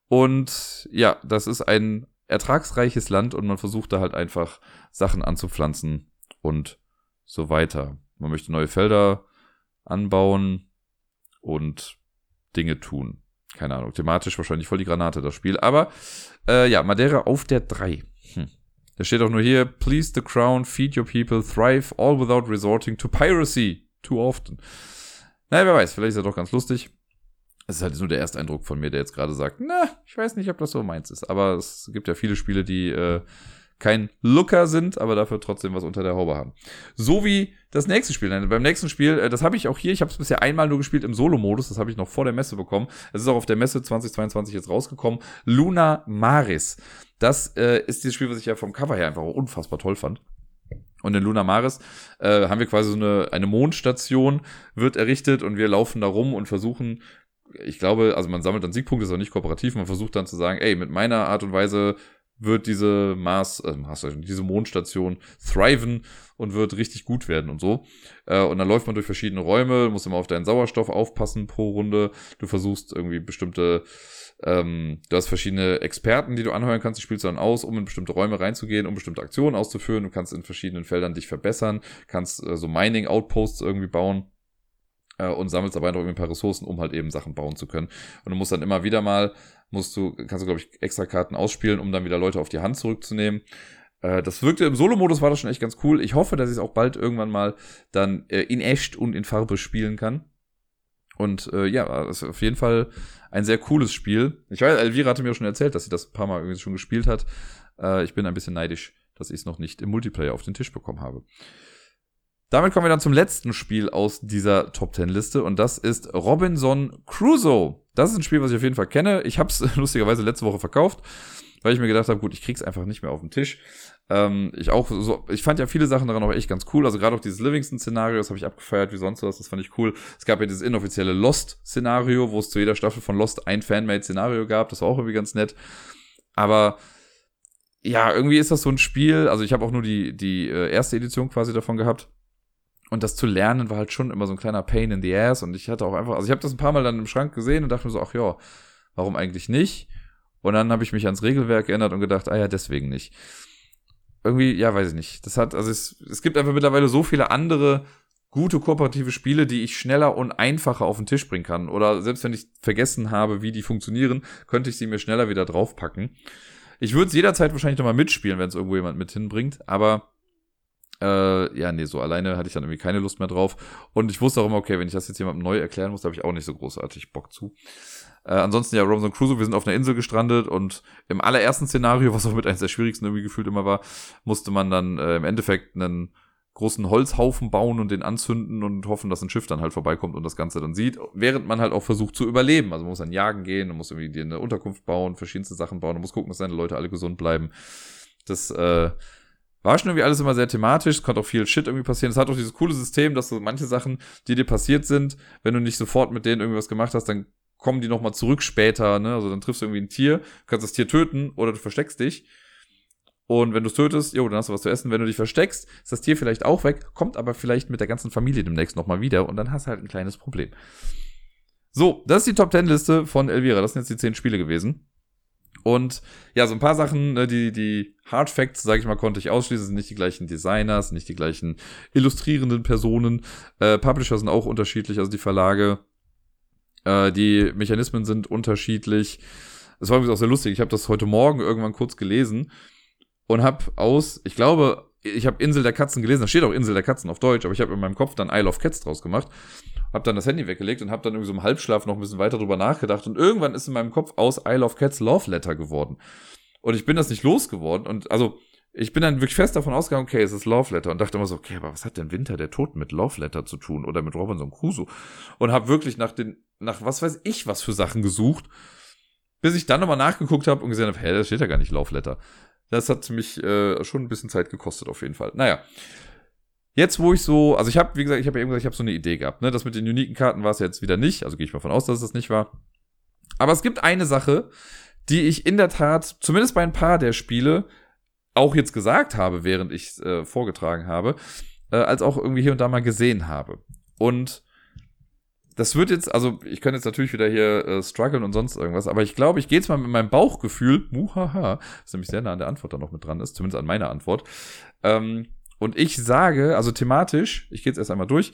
Und ja, das ist ein ertragsreiches Land und man versucht da halt einfach Sachen anzupflanzen und so weiter. Man möchte neue Felder anbauen und Dinge tun. Keine Ahnung, thematisch wahrscheinlich voll die Granate das Spiel. Aber äh, ja, Madeira auf der 3. Hm. Da steht auch nur hier, please the crown, feed your people, thrive, all without resorting to piracy too often. Naja, wer weiß, vielleicht ist er doch ganz lustig. Es ist halt nur der erste Eindruck von mir, der jetzt gerade sagt, na, ich weiß nicht, ob das so meins ist. Aber es gibt ja viele Spiele, die äh, kein Looker sind, aber dafür trotzdem was unter der Haube haben. So wie das nächste Spiel. Beim nächsten Spiel, äh, das habe ich auch hier, ich habe es bisher einmal nur gespielt im Solo-Modus, das habe ich noch vor der Messe bekommen. Es ist auch auf der Messe 2022 jetzt rausgekommen. Luna Maris. Das äh, ist dieses Spiel, was ich ja vom Cover her einfach unfassbar toll fand. Und in Luna Maris äh, haben wir quasi so eine, eine Mondstation, wird errichtet und wir laufen da rum und versuchen ich glaube, also man sammelt dann Siegpunkte, ist auch nicht kooperativ. Man versucht dann zu sagen, ey, mit meiner Art und Weise wird diese Mars, äh, diese Mondstation thriven und wird richtig gut werden und so. Äh, und dann läuft man durch verschiedene Räume, muss immer auf deinen Sauerstoff aufpassen pro Runde. Du versuchst irgendwie bestimmte, ähm, du hast verschiedene Experten, die du anheuern kannst, die spielst du dann aus, um in bestimmte Räume reinzugehen, um bestimmte Aktionen auszuführen. Du kannst in verschiedenen Feldern dich verbessern, kannst äh, so Mining-Outposts irgendwie bauen äh, und sammelst dabei noch irgendwie ein paar Ressourcen, um halt eben Sachen bauen zu können. Und du musst dann immer wieder mal, musst du, kannst du, glaube ich, extra Karten ausspielen, um dann wieder Leute auf die Hand zurückzunehmen. Äh, das wirkte im Solo-Modus war das schon echt ganz cool. Ich hoffe, dass ich es auch bald irgendwann mal dann äh, in echt und in Farbe spielen kann. Und äh, ja, das ist auf jeden Fall ein sehr cooles Spiel. Ich weiß, Elvira hatte mir auch schon erzählt, dass sie das ein paar Mal irgendwie schon gespielt hat. Äh, ich bin ein bisschen neidisch, dass ich es noch nicht im Multiplayer auf den Tisch bekommen habe. Damit kommen wir dann zum letzten Spiel aus dieser Top 10 Liste und das ist Robinson Crusoe. Das ist ein Spiel, was ich auf jeden Fall kenne. Ich habe es lustigerweise letzte Woche verkauft, weil ich mir gedacht habe, gut, ich krieg's einfach nicht mehr auf den Tisch. Ähm, ich auch so, ich fand ja viele Sachen daran auch echt ganz cool. Also gerade auch dieses Livingston-Szenario, das habe ich abgefeiert wie sonst was, das fand ich cool. Es gab ja dieses inoffizielle Lost-Szenario, wo es zu jeder Staffel von Lost ein Fanmade-Szenario gab. Das war auch irgendwie ganz nett. Aber ja, irgendwie ist das so ein Spiel. Also ich habe auch nur die, die äh, erste Edition quasi davon gehabt. Und das zu lernen war halt schon immer so ein kleiner Pain in the ass. Und ich hatte auch einfach, also ich habe das ein paar Mal dann im Schrank gesehen und dachte mir so, ach ja, warum eigentlich nicht? Und dann habe ich mich ans Regelwerk geändert und gedacht, ah ja, deswegen nicht. Irgendwie, ja, weiß ich nicht. Das hat, also es, es gibt einfach mittlerweile so viele andere gute kooperative Spiele, die ich schneller und einfacher auf den Tisch bringen kann. Oder selbst wenn ich vergessen habe, wie die funktionieren, könnte ich sie mir schneller wieder draufpacken. Ich würde es jederzeit wahrscheinlich nochmal mitspielen, wenn es irgendwo jemand mit hinbringt, aber äh, ja, nee, so alleine hatte ich dann irgendwie keine Lust mehr drauf. Und ich wusste auch immer, okay, wenn ich das jetzt jemandem neu erklären muss, habe ich auch nicht so großartig Bock zu. Äh, ansonsten ja, Robinson Crusoe, wir sind auf einer Insel gestrandet und im allerersten Szenario, was auch mit eines der schwierigsten irgendwie gefühlt immer war, musste man dann äh, im Endeffekt einen großen Holzhaufen bauen und den anzünden und hoffen, dass ein Schiff dann halt vorbeikommt und das Ganze dann sieht, während man halt auch versucht zu überleben. Also man muss dann jagen gehen, man muss irgendwie dir eine Unterkunft bauen, verschiedenste Sachen bauen, man muss gucken, dass seine Leute alle gesund bleiben. Das äh, war schon irgendwie alles immer sehr thematisch, es konnte auch viel Shit irgendwie passieren. Es hat auch dieses coole System, dass so manche Sachen, die dir passiert sind, wenn du nicht sofort mit denen irgendwas gemacht hast, dann kommen die nochmal zurück später, ne? Also dann triffst du irgendwie ein Tier, kannst das Tier töten oder du versteckst dich. Und wenn du es tötest, jo, dann hast du was zu essen. Wenn du dich versteckst, ist das Tier vielleicht auch weg, kommt aber vielleicht mit der ganzen Familie demnächst nochmal wieder und dann hast du halt ein kleines Problem. So, das ist die Top 10 Liste von Elvira. Das sind jetzt die 10 Spiele gewesen. Und ja, so ein paar Sachen, ne, die, die Hard Facts, sage ich mal, konnte ich ausschließen, sind nicht die gleichen Designers, nicht die gleichen illustrierenden Personen. Äh, Publisher sind auch unterschiedlich, also die Verlage. Äh, die Mechanismen sind unterschiedlich. Es war übrigens auch sehr lustig. Ich habe das heute Morgen irgendwann kurz gelesen und habe aus, ich glaube, ich habe Insel der Katzen gelesen. Da steht auch Insel der Katzen auf Deutsch, aber ich habe in meinem Kopf dann Isle of Cats draus gemacht habe dann das Handy weggelegt und habe dann irgendwie so im Halbschlaf noch ein bisschen weiter drüber nachgedacht und irgendwann ist in meinem Kopf aus Isle of Cats Love Letter geworden. Und ich bin das nicht losgeworden und also ich bin dann wirklich fest davon ausgegangen, okay, es ist Love Letter und dachte immer so, okay, aber was hat denn Winter der Toten mit Love Letter zu tun oder mit Robinson Crusoe? Und habe wirklich nach den nach was weiß ich was für Sachen gesucht, bis ich dann nochmal nachgeguckt habe und gesehen habe, hä, da steht ja gar nicht Love Letter. Das hat mich äh, schon ein bisschen Zeit gekostet auf jeden Fall. Naja, Jetzt, wo ich so, also ich habe, wie gesagt, ich habe ja eben gesagt, ich habe so eine Idee gehabt. Ne? Das mit den uniken Karten war es jetzt wieder nicht. Also gehe ich mal von aus, dass es das nicht war. Aber es gibt eine Sache, die ich in der Tat, zumindest bei ein paar der Spiele, auch jetzt gesagt habe, während ich äh, vorgetragen habe, äh, als auch irgendwie hier und da mal gesehen habe. Und das wird jetzt, also ich könnte jetzt natürlich wieder hier äh, strugglen und sonst irgendwas, aber ich glaube, ich gehe jetzt mal mit meinem Bauchgefühl, muhaha, das nämlich sehr nah an der Antwort da noch mit dran ist, zumindest an meiner Antwort. Ähm, und ich sage, also thematisch, ich gehe jetzt erst einmal durch,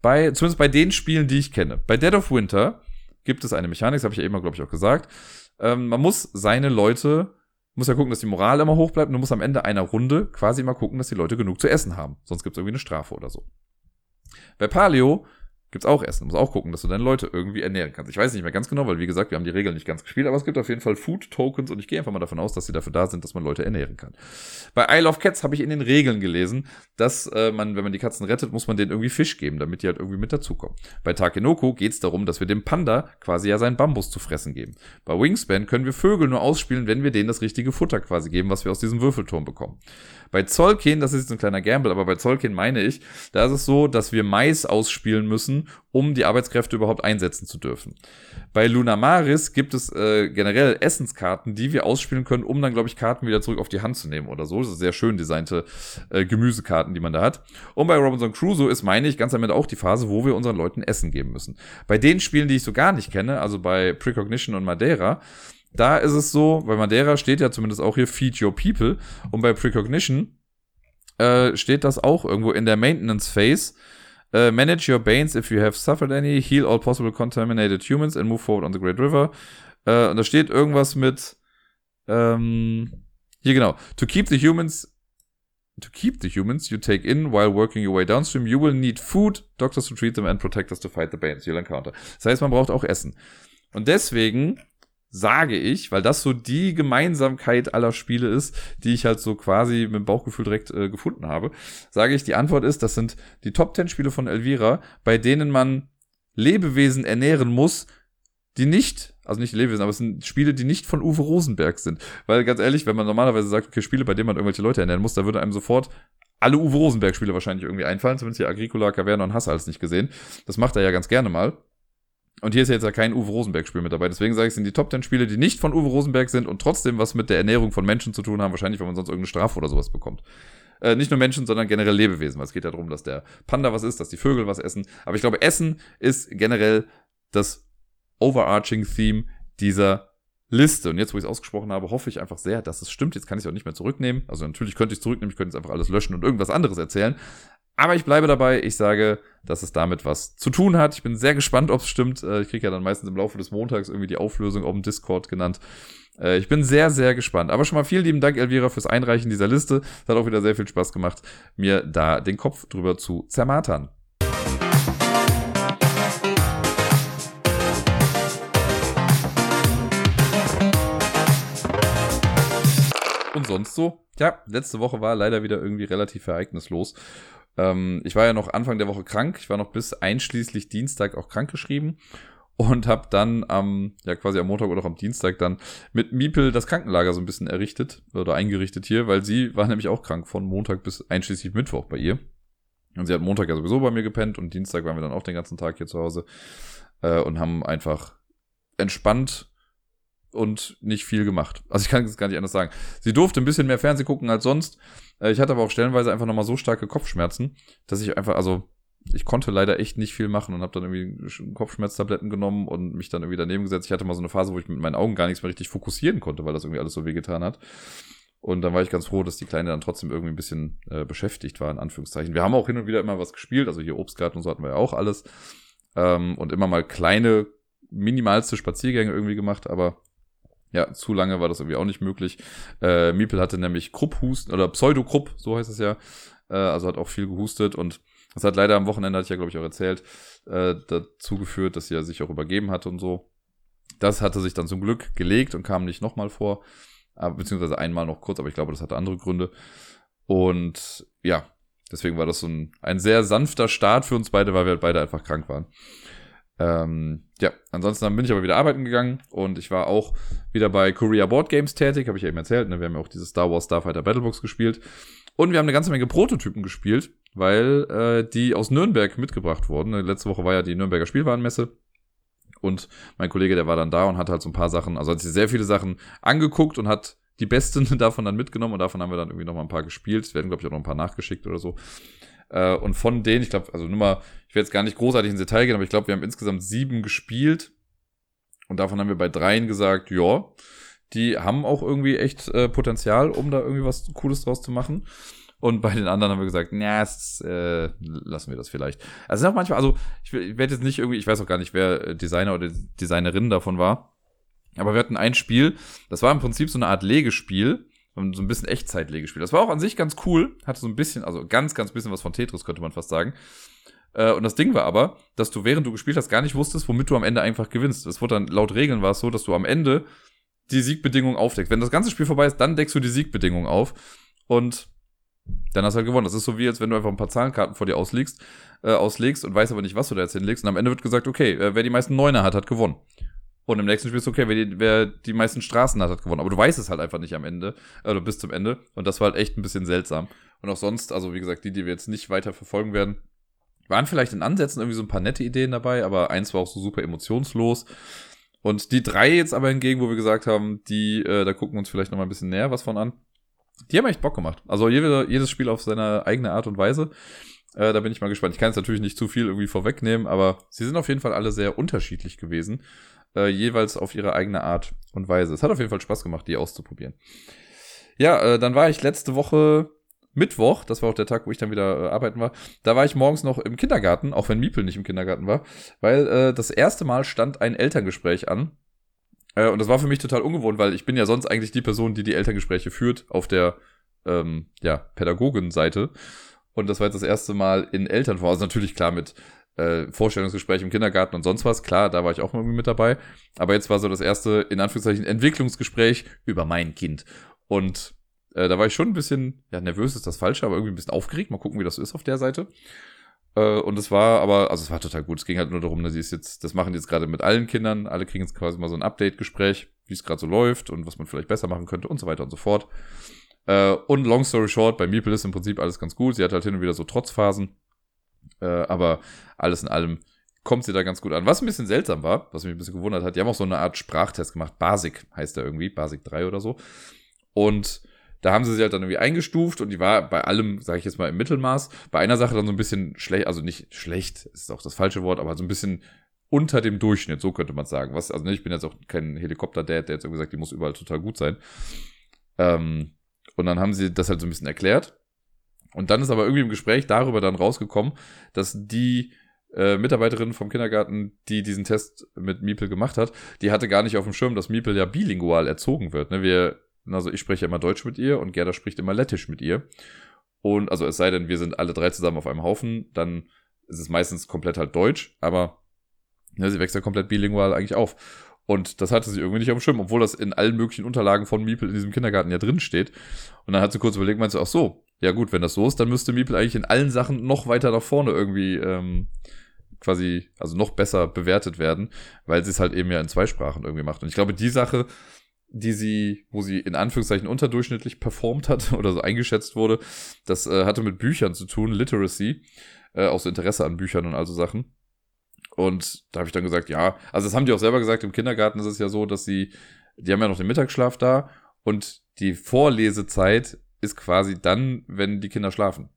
bei, zumindest bei den Spielen, die ich kenne. Bei Dead of Winter gibt es eine Mechanik, das habe ich ja immer, glaube ich, auch gesagt. Ähm, man muss seine Leute, muss ja gucken, dass die Moral immer hoch bleibt und du musst am Ende einer Runde quasi immer gucken, dass die Leute genug zu essen haben. Sonst gibt es irgendwie eine Strafe oder so. Bei Paleo gibt's auch Essen. Du musst auch gucken, dass du deine Leute irgendwie ernähren kannst. Ich weiß nicht mehr ganz genau, weil wie gesagt, wir haben die Regeln nicht ganz gespielt, aber es gibt auf jeden Fall Food Tokens und ich gehe einfach mal davon aus, dass sie dafür da sind, dass man Leute ernähren kann. Bei Isle of Cats habe ich in den Regeln gelesen, dass äh, man, wenn man die Katzen rettet, muss man denen irgendwie Fisch geben, damit die halt irgendwie mit dazukommen. Bei Takenoko geht's darum, dass wir dem Panda quasi ja seinen Bambus zu fressen geben. Bei Wingspan können wir Vögel nur ausspielen, wenn wir denen das richtige Futter quasi geben, was wir aus diesem Würfelturm bekommen. Bei Zollkin, das ist jetzt ein kleiner Gamble, aber bei Zollkin meine ich, da ist es so, dass wir Mais ausspielen müssen, um die Arbeitskräfte überhaupt einsetzen zu dürfen. Bei Lunamaris gibt es äh, generell Essenskarten, die wir ausspielen können, um dann, glaube ich, Karten wieder zurück auf die Hand zu nehmen oder so. Das ist sehr schön designte äh, Gemüsekarten, die man da hat. Und bei Robinson Crusoe ist, meine ich, ganz am Ende auch die Phase, wo wir unseren Leuten Essen geben müssen. Bei den Spielen, die ich so gar nicht kenne, also bei Precognition und Madeira, da ist es so, bei Madeira steht ja zumindest auch hier Feed Your People und bei Precognition äh, steht das auch irgendwo in der Maintenance Phase. Uh, manage your banes if you have suffered any, heal all possible contaminated humans and move forward on the Great River. Uh, und da steht irgendwas mit, ähm, hier genau, to keep the humans to keep the humans you take in while working your way downstream, you will need food, doctors to treat them and protectors to fight the banes you'll encounter. Das heißt, man braucht auch Essen. Und deswegen sage ich, weil das so die Gemeinsamkeit aller Spiele ist, die ich halt so quasi mit dem Bauchgefühl direkt äh, gefunden habe, sage ich, die Antwort ist, das sind die Top 10 Spiele von Elvira, bei denen man Lebewesen ernähren muss, die nicht, also nicht Lebewesen, aber es sind Spiele, die nicht von Uwe Rosenberg sind. Weil ganz ehrlich, wenn man normalerweise sagt, okay, Spiele, bei denen man irgendwelche Leute ernähren muss, da würde einem sofort alle Uwe Rosenberg-Spiele wahrscheinlich irgendwie einfallen, zumindest hier Agricola, Caverna und Hass nicht gesehen. Das macht er ja ganz gerne mal. Und hier ist jetzt ja kein Uwe Rosenberg-Spiel mit dabei. Deswegen sage ich, es sind die Top 10 Spiele, die nicht von Uwe Rosenberg sind und trotzdem was mit der Ernährung von Menschen zu tun haben. Wahrscheinlich, wenn man sonst irgendeine Strafe oder sowas bekommt. Äh, nicht nur Menschen, sondern generell Lebewesen. Weil es geht ja darum, dass der Panda was isst, dass die Vögel was essen. Aber ich glaube, Essen ist generell das overarching Theme dieser Liste. Und jetzt, wo ich es ausgesprochen habe, hoffe ich einfach sehr, dass es stimmt. Jetzt kann ich es auch nicht mehr zurücknehmen. Also natürlich könnte ich es zurücknehmen, ich könnte jetzt einfach alles löschen und irgendwas anderes erzählen. Aber ich bleibe dabei. Ich sage, dass es damit was zu tun hat. Ich bin sehr gespannt, ob es stimmt. Äh, ich kriege ja dann meistens im Laufe des Montags irgendwie die Auflösung auf dem Discord genannt. Äh, ich bin sehr, sehr gespannt. Aber schon mal vielen lieben Dank, Elvira, fürs Einreichen dieser Liste. Es hat auch wieder sehr viel Spaß gemacht, mir da den Kopf drüber zu zermatern. Und sonst so? Ja, letzte Woche war leider wieder irgendwie relativ ereignislos. Ähm, ich war ja noch Anfang der Woche krank. Ich war noch bis einschließlich Dienstag auch krank geschrieben und habe dann am, ja quasi am Montag oder auch am Dienstag dann mit Miepel das Krankenlager so ein bisschen errichtet oder eingerichtet hier, weil sie war nämlich auch krank von Montag bis einschließlich Mittwoch bei ihr. Und sie hat Montag ja sowieso bei mir gepennt und Dienstag waren wir dann auch den ganzen Tag hier zu Hause äh, und haben einfach entspannt und nicht viel gemacht. Also ich kann es gar nicht anders sagen. Sie durfte ein bisschen mehr Fernsehen gucken als sonst. Äh, ich hatte aber auch stellenweise einfach nochmal so starke Kopfschmerzen, dass ich einfach, also ich konnte leider echt nicht viel machen und habe dann irgendwie Kopfschmerztabletten genommen und mich dann irgendwie daneben gesetzt. Ich hatte mal so eine Phase, wo ich mit meinen Augen gar nichts mehr richtig fokussieren konnte, weil das irgendwie alles so wehgetan hat. Und dann war ich ganz froh, dass die Kleine dann trotzdem irgendwie ein bisschen äh, beschäftigt war, in Anführungszeichen. Wir haben auch hin und wieder immer was gespielt, also hier Obstgarten und so hatten wir ja auch alles. Ähm, und immer mal kleine, minimalste Spaziergänge irgendwie gemacht, aber ja, zu lange war das irgendwie auch nicht möglich. Äh, Miepel hatte nämlich Krupphusten oder Pseudokrupp, so heißt es ja. Äh, also hat auch viel gehustet und das hat leider am Wochenende, hatte ich ja, glaube ich, auch erzählt, äh, dazu geführt, dass sie ja sich auch übergeben hat und so. Das hatte sich dann zum Glück gelegt und kam nicht nochmal vor. Aber, beziehungsweise einmal noch kurz, aber ich glaube, das hatte andere Gründe. Und ja, deswegen war das so ein, ein sehr sanfter Start für uns beide, weil wir halt beide einfach krank waren. Ähm, ja, ansonsten bin ich aber wieder arbeiten gegangen und ich war auch wieder bei Korea Board Games tätig, habe ich ja eben erzählt. Ne? Wir haben ja auch dieses Star Wars Starfighter Battlebox gespielt. Und wir haben eine ganze Menge Prototypen gespielt, weil äh, die aus Nürnberg mitgebracht wurden. Letzte Woche war ja die Nürnberger Spielwarenmesse. Und mein Kollege, der war dann da und hat halt so ein paar Sachen, also hat sich sehr viele Sachen angeguckt und hat die besten davon dann mitgenommen und davon haben wir dann irgendwie noch mal ein paar gespielt. Es werden, glaube ich, auch noch ein paar nachgeschickt oder so. Äh, und von denen, ich glaube, also nur mal, ich werde jetzt gar nicht großartig ins Detail gehen, aber ich glaube, wir haben insgesamt sieben gespielt. Und davon haben wir bei dreien gesagt, ja, die haben auch irgendwie echt äh, Potenzial, um da irgendwie was Cooles draus zu machen. Und bei den anderen haben wir gesagt, na, äh, lassen wir das vielleicht. Also sind auch manchmal, also ich, ich werde jetzt nicht irgendwie, ich weiß auch gar nicht, wer Designer oder Designerin davon war. Aber wir hatten ein Spiel, das war im Prinzip so eine Art Legespiel und so ein bisschen Echtzeitlegespiel. Das war auch an sich ganz cool, hatte so ein bisschen, also ganz, ganz bisschen was von Tetris, könnte man fast sagen. Äh, und das Ding war aber, dass du während du gespielt hast gar nicht wusstest, womit du am Ende einfach gewinnst. Es wurde dann laut Regeln war es so, dass du am Ende die Siegbedingung aufdeckst. Wenn das ganze Spiel vorbei ist, dann deckst du die Siegbedingung auf und dann hast du halt gewonnen. Das ist so wie jetzt, wenn du einfach ein paar Zahlenkarten vor dir auslegst, äh, auslegst und weißt aber nicht, was du da jetzt hinlegst. Und am Ende wird gesagt, okay, äh, wer die meisten Neuner hat, hat gewonnen. Und im nächsten Spiel ist okay, wer die, wer die meisten Straßen hat, hat gewonnen. Aber du weißt es halt einfach nicht am Ende, oder bis zum Ende. Und das war halt echt ein bisschen seltsam. Und auch sonst, also wie gesagt, die, die wir jetzt nicht weiter verfolgen werden, waren vielleicht in Ansätzen irgendwie so ein paar nette Ideen dabei, aber eins war auch so super emotionslos. Und die drei jetzt aber hingegen, wo wir gesagt haben, die, äh, da gucken wir uns vielleicht noch mal ein bisschen näher was von an. Die haben echt Bock gemacht. Also jede, jedes Spiel auf seine eigene Art und Weise. Äh, da bin ich mal gespannt. Ich kann jetzt natürlich nicht zu viel irgendwie vorwegnehmen, aber sie sind auf jeden Fall alle sehr unterschiedlich gewesen äh, jeweils auf ihre eigene Art und Weise. Es hat auf jeden Fall Spaß gemacht, die auszuprobieren. Ja, äh, dann war ich letzte Woche Mittwoch, das war auch der Tag, wo ich dann wieder äh, arbeiten war, da war ich morgens noch im Kindergarten, auch wenn Miepel nicht im Kindergarten war, weil äh, das erste Mal stand ein Elterngespräch an. Äh, und das war für mich total ungewohnt, weil ich bin ja sonst eigentlich die Person, die die Elterngespräche führt auf der ähm, ja, Pädagogenseite. Und das war jetzt das erste Mal in Elternform. Also natürlich klar mit äh, Vorstellungsgespräch im Kindergarten und sonst was. Klar, da war ich auch irgendwie mit dabei. Aber jetzt war so das erste, in Anführungszeichen, Entwicklungsgespräch über mein Kind. Und äh, da war ich schon ein bisschen, ja, nervös ist das Falsche, aber irgendwie ein bisschen aufgeregt. Mal gucken, wie das ist auf der Seite. Äh, und es war aber, also es war total gut. Es ging halt nur darum, dass sie es jetzt, das machen die jetzt gerade mit allen Kindern. Alle kriegen jetzt quasi mal so ein Update-Gespräch, wie es gerade so läuft und was man vielleicht besser machen könnte und so weiter und so fort. Äh, und long story short, bei Meeple ist im Prinzip alles ganz gut. Sie hat halt hin und wieder so Trotzphasen. Äh, aber alles in allem kommt sie da ganz gut an. Was ein bisschen seltsam war, was mich ein bisschen gewundert hat, die haben auch so eine Art Sprachtest gemacht. Basic heißt der irgendwie, Basic 3 oder so. Und da haben sie sie halt dann irgendwie eingestuft und die war bei allem, sage ich jetzt mal, im Mittelmaß. Bei einer Sache dann so ein bisschen schlecht, also nicht schlecht, ist auch das falsche Wort, aber so ein bisschen unter dem Durchschnitt, so könnte man sagen. Was, also ne, ich bin jetzt auch kein Helikopter-Dad, der jetzt irgendwie sagt, die muss überall total gut sein. Ähm, und dann haben sie das halt so ein bisschen erklärt. Und dann ist aber irgendwie im Gespräch darüber dann rausgekommen, dass die äh, Mitarbeiterin vom Kindergarten, die diesen Test mit Miepel gemacht hat, die hatte gar nicht auf dem Schirm, dass Miepel ja bilingual erzogen wird. Ne? Wir also ich spreche immer Deutsch mit ihr und Gerda spricht immer Lettisch mit ihr. Und also es sei denn, wir sind alle drei zusammen auf einem Haufen, dann ist es meistens komplett halt Deutsch, aber ja, sie wächst ja komplett bilingual eigentlich auf. Und das hatte sie irgendwie nicht auf dem Schirm, obwohl das in allen möglichen Unterlagen von Miepel in diesem Kindergarten ja drin steht. Und dann hat sie kurz überlegt, meinst du, ach so, ja gut, wenn das so ist, dann müsste Miepel eigentlich in allen Sachen noch weiter nach vorne irgendwie ähm, quasi, also noch besser bewertet werden, weil sie es halt eben ja in zwei Sprachen irgendwie macht. Und ich glaube, die Sache, die sie, wo sie in Anführungszeichen unterdurchschnittlich performt hat oder so eingeschätzt wurde, das äh, hatte mit Büchern zu tun, Literacy, äh, auch so Interesse an Büchern und also Sachen. Und da habe ich dann gesagt, ja, also das haben die auch selber gesagt, im Kindergarten ist es ja so, dass sie, die haben ja noch den Mittagsschlaf da und die Vorlesezeit ist quasi dann, wenn die Kinder schlafen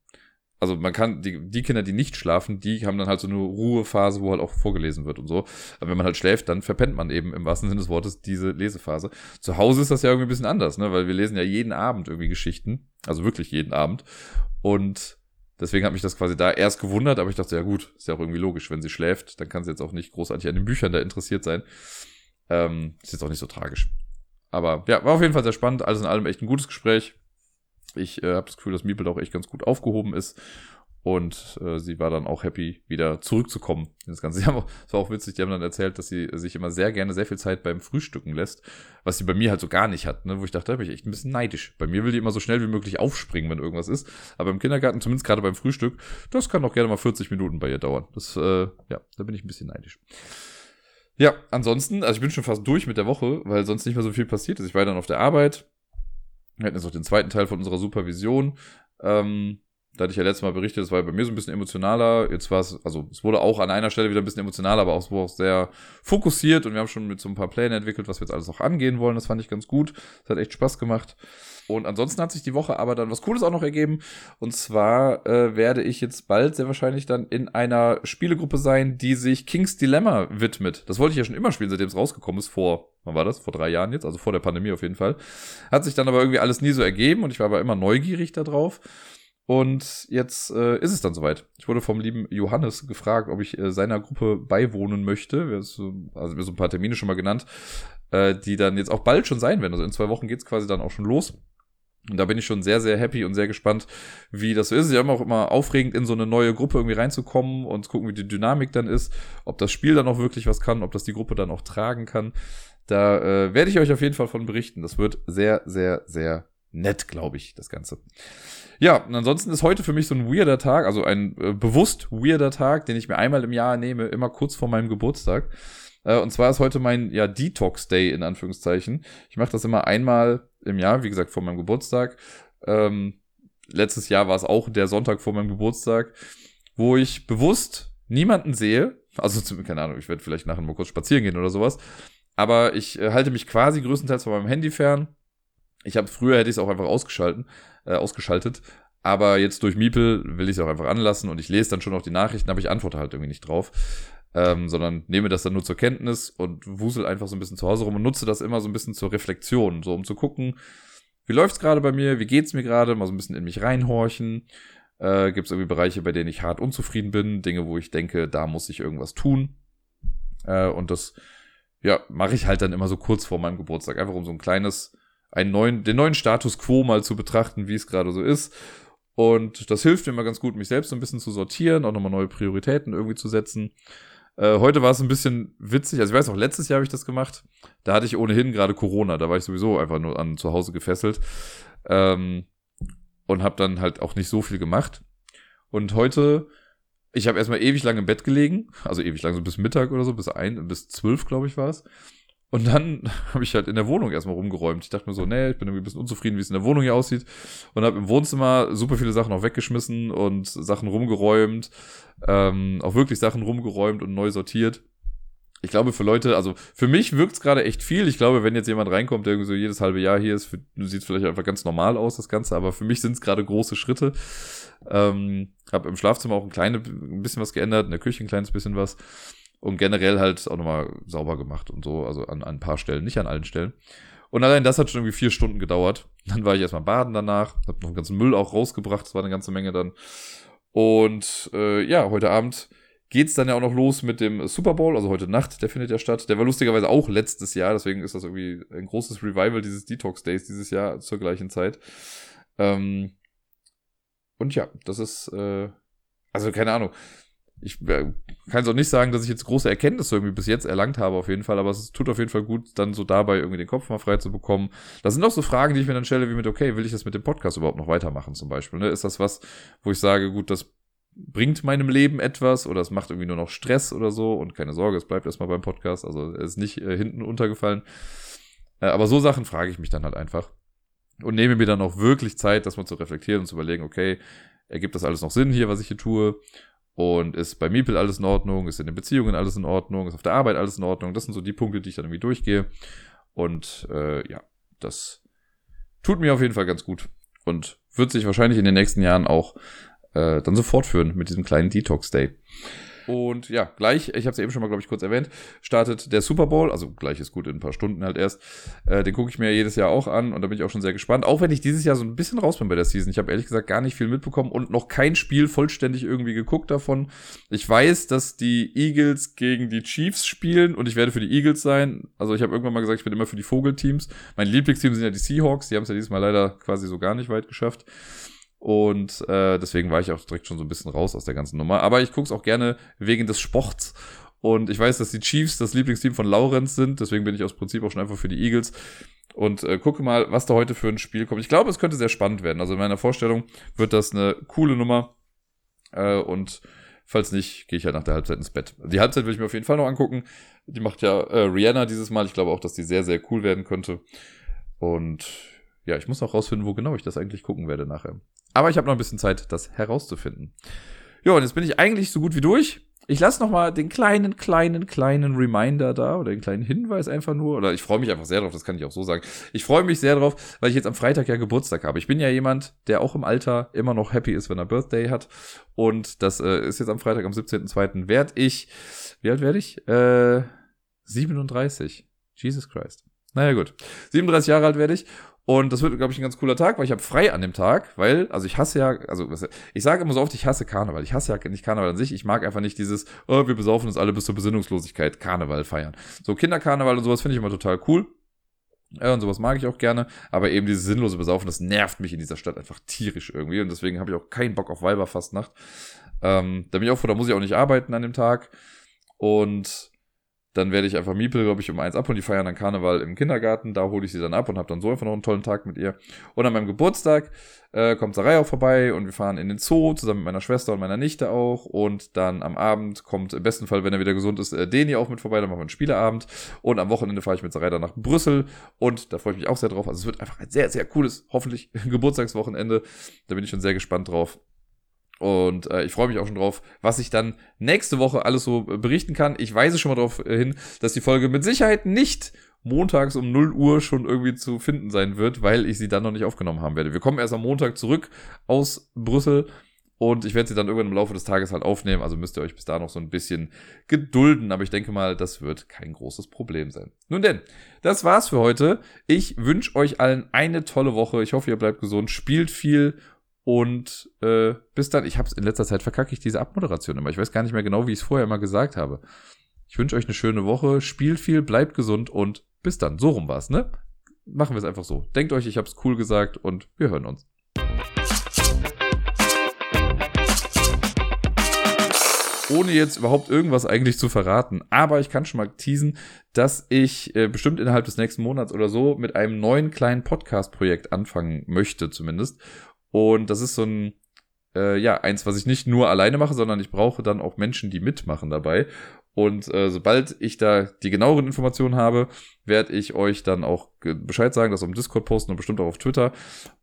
also man kann, die, die Kinder, die nicht schlafen, die haben dann halt so eine Ruhephase, wo halt auch vorgelesen wird und so. Aber wenn man halt schläft, dann verpennt man eben im wahrsten Sinne des Wortes diese Lesephase. Zu Hause ist das ja irgendwie ein bisschen anders, ne? Weil wir lesen ja jeden Abend irgendwie Geschichten. Also wirklich jeden Abend. Und deswegen hat mich das quasi da erst gewundert, aber ich dachte, ja gut, ist ja auch irgendwie logisch. Wenn sie schläft, dann kann sie jetzt auch nicht großartig an den Büchern da interessiert sein. Ähm, ist jetzt auch nicht so tragisch. Aber ja, war auf jeden Fall sehr spannend. Alles in allem echt ein gutes Gespräch. Ich äh, habe das Gefühl, dass Meeple auch echt ganz gut aufgehoben ist. Und äh, sie war dann auch happy, wieder zurückzukommen das Ganze. Haben das war auch witzig, die haben dann erzählt, dass sie sich immer sehr gerne sehr viel Zeit beim Frühstücken lässt, was sie bei mir halt so gar nicht hat, ne? wo ich dachte, da bin ich echt ein bisschen neidisch. Bei mir will die immer so schnell wie möglich aufspringen, wenn irgendwas ist. Aber im Kindergarten, zumindest gerade beim Frühstück, das kann auch gerne mal 40 Minuten bei ihr dauern. Das, äh, ja, da bin ich ein bisschen neidisch. Ja, ansonsten, also ich bin schon fast durch mit der Woche, weil sonst nicht mehr so viel passiert ist. Ich war dann auf der Arbeit, wir hatten jetzt noch den zweiten Teil von unserer Supervision. Ähm, da hatte ich ja letztes Mal berichtet, das war bei mir so ein bisschen emotionaler. Jetzt war es, also es wurde auch an einer Stelle wieder ein bisschen emotionaler, aber auch, auch sehr fokussiert und wir haben schon mit so ein paar Plänen entwickelt, was wir jetzt alles auch angehen wollen. Das fand ich ganz gut. Das hat echt Spaß gemacht. Und ansonsten hat sich die Woche aber dann was Cooles auch noch ergeben. Und zwar äh, werde ich jetzt bald sehr wahrscheinlich dann in einer Spielegruppe sein, die sich King's Dilemma widmet. Das wollte ich ja schon immer spielen, seitdem es rausgekommen ist, vor, wann war das? Vor drei Jahren jetzt, also vor der Pandemie auf jeden Fall. Hat sich dann aber irgendwie alles nie so ergeben und ich war aber immer neugierig darauf. Und jetzt äh, ist es dann soweit. Ich wurde vom lieben Johannes gefragt, ob ich äh, seiner Gruppe beiwohnen möchte. Wir so, also wir so ein paar Termine schon mal genannt, äh, die dann jetzt auch bald schon sein werden. Also in zwei Wochen geht's quasi dann auch schon los. Und da bin ich schon sehr, sehr happy und sehr gespannt, wie das so ist. Ja immer auch immer aufregend, in so eine neue Gruppe irgendwie reinzukommen und gucken, wie die Dynamik dann ist, ob das Spiel dann auch wirklich was kann, ob das die Gruppe dann auch tragen kann. Da äh, werde ich euch auf jeden Fall von berichten. Das wird sehr, sehr, sehr nett, glaube ich, das Ganze. Ja, und ansonsten ist heute für mich so ein weirder Tag, also ein äh, bewusst weirder Tag, den ich mir einmal im Jahr nehme, immer kurz vor meinem Geburtstag. Äh, und zwar ist heute mein ja, Detox Day in Anführungszeichen. Ich mache das immer einmal im Jahr, wie gesagt, vor meinem Geburtstag. Ähm, letztes Jahr war es auch der Sonntag vor meinem Geburtstag, wo ich bewusst niemanden sehe. Also, keine Ahnung, ich werde vielleicht nachher mal kurz spazieren gehen oder sowas. Aber ich äh, halte mich quasi größtenteils von meinem Handy fern. Ich habe früher hätte ich es auch einfach ausgeschalten, äh, ausgeschaltet. Aber jetzt durch Miepel will ich es auch einfach anlassen und ich lese dann schon noch die Nachrichten, aber ich antworte halt irgendwie nicht drauf ähm, sondern nehme das dann nur zur Kenntnis und wusel einfach so ein bisschen zu Hause rum und nutze das immer so ein bisschen zur Reflexion, so um zu gucken, wie läuft's gerade bei mir, wie geht's mir gerade, mal so ein bisschen in mich reinhorchen. Äh, Gibt es irgendwie Bereiche, bei denen ich hart unzufrieden bin, Dinge, wo ich denke, da muss ich irgendwas tun. Äh, und das, ja, mache ich halt dann immer so kurz vor meinem Geburtstag, einfach um so ein kleines, einen neuen, den neuen Status quo mal zu betrachten, wie es gerade so ist Und das hilft mir immer ganz gut, mich selbst so ein bisschen zu sortieren, auch nochmal neue Prioritäten irgendwie zu setzen. Äh, heute war es ein bisschen witzig. Also ich weiß noch, letztes Jahr habe ich das gemacht. Da hatte ich ohnehin gerade Corona. Da war ich sowieso einfach nur an zu Hause gefesselt. Ähm, und habe dann halt auch nicht so viel gemacht. Und heute, ich habe erstmal ewig lang im Bett gelegen. Also ewig lang, so bis Mittag oder so, bis ein, bis zwölf, glaube ich, war es. Und dann habe ich halt in der Wohnung erstmal rumgeräumt. Ich dachte mir so, nee, ich bin irgendwie ein bisschen unzufrieden, wie es in der Wohnung hier aussieht. Und habe im Wohnzimmer super viele Sachen auch weggeschmissen und Sachen rumgeräumt. Ähm, auch wirklich Sachen rumgeräumt und neu sortiert. Ich glaube, für Leute, also für mich wirkt es gerade echt viel. Ich glaube, wenn jetzt jemand reinkommt, der irgendwie so jedes halbe Jahr hier ist, sieht es vielleicht einfach ganz normal aus, das Ganze. Aber für mich sind es gerade große Schritte. Ähm, habe im Schlafzimmer auch ein, kleine, ein bisschen was geändert, in der Küche ein kleines bisschen was und generell halt auch nochmal sauber gemacht und so, also an, an ein paar Stellen, nicht an allen Stellen. Und allein das hat schon irgendwie vier Stunden gedauert. Dann war ich erstmal baden danach, hab noch einen ganzen Müll auch rausgebracht, das war eine ganze Menge dann. Und äh, ja, heute Abend geht's dann ja auch noch los mit dem Super Bowl, also heute Nacht, der findet ja statt. Der war lustigerweise auch letztes Jahr, deswegen ist das irgendwie ein großes Revival dieses Detox Days dieses Jahr zur gleichen Zeit. Ähm, und ja, das ist, äh, also keine Ahnung ich äh, kann es auch nicht sagen, dass ich jetzt große Erkenntnisse irgendwie bis jetzt erlangt habe, auf jeden Fall, aber es tut auf jeden Fall gut, dann so dabei irgendwie den Kopf mal frei zu bekommen. Das sind auch so Fragen, die ich mir dann stelle, wie mit, okay, will ich das mit dem Podcast überhaupt noch weitermachen, zum Beispiel? Ne? Ist das was, wo ich sage, gut, das bringt meinem Leben etwas oder es macht irgendwie nur noch Stress oder so und keine Sorge, es bleibt erstmal beim Podcast, also es ist nicht äh, hinten untergefallen. Äh, aber so Sachen frage ich mich dann halt einfach und nehme mir dann auch wirklich Zeit, das mal zu reflektieren und zu überlegen, okay, ergibt das alles noch Sinn hier, was ich hier tue? Und ist bei Miepel alles in Ordnung? Ist in den Beziehungen alles in Ordnung? Ist auf der Arbeit alles in Ordnung? Das sind so die Punkte, die ich dann irgendwie durchgehe. Und äh, ja, das tut mir auf jeden Fall ganz gut. Und wird sich wahrscheinlich in den nächsten Jahren auch äh, dann so fortführen mit diesem kleinen Detox Day. Und ja, gleich, ich habe es eben schon mal, glaube ich, kurz erwähnt, startet der Super Bowl, also gleich ist gut in ein paar Stunden halt erst. Äh, den gucke ich mir jedes Jahr auch an und da bin ich auch schon sehr gespannt. Auch wenn ich dieses Jahr so ein bisschen raus bin bei der Season. Ich habe ehrlich gesagt gar nicht viel mitbekommen und noch kein Spiel vollständig irgendwie geguckt davon. Ich weiß, dass die Eagles gegen die Chiefs spielen und ich werde für die Eagles sein. Also ich habe irgendwann mal gesagt, ich bin immer für die Vogelteams. Mein Lieblingsteam sind ja die Seahawks, die haben es ja dieses Mal leider quasi so gar nicht weit geschafft. Und äh, deswegen war ich auch direkt schon so ein bisschen raus aus der ganzen Nummer. Aber ich gucke es auch gerne wegen des Sports. Und ich weiß, dass die Chiefs das Lieblingsteam von Laurenz sind. Deswegen bin ich aus Prinzip auch schon einfach für die Eagles. Und äh, gucke mal, was da heute für ein Spiel kommt. Ich glaube, es könnte sehr spannend werden. Also in meiner Vorstellung wird das eine coole Nummer. Äh, und falls nicht, gehe ich halt nach der Halbzeit ins Bett. Die Halbzeit will ich mir auf jeden Fall noch angucken. Die macht ja äh, Rihanna dieses Mal. Ich glaube auch, dass die sehr, sehr cool werden könnte. Und ja, ich muss auch rausfinden, wo genau ich das eigentlich gucken werde nachher. Aber ich habe noch ein bisschen Zeit, das herauszufinden. Ja, und jetzt bin ich eigentlich so gut wie durch. Ich lasse noch mal den kleinen, kleinen, kleinen Reminder da oder den kleinen Hinweis einfach nur. Oder ich freue mich einfach sehr drauf, das kann ich auch so sagen. Ich freue mich sehr drauf, weil ich jetzt am Freitag ja Geburtstag habe. Ich bin ja jemand, der auch im Alter immer noch happy ist, wenn er Birthday hat. Und das äh, ist jetzt am Freitag, am 17.02. werde ich, wie alt werde ich? Äh, 37. Jesus Christ. Naja, gut. 37 Jahre alt werde ich. Und das wird, glaube ich, ein ganz cooler Tag, weil ich habe frei an dem Tag, weil, also ich hasse ja, also ich sage immer so oft, ich hasse Karneval. Ich hasse ja nicht Karneval an sich. Ich mag einfach nicht dieses, oh, wir besaufen uns alle bis zur Besinnungslosigkeit, Karneval feiern. So Kinderkarneval und sowas finde ich immer total cool. Ja, und sowas mag ich auch gerne, aber eben dieses sinnlose Besaufen, das nervt mich in dieser Stadt einfach tierisch irgendwie und deswegen habe ich auch keinen Bock auf Weiberfastnacht. Ähm, da bin ich auch vor, da muss ich auch nicht arbeiten an dem Tag und dann werde ich einfach Miepel, glaube ich, um eins ab und die feiern dann Karneval im Kindergarten. Da hole ich sie dann ab und habe dann so einfach noch einen tollen Tag mit ihr. Und an meinem Geburtstag äh, kommt Sarai auch vorbei und wir fahren in den Zoo zusammen mit meiner Schwester und meiner Nichte auch. Und dann am Abend kommt im besten Fall, wenn er wieder gesund ist, äh, Deni auch mit vorbei. Dann machen wir einen Spieleabend. Und am Wochenende fahre ich mit Sarai dann nach Brüssel. Und da freue ich mich auch sehr drauf. Also es wird einfach ein sehr, sehr cooles, hoffentlich Geburtstagswochenende. Da bin ich schon sehr gespannt drauf. Und äh, ich freue mich auch schon drauf, was ich dann nächste Woche alles so berichten kann. Ich weise schon mal darauf äh, hin, dass die Folge mit Sicherheit nicht montags um 0 Uhr schon irgendwie zu finden sein wird, weil ich sie dann noch nicht aufgenommen haben werde. Wir kommen erst am Montag zurück aus Brüssel und ich werde sie dann irgendwann im Laufe des Tages halt aufnehmen. Also müsst ihr euch bis da noch so ein bisschen gedulden. Aber ich denke mal, das wird kein großes Problem sein. Nun denn, das war's für heute. Ich wünsche euch allen eine tolle Woche. Ich hoffe, ihr bleibt gesund, spielt viel und äh, bis dann, ich hab's in letzter Zeit verkacke ich diese Abmoderation immer. Ich weiß gar nicht mehr genau, wie ich es vorher immer gesagt habe. Ich wünsche euch eine schöne Woche, spielt viel, bleibt gesund und bis dann. So rum war's, ne? Machen wir es einfach so. Denkt euch, ich hab's cool gesagt und wir hören uns. ohne jetzt überhaupt irgendwas eigentlich zu verraten. Aber ich kann schon mal teasen, dass ich äh, bestimmt innerhalb des nächsten Monats oder so mit einem neuen kleinen Podcast-Projekt anfangen möchte, zumindest. Und das ist so ein, äh, ja, eins, was ich nicht nur alleine mache, sondern ich brauche dann auch Menschen, die mitmachen dabei. Und äh, sobald ich da die genaueren Informationen habe, werde ich euch dann auch Bescheid sagen, das auf dem Discord posten und bestimmt auch auf Twitter.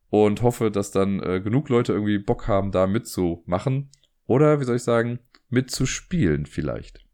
Und hoffe, dass dann äh, genug Leute irgendwie Bock haben, da mitzumachen. Oder, wie soll ich sagen, mitzuspielen vielleicht.